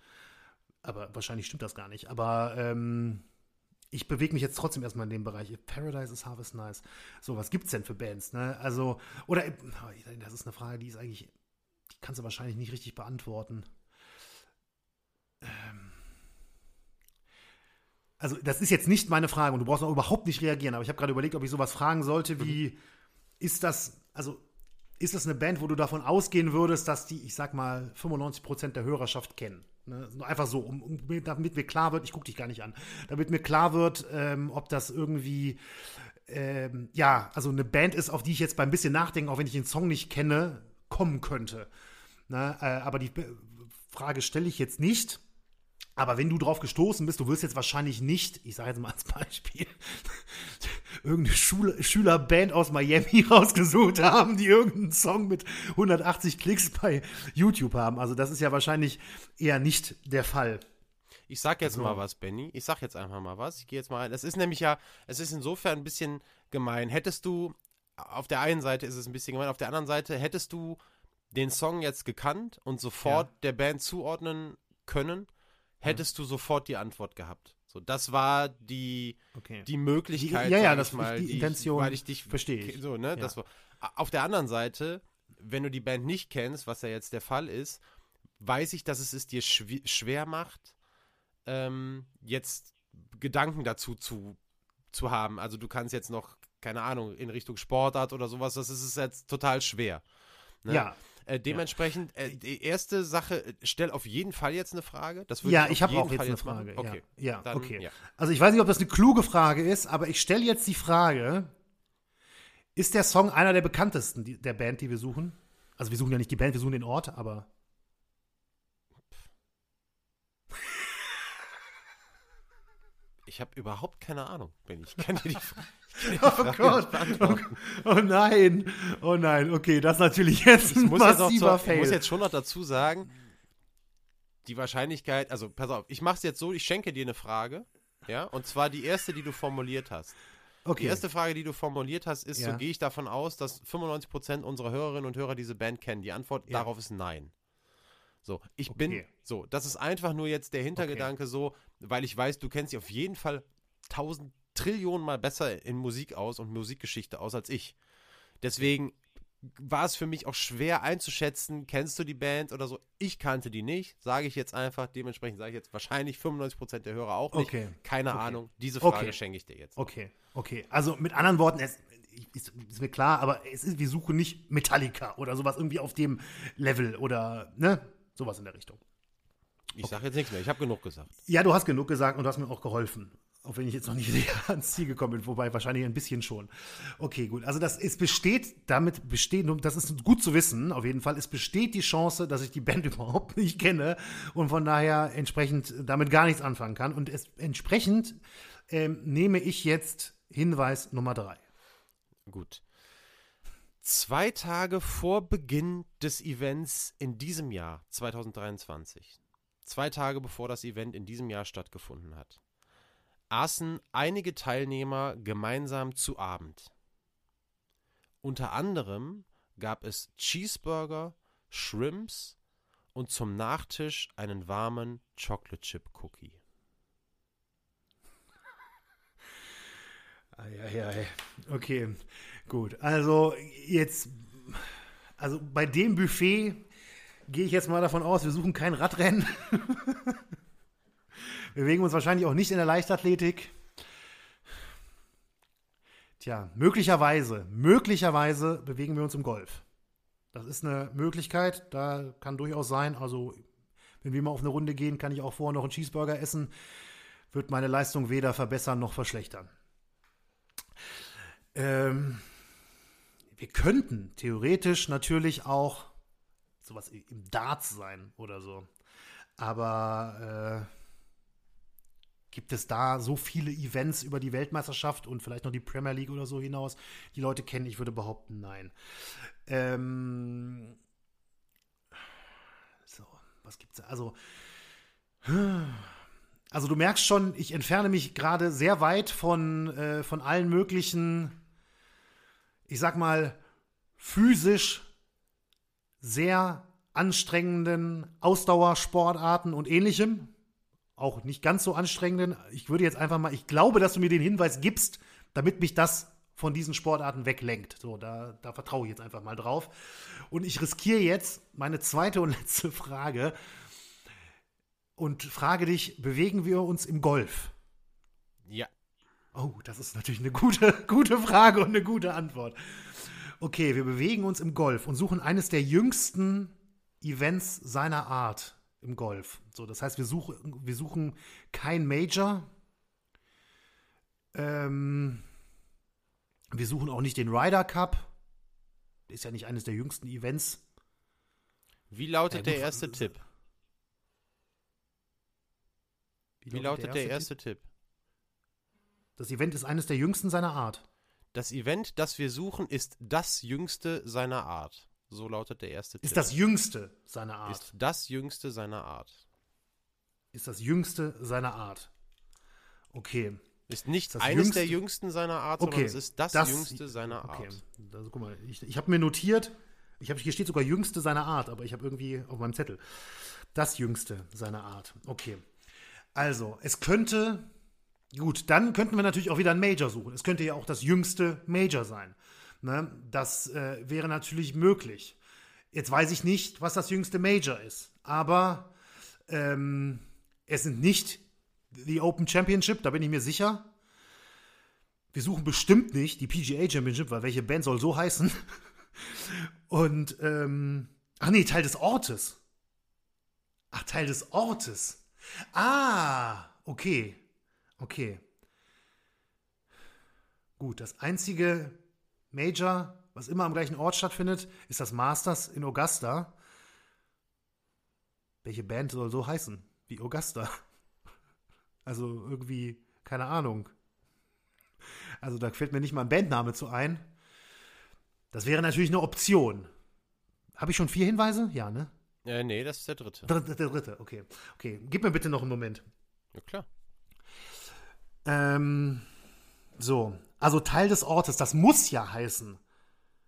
Aber wahrscheinlich stimmt das gar nicht. Aber ähm, ich bewege mich jetzt trotzdem erstmal in dem Bereich. Paradise is Harvest Nice. So, was gibt's denn für Bands? Ne? Also, oder, das ist eine Frage, die ist eigentlich die kannst du wahrscheinlich nicht richtig beantworten. Ähm also, das ist jetzt nicht meine Frage und du brauchst auch überhaupt nicht reagieren, aber ich habe gerade überlegt, ob ich sowas fragen sollte wie, mhm. ist das, also, ist das eine Band, wo du davon ausgehen würdest, dass die, ich sag mal, 95% der Hörerschaft kennen? Ne? Einfach so, um, um, damit mir klar wird, ich gucke dich gar nicht an, damit mir klar wird, ähm, ob das irgendwie, ähm, ja, also eine Band ist, auf die ich jetzt beim bisschen nachdenken, auch wenn ich den Song nicht kenne, kommen könnte. Na, äh, aber die Frage stelle ich jetzt nicht. Aber wenn du drauf gestoßen bist, du wirst jetzt wahrscheinlich nicht, ich sage jetzt mal als Beispiel, irgendeine Schule, Schülerband aus Miami rausgesucht haben, die irgendeinen Song mit 180 Klicks bei YouTube haben. Also das ist ja wahrscheinlich eher nicht der Fall. Ich sag jetzt so. mal was, Benny. Ich sag jetzt einfach mal was. Ich gehe jetzt mal rein. Es ist nämlich ja, es ist insofern ein bisschen gemein. Hättest du, auf der einen Seite ist es ein bisschen gemein, auf der anderen Seite hättest du den Song jetzt gekannt und sofort ja. der Band zuordnen können, hättest ja. du sofort die Antwort gehabt. So, das war die, okay. die Möglichkeit. Die, ja, ja, das mal, die, die Intention. weil ich dich verstehe. Ich. So, ne, ja. das war. Auf der anderen Seite, wenn du die Band nicht kennst, was ja jetzt der Fall ist, weiß ich, dass es es dir schwer macht, ähm, jetzt Gedanken dazu zu, zu haben. Also du kannst jetzt noch, keine Ahnung, in Richtung Sportart oder sowas, das ist es jetzt total schwer. Ne? Ja. Äh, dementsprechend, äh, die erste Sache, stell auf jeden Fall jetzt eine Frage. Das ja, ich, ich habe auch jetzt eine Frage. Machen. Okay. Ja, ja Dann, okay. Ja. Also ich weiß nicht, ob das eine kluge Frage ist, aber ich stelle jetzt die Frage, ist der Song einer der bekanntesten die, der Band, die wir suchen? Also wir suchen ja nicht die Band, wir suchen den Ort, aber Ich habe überhaupt keine Ahnung, Ben. Ich kann dir die, Frage, oh Gott. Oh, oh, nein. Oh nein. Okay, das ist natürlich jetzt ein massiver jetzt zu, Fail. Ich muss jetzt schon noch dazu sagen, die Wahrscheinlichkeit, also pass auf, ich mache es jetzt so, ich schenke dir eine Frage, ja, und zwar die erste, die du formuliert hast. Okay. Die erste Frage, die du formuliert hast, ist, ja. so gehe ich davon aus, dass 95% unserer Hörerinnen und Hörer diese Band kennen. Die Antwort ja. darauf ist nein. So, ich okay. bin, so, das ist einfach nur jetzt der Hintergedanke okay. so, weil ich weiß, du kennst dich auf jeden Fall tausend Trillionen Mal besser in Musik aus und Musikgeschichte aus als ich. Deswegen war es für mich auch schwer einzuschätzen, kennst du die Band oder so. Ich kannte die nicht, sage ich jetzt einfach. Dementsprechend sage ich jetzt wahrscheinlich 95% der Hörer auch nicht. Okay. Keine okay. Ahnung. Diese Frage okay. schenke ich dir jetzt. Okay, okay. Also mit anderen Worten, es ist, ist mir klar, aber es ist, wir suchen nicht Metallica oder sowas irgendwie auf dem Level oder, ne? Sowas in der Richtung. Ich okay. sage jetzt nichts mehr, ich habe genug gesagt. Ja, du hast genug gesagt und du hast mir auch geholfen. Auch wenn ich jetzt noch nicht ans Ziel gekommen bin, wobei wahrscheinlich ein bisschen schon. Okay, gut. Also das es besteht, damit besteht, das ist gut zu wissen, auf jeden Fall, es besteht die Chance, dass ich die Band überhaupt nicht kenne und von daher entsprechend damit gar nichts anfangen kann. Und es, entsprechend ähm, nehme ich jetzt Hinweis Nummer drei. Gut. Zwei Tage vor Beginn des Events in diesem Jahr, 2023, zwei Tage bevor das Event in diesem Jahr stattgefunden hat, aßen einige Teilnehmer gemeinsam zu Abend. Unter anderem gab es Cheeseburger, Shrimps und zum Nachtisch einen warmen Chocolate Chip Cookie. Eieiei. Okay, gut. Also jetzt, also bei dem Buffet gehe ich jetzt mal davon aus, wir suchen kein Radrennen. wir bewegen uns wahrscheinlich auch nicht in der Leichtathletik. Tja, möglicherweise, möglicherweise bewegen wir uns im Golf. Das ist eine Möglichkeit, da kann durchaus sein. Also, wenn wir mal auf eine Runde gehen, kann ich auch vorher noch einen Cheeseburger essen. Wird meine Leistung weder verbessern noch verschlechtern. Ähm, wir könnten theoretisch natürlich auch sowas im Darts sein oder so. Aber äh, gibt es da so viele Events über die Weltmeisterschaft und vielleicht noch die Premier League oder so hinaus, die Leute kennen? Ich würde behaupten, nein. Ähm, so, was gibt's da? Also, also du merkst schon, ich entferne mich gerade sehr weit von, äh, von allen möglichen ich sag mal, physisch sehr anstrengenden Ausdauersportarten und ähnlichem. Auch nicht ganz so anstrengenden. Ich würde jetzt einfach mal, ich glaube, dass du mir den Hinweis gibst, damit mich das von diesen Sportarten weglenkt. So, da, da vertraue ich jetzt einfach mal drauf. Und ich riskiere jetzt meine zweite und letzte Frage und frage dich, bewegen wir uns im Golf? Ja. Oh, das ist natürlich eine gute, gute Frage und eine gute Antwort. Okay, wir bewegen uns im Golf und suchen eines der jüngsten Events seiner Art im Golf. So, das heißt, wir suchen, wir suchen kein Major. Ähm, wir suchen auch nicht den Ryder Cup. Ist ja nicht eines der jüngsten Events. Wie lautet ja, der erste Tipp? Wie, lautet der erste, Tipp? Tipp? Das Event ist eines der jüngsten seiner Art. Das Event, das wir suchen, ist das jüngste seiner Art. So lautet der erste Tipp. Ist das jüngste seiner Art. Ist das jüngste seiner Art. Ist das jüngste seiner Art. Okay. Ist nicht ist eines jüngste? der jüngsten seiner Art, okay. sondern es ist das, das jüngste seiner Art. Okay. Also, guck mal, ich, ich habe mir notiert, ich hab, hier steht sogar jüngste seiner Art, aber ich habe irgendwie auf meinem Zettel das jüngste seiner Art. Okay. Also, es könnte, gut, dann könnten wir natürlich auch wieder ein Major suchen. Es könnte ja auch das jüngste Major sein. Ne? Das äh, wäre natürlich möglich. Jetzt weiß ich nicht, was das jüngste Major ist, aber ähm, es sind nicht die Open Championship, da bin ich mir sicher. Wir suchen bestimmt nicht die PGA Championship, weil welche Band soll so heißen? Und, ähm, ach nee, Teil des Ortes. Ach, Teil des Ortes. Ah, okay. Okay. Gut, das einzige Major, was immer am gleichen Ort stattfindet, ist das Masters in Augusta. Welche Band soll so heißen wie Augusta? Also irgendwie, keine Ahnung. Also da fällt mir nicht mal ein Bandname zu ein. Das wäre natürlich eine Option. Habe ich schon vier Hinweise? Ja, ne? Äh, nee, das ist der dritte. Der, der dritte, okay. Okay, gib mir bitte noch einen Moment. Ja, klar. Ähm, so, also Teil des Ortes, das muss ja heißen,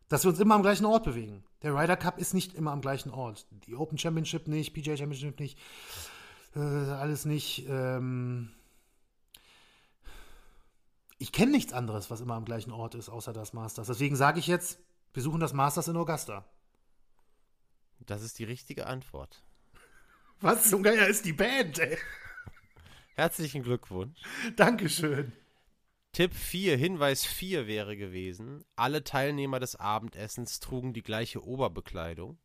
dass wir uns immer am gleichen Ort bewegen. Der Ryder Cup ist nicht immer am gleichen Ort. Die Open Championship nicht, PJ Championship nicht, äh, alles nicht. Ähm, ich kenne nichts anderes, was immer am gleichen Ort ist, außer das Masters. Deswegen sage ich jetzt, wir suchen das Masters in Augusta. Das ist die richtige Antwort. Was zum Geier ist die Band, ey? Herzlichen Glückwunsch. Dankeschön. Tipp 4, Hinweis 4 wäre gewesen, alle Teilnehmer des Abendessens trugen die gleiche Oberbekleidung.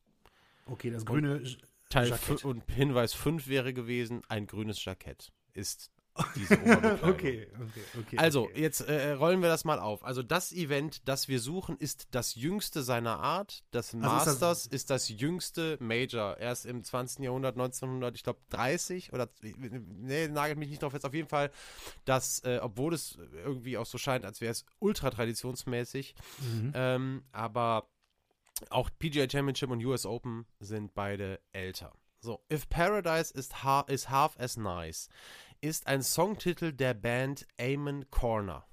Okay, das grüne und Teil Jackett. Und Hinweis 5 wäre gewesen, ein grünes Jackett ist diese okay, okay, okay. Also, okay. jetzt äh, rollen wir das mal auf. Also, das Event, das wir suchen, ist das jüngste seiner Art. Das also Masters ist das, ist das, jüngste Major. Erst im 20. Jahrhundert, 1900, ich glaube 30 oder, nee, nagelt mich nicht drauf jetzt. Auf jeden Fall, dass, äh, obwohl es irgendwie auch so scheint, als wäre es ultra traditionsmäßig, mhm. ähm, aber auch PGA Championship und US Open sind beide älter. So, If Paradise is, ha is half as nice ist ein Songtitel der Band Amon Corner.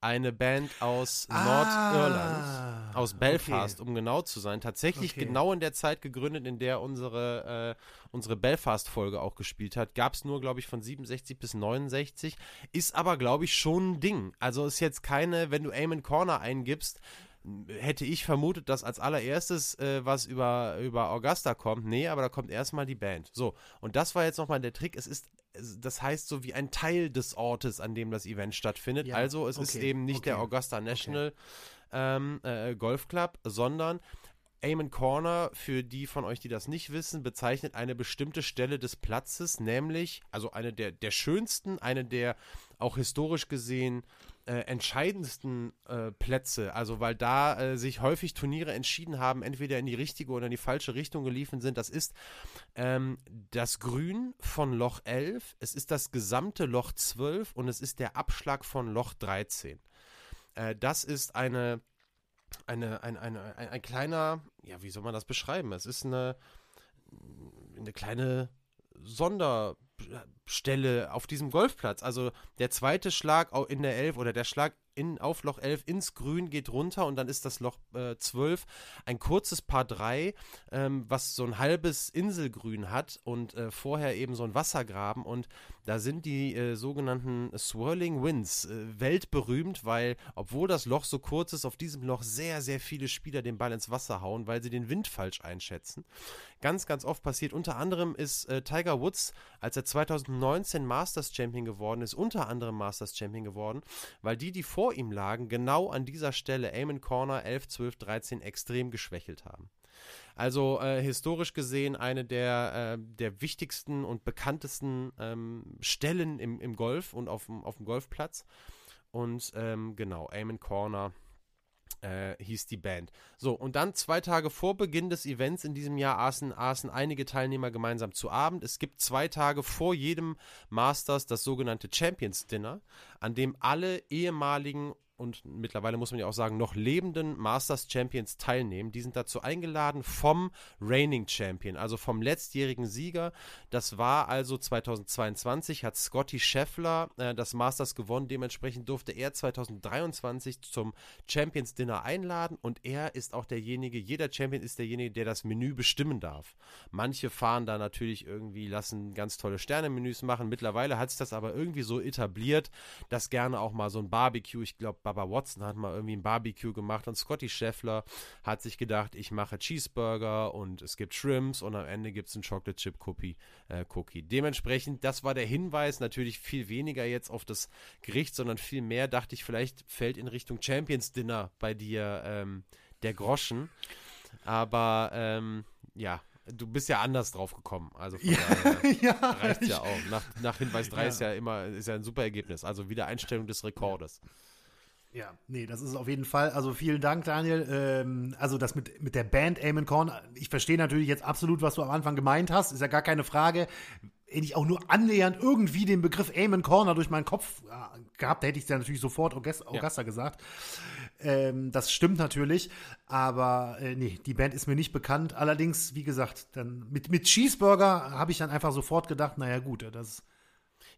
Eine Band aus ah, Nordirland, aus Belfast, okay. um genau zu sein. Tatsächlich okay. genau in der Zeit gegründet, in der unsere, äh, unsere Belfast-Folge auch gespielt hat. Gab es nur, glaube ich, von 67 bis 69. Ist aber, glaube ich, schon ein Ding. Also ist jetzt keine, wenn du Amon Corner eingibst, hätte ich vermutet, dass als allererstes äh, was über, über Augusta kommt. Nee, aber da kommt erstmal die Band. So, und das war jetzt nochmal der Trick. Es ist das heißt so wie ein Teil des Ortes, an dem das Event stattfindet. Ja, also es okay, ist eben nicht okay, der Augusta National okay. ähm, äh, Golf Club, sondern Amon Corner, für die von euch, die das nicht wissen, bezeichnet eine bestimmte Stelle des Platzes, nämlich, also eine der, der schönsten, eine der auch historisch gesehen äh, entscheidendsten äh, Plätze, also weil da äh, sich häufig Turniere entschieden haben, entweder in die richtige oder in die falsche Richtung geliefen sind. Das ist ähm, das Grün von Loch 11, es ist das gesamte Loch 12 und es ist der Abschlag von Loch 13. Äh, das ist eine, eine, ein, eine, ein, ein kleiner, ja, wie soll man das beschreiben? Es ist eine, eine kleine Sonder- Stelle auf diesem Golfplatz. Also der zweite Schlag in der 11 oder der Schlag in, auf Loch 11 ins Grün geht runter und dann ist das Loch äh, 12 ein kurzes Paar 3, ähm, was so ein halbes Inselgrün hat und äh, vorher eben so ein Wassergraben und da sind die äh, sogenannten Swirling Winds äh, weltberühmt, weil obwohl das Loch so kurz ist, auf diesem Loch sehr, sehr viele Spieler den Ball ins Wasser hauen, weil sie den Wind falsch einschätzen. Ganz, ganz oft passiert. Unter anderem ist äh, Tiger Woods, als er 2019 Masters Champion geworden ist, unter anderem Masters Champion geworden, weil die, die vor ihm lagen, genau an dieser Stelle Amon Corner 11, 12, 13 extrem geschwächelt haben. Also äh, historisch gesehen eine der, äh, der wichtigsten und bekanntesten ähm, Stellen im, im Golf und auf, dem Golfplatz. Und ähm, genau, Amon Corner äh, hieß die Band. So, und dann zwei Tage vor Beginn des Events in diesem Jahr aßen, aßen einige Teilnehmer gemeinsam zu Abend. Es gibt zwei Tage vor jedem Masters das sogenannte Champions Dinner, an dem alle ehemaligen und mittlerweile muss man ja auch sagen, noch lebenden Masters Champions teilnehmen. Die sind dazu eingeladen vom Reigning Champion, also vom letztjährigen Sieger. Das war also 2022, hat Scotty Scheffler äh, das Masters gewonnen. Dementsprechend durfte er 2023 zum Champions Dinner einladen und er ist auch derjenige, jeder Champion ist derjenige, der das Menü bestimmen darf. Manche fahren da natürlich irgendwie, lassen ganz tolle Sterne-Menüs machen. Mittlerweile hat sich das aber irgendwie so etabliert, dass gerne auch mal so ein Barbecue, ich glaube, Baba Watson hat mal irgendwie ein Barbecue gemacht und Scotty Scheffler hat sich gedacht, ich mache Cheeseburger und es gibt Shrimps und am Ende gibt es einen Chocolate Chip Cookie, äh, Cookie. Dementsprechend, das war der Hinweis, natürlich viel weniger jetzt auf das Gericht, sondern viel mehr dachte ich, vielleicht fällt in Richtung Champions Dinner bei dir ähm, der Groschen. Aber ähm, ja, du bist ja anders drauf gekommen. Also von ja, daher ja, reicht ich, ja auch. Nach, nach Hinweis 3 Ja. ist ja immer ist ja ein super Ergebnis. Also Wiedereinstellung des Rekordes. Ja, nee, das ist auf jeden Fall. Also vielen Dank, Daniel. Ähm, also das mit, mit der Band Amen Korn, ich verstehe natürlich jetzt absolut, was du am Anfang gemeint hast, ist ja gar keine Frage. Wenn ich auch nur annähernd irgendwie den Begriff Amen Corner durch meinen Kopf äh, gehabt, hätte ich es ja natürlich sofort Augusta, Augusta gesagt. Ähm, das stimmt natürlich, aber äh, nee, die Band ist mir nicht bekannt. Allerdings, wie gesagt, dann mit, mit Cheeseburger habe ich dann einfach sofort gedacht, naja gut, das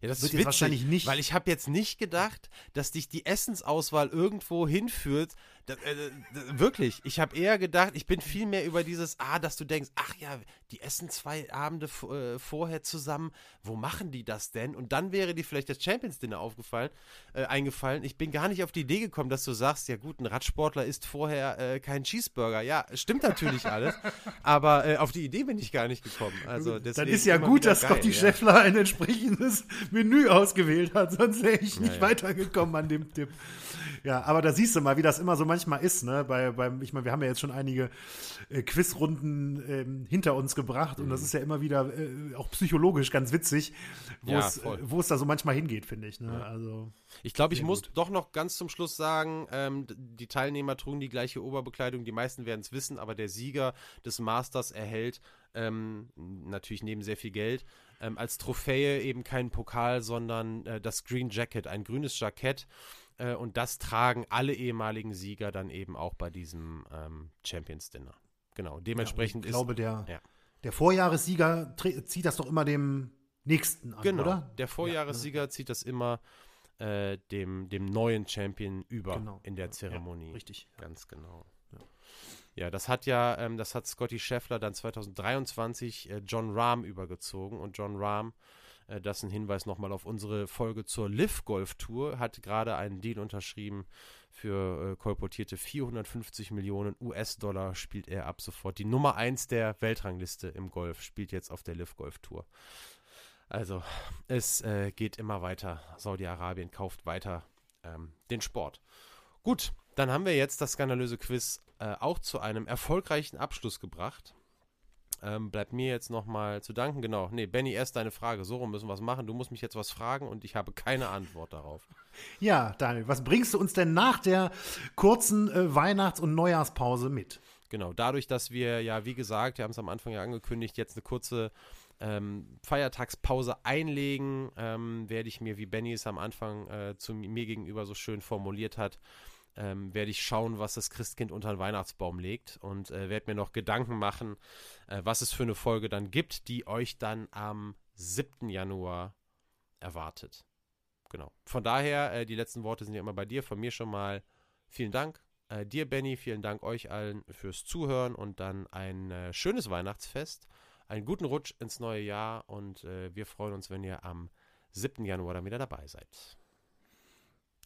Ja, das Wird ist witzig, wahrscheinlich nicht- weil ich habe jetzt nicht gedacht, dass dich die Essensauswahl irgendwo hinführt. Da, äh, wirklich, ich habe eher gedacht, ich bin viel mehr über dieses, ah, dass du denkst, ach ja, die essen zwei Abende äh, vorher zusammen, wo machen die das denn? Und dann wäre dir vielleicht das Champions Dinner aufgefallen, äh, eingefallen. Ich bin gar nicht auf die Idee gekommen, dass du sagst, ja gut, ein Radsportler isst vorher äh, keinen Cheeseburger. Ja, stimmt natürlich alles, aber äh, auf die Idee bin ich gar nicht gekommen. Also Dann ist ja gut, dass Scotty ja. Scheffler ein entsprechendes Menü ausgewählt hat, sonst wäre ich nicht ja. weitergekommen an dem Tipp. Ja, aber da siehst du mal, wie das immer so manchmal ist, ne? Bei, beim, ich meine, wir haben ja jetzt schon einige äh, Quizrunden ähm, hinter uns gebracht und Mhm. das ist ja immer wieder äh, auch psychologisch ganz witzig, wo Ja, es, äh, wo es da so manchmal hingeht, finde ich. Ne? Also Ich glaube, ich muss gut. doch noch ganz zum Schluss sagen, ähm, die Teilnehmer trugen die gleiche Oberbekleidung. Die meisten werden es wissen, aber der Sieger des Masters erhält ähm, natürlich neben sehr viel Geld ähm, als Trophäe eben keinen Pokal, sondern äh, das Green Jacket, ein grünes Jackett. Äh, und das tragen alle ehemaligen Sieger dann eben auch bei diesem ähm, Champions Dinner. Genau, dementsprechend ja, ich glaube, ist. der, ja. der Vorjahressieger zieht das doch immer dem nächsten an, Genau, oder? der Vorjahressieger zieht das immer äh, dem, dem neuen Champion über Genau. in der Ja, Zeremonie. Richtig. Ganz genau. Ja, das hat ja, ähm, das hat Scotty Scheffler dann 2023 äh, John Rahm übergezogen und John Rahm, äh, das ist ein Hinweis nochmal auf unsere Folge zur Liv Golf Tour, hat gerade einen Deal unterschrieben für äh, kolportierte 450 Millionen US-Dollar spielt er ab sofort. Die Nummer 1 der Weltrangliste im Golf spielt jetzt auf der Liv Golf Tour. Also, es äh, geht immer weiter. Saudi-Arabien kauft weiter ähm, den Sport. Gut, dann haben wir jetzt das skandalöse Quiz äh, auch zu einem erfolgreichen Abschluss gebracht. Ähm, bleibt mir jetzt nochmal zu danken. Genau, nee, Benny, erst deine Frage. So rum müssen wir was machen. Du musst mich jetzt was fragen und ich habe keine Antwort darauf. Ja, Daniel, was bringst du uns denn nach der kurzen äh, Weihnachts- und Neujahrspause mit? Genau, dadurch, dass wir ja, wie gesagt, wir haben es am Anfang ja angekündigt, jetzt eine kurze ähm, Feiertagspause einlegen, ähm, werde ich mir, wie Benny es am Anfang äh, zu mir gegenüber so schön formuliert hat, ähm, werde ich schauen, was das Christkind unter den Weihnachtsbaum legt und äh, werde mir noch Gedanken machen, äh, was es für eine Folge dann gibt, die euch dann am 7. Januar erwartet. Genau. Von daher, äh, die letzten Worte sind ja immer bei dir. Von mir schon mal vielen Dank. Äh, dir, Benny, vielen Dank euch allen fürs Zuhören und dann ein äh, schönes Weihnachtsfest, einen guten Rutsch ins neue Jahr und äh, wir freuen uns, wenn ihr am 7. Januar dann wieder dabei seid.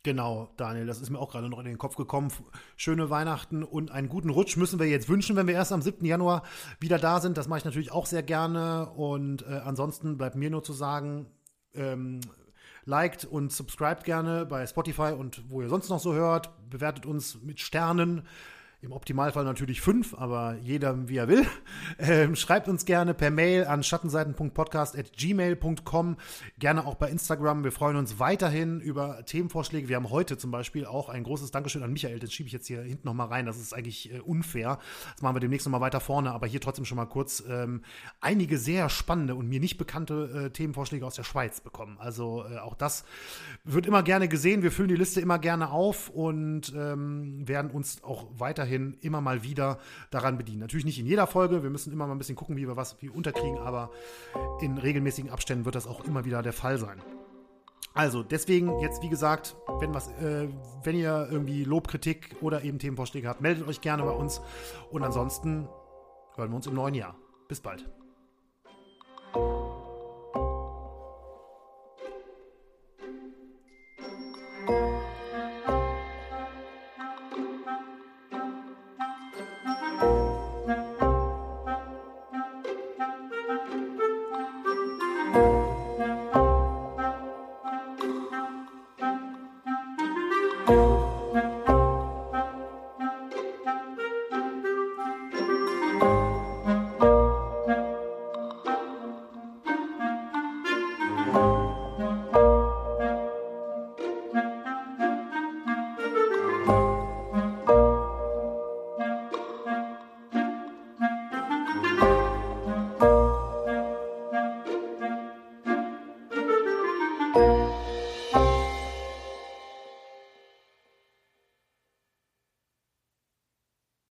Genau, Daniel, das ist mir auch gerade noch in den Kopf gekommen. Schöne Weihnachten und einen guten Rutsch müssen wir jetzt wünschen, wenn wir erst am 7. Januar wieder da sind. Das mache ich natürlich auch sehr gerne. Und äh, ansonsten bleibt mir nur zu sagen, ähm, liked und subscribt gerne bei Spotify und wo ihr sonst noch so hört. Bewertet uns mit Sternen. Im Optimalfall natürlich fünf, aber jeder wie er will. Ähm, schreibt uns gerne per Mail an schattenseiten.podcast.gmail.com. Gerne auch bei Instagram. Wir freuen uns weiterhin über Themenvorschläge. Wir haben heute zum Beispiel auch ein großes Dankeschön an Michael. Das schiebe ich jetzt hier hinten nochmal rein. Das ist eigentlich äh, unfair. Das machen wir demnächst nochmal weiter vorne. Aber hier trotzdem schon mal kurz ähm, einige sehr spannende und mir nicht bekannte äh, Themenvorschläge aus der Schweiz bekommen. Also äh, auch das wird immer gerne gesehen. Wir füllen die Liste immer gerne auf und ähm, werden uns auch weiterhin immer mal wieder daran bedienen. Natürlich nicht in jeder Folge. Wir müssen immer mal ein bisschen gucken, wie wir was wie unterkriegen, aber in regelmäßigen Abständen wird das auch immer wieder der Fall sein. Also deswegen jetzt wie gesagt, wenn was, äh, wenn ihr irgendwie Lobkritik oder eben Themenvorschläge habt, meldet euch gerne bei uns und ansonsten hören wir uns im neuen Jahr. Bis bald.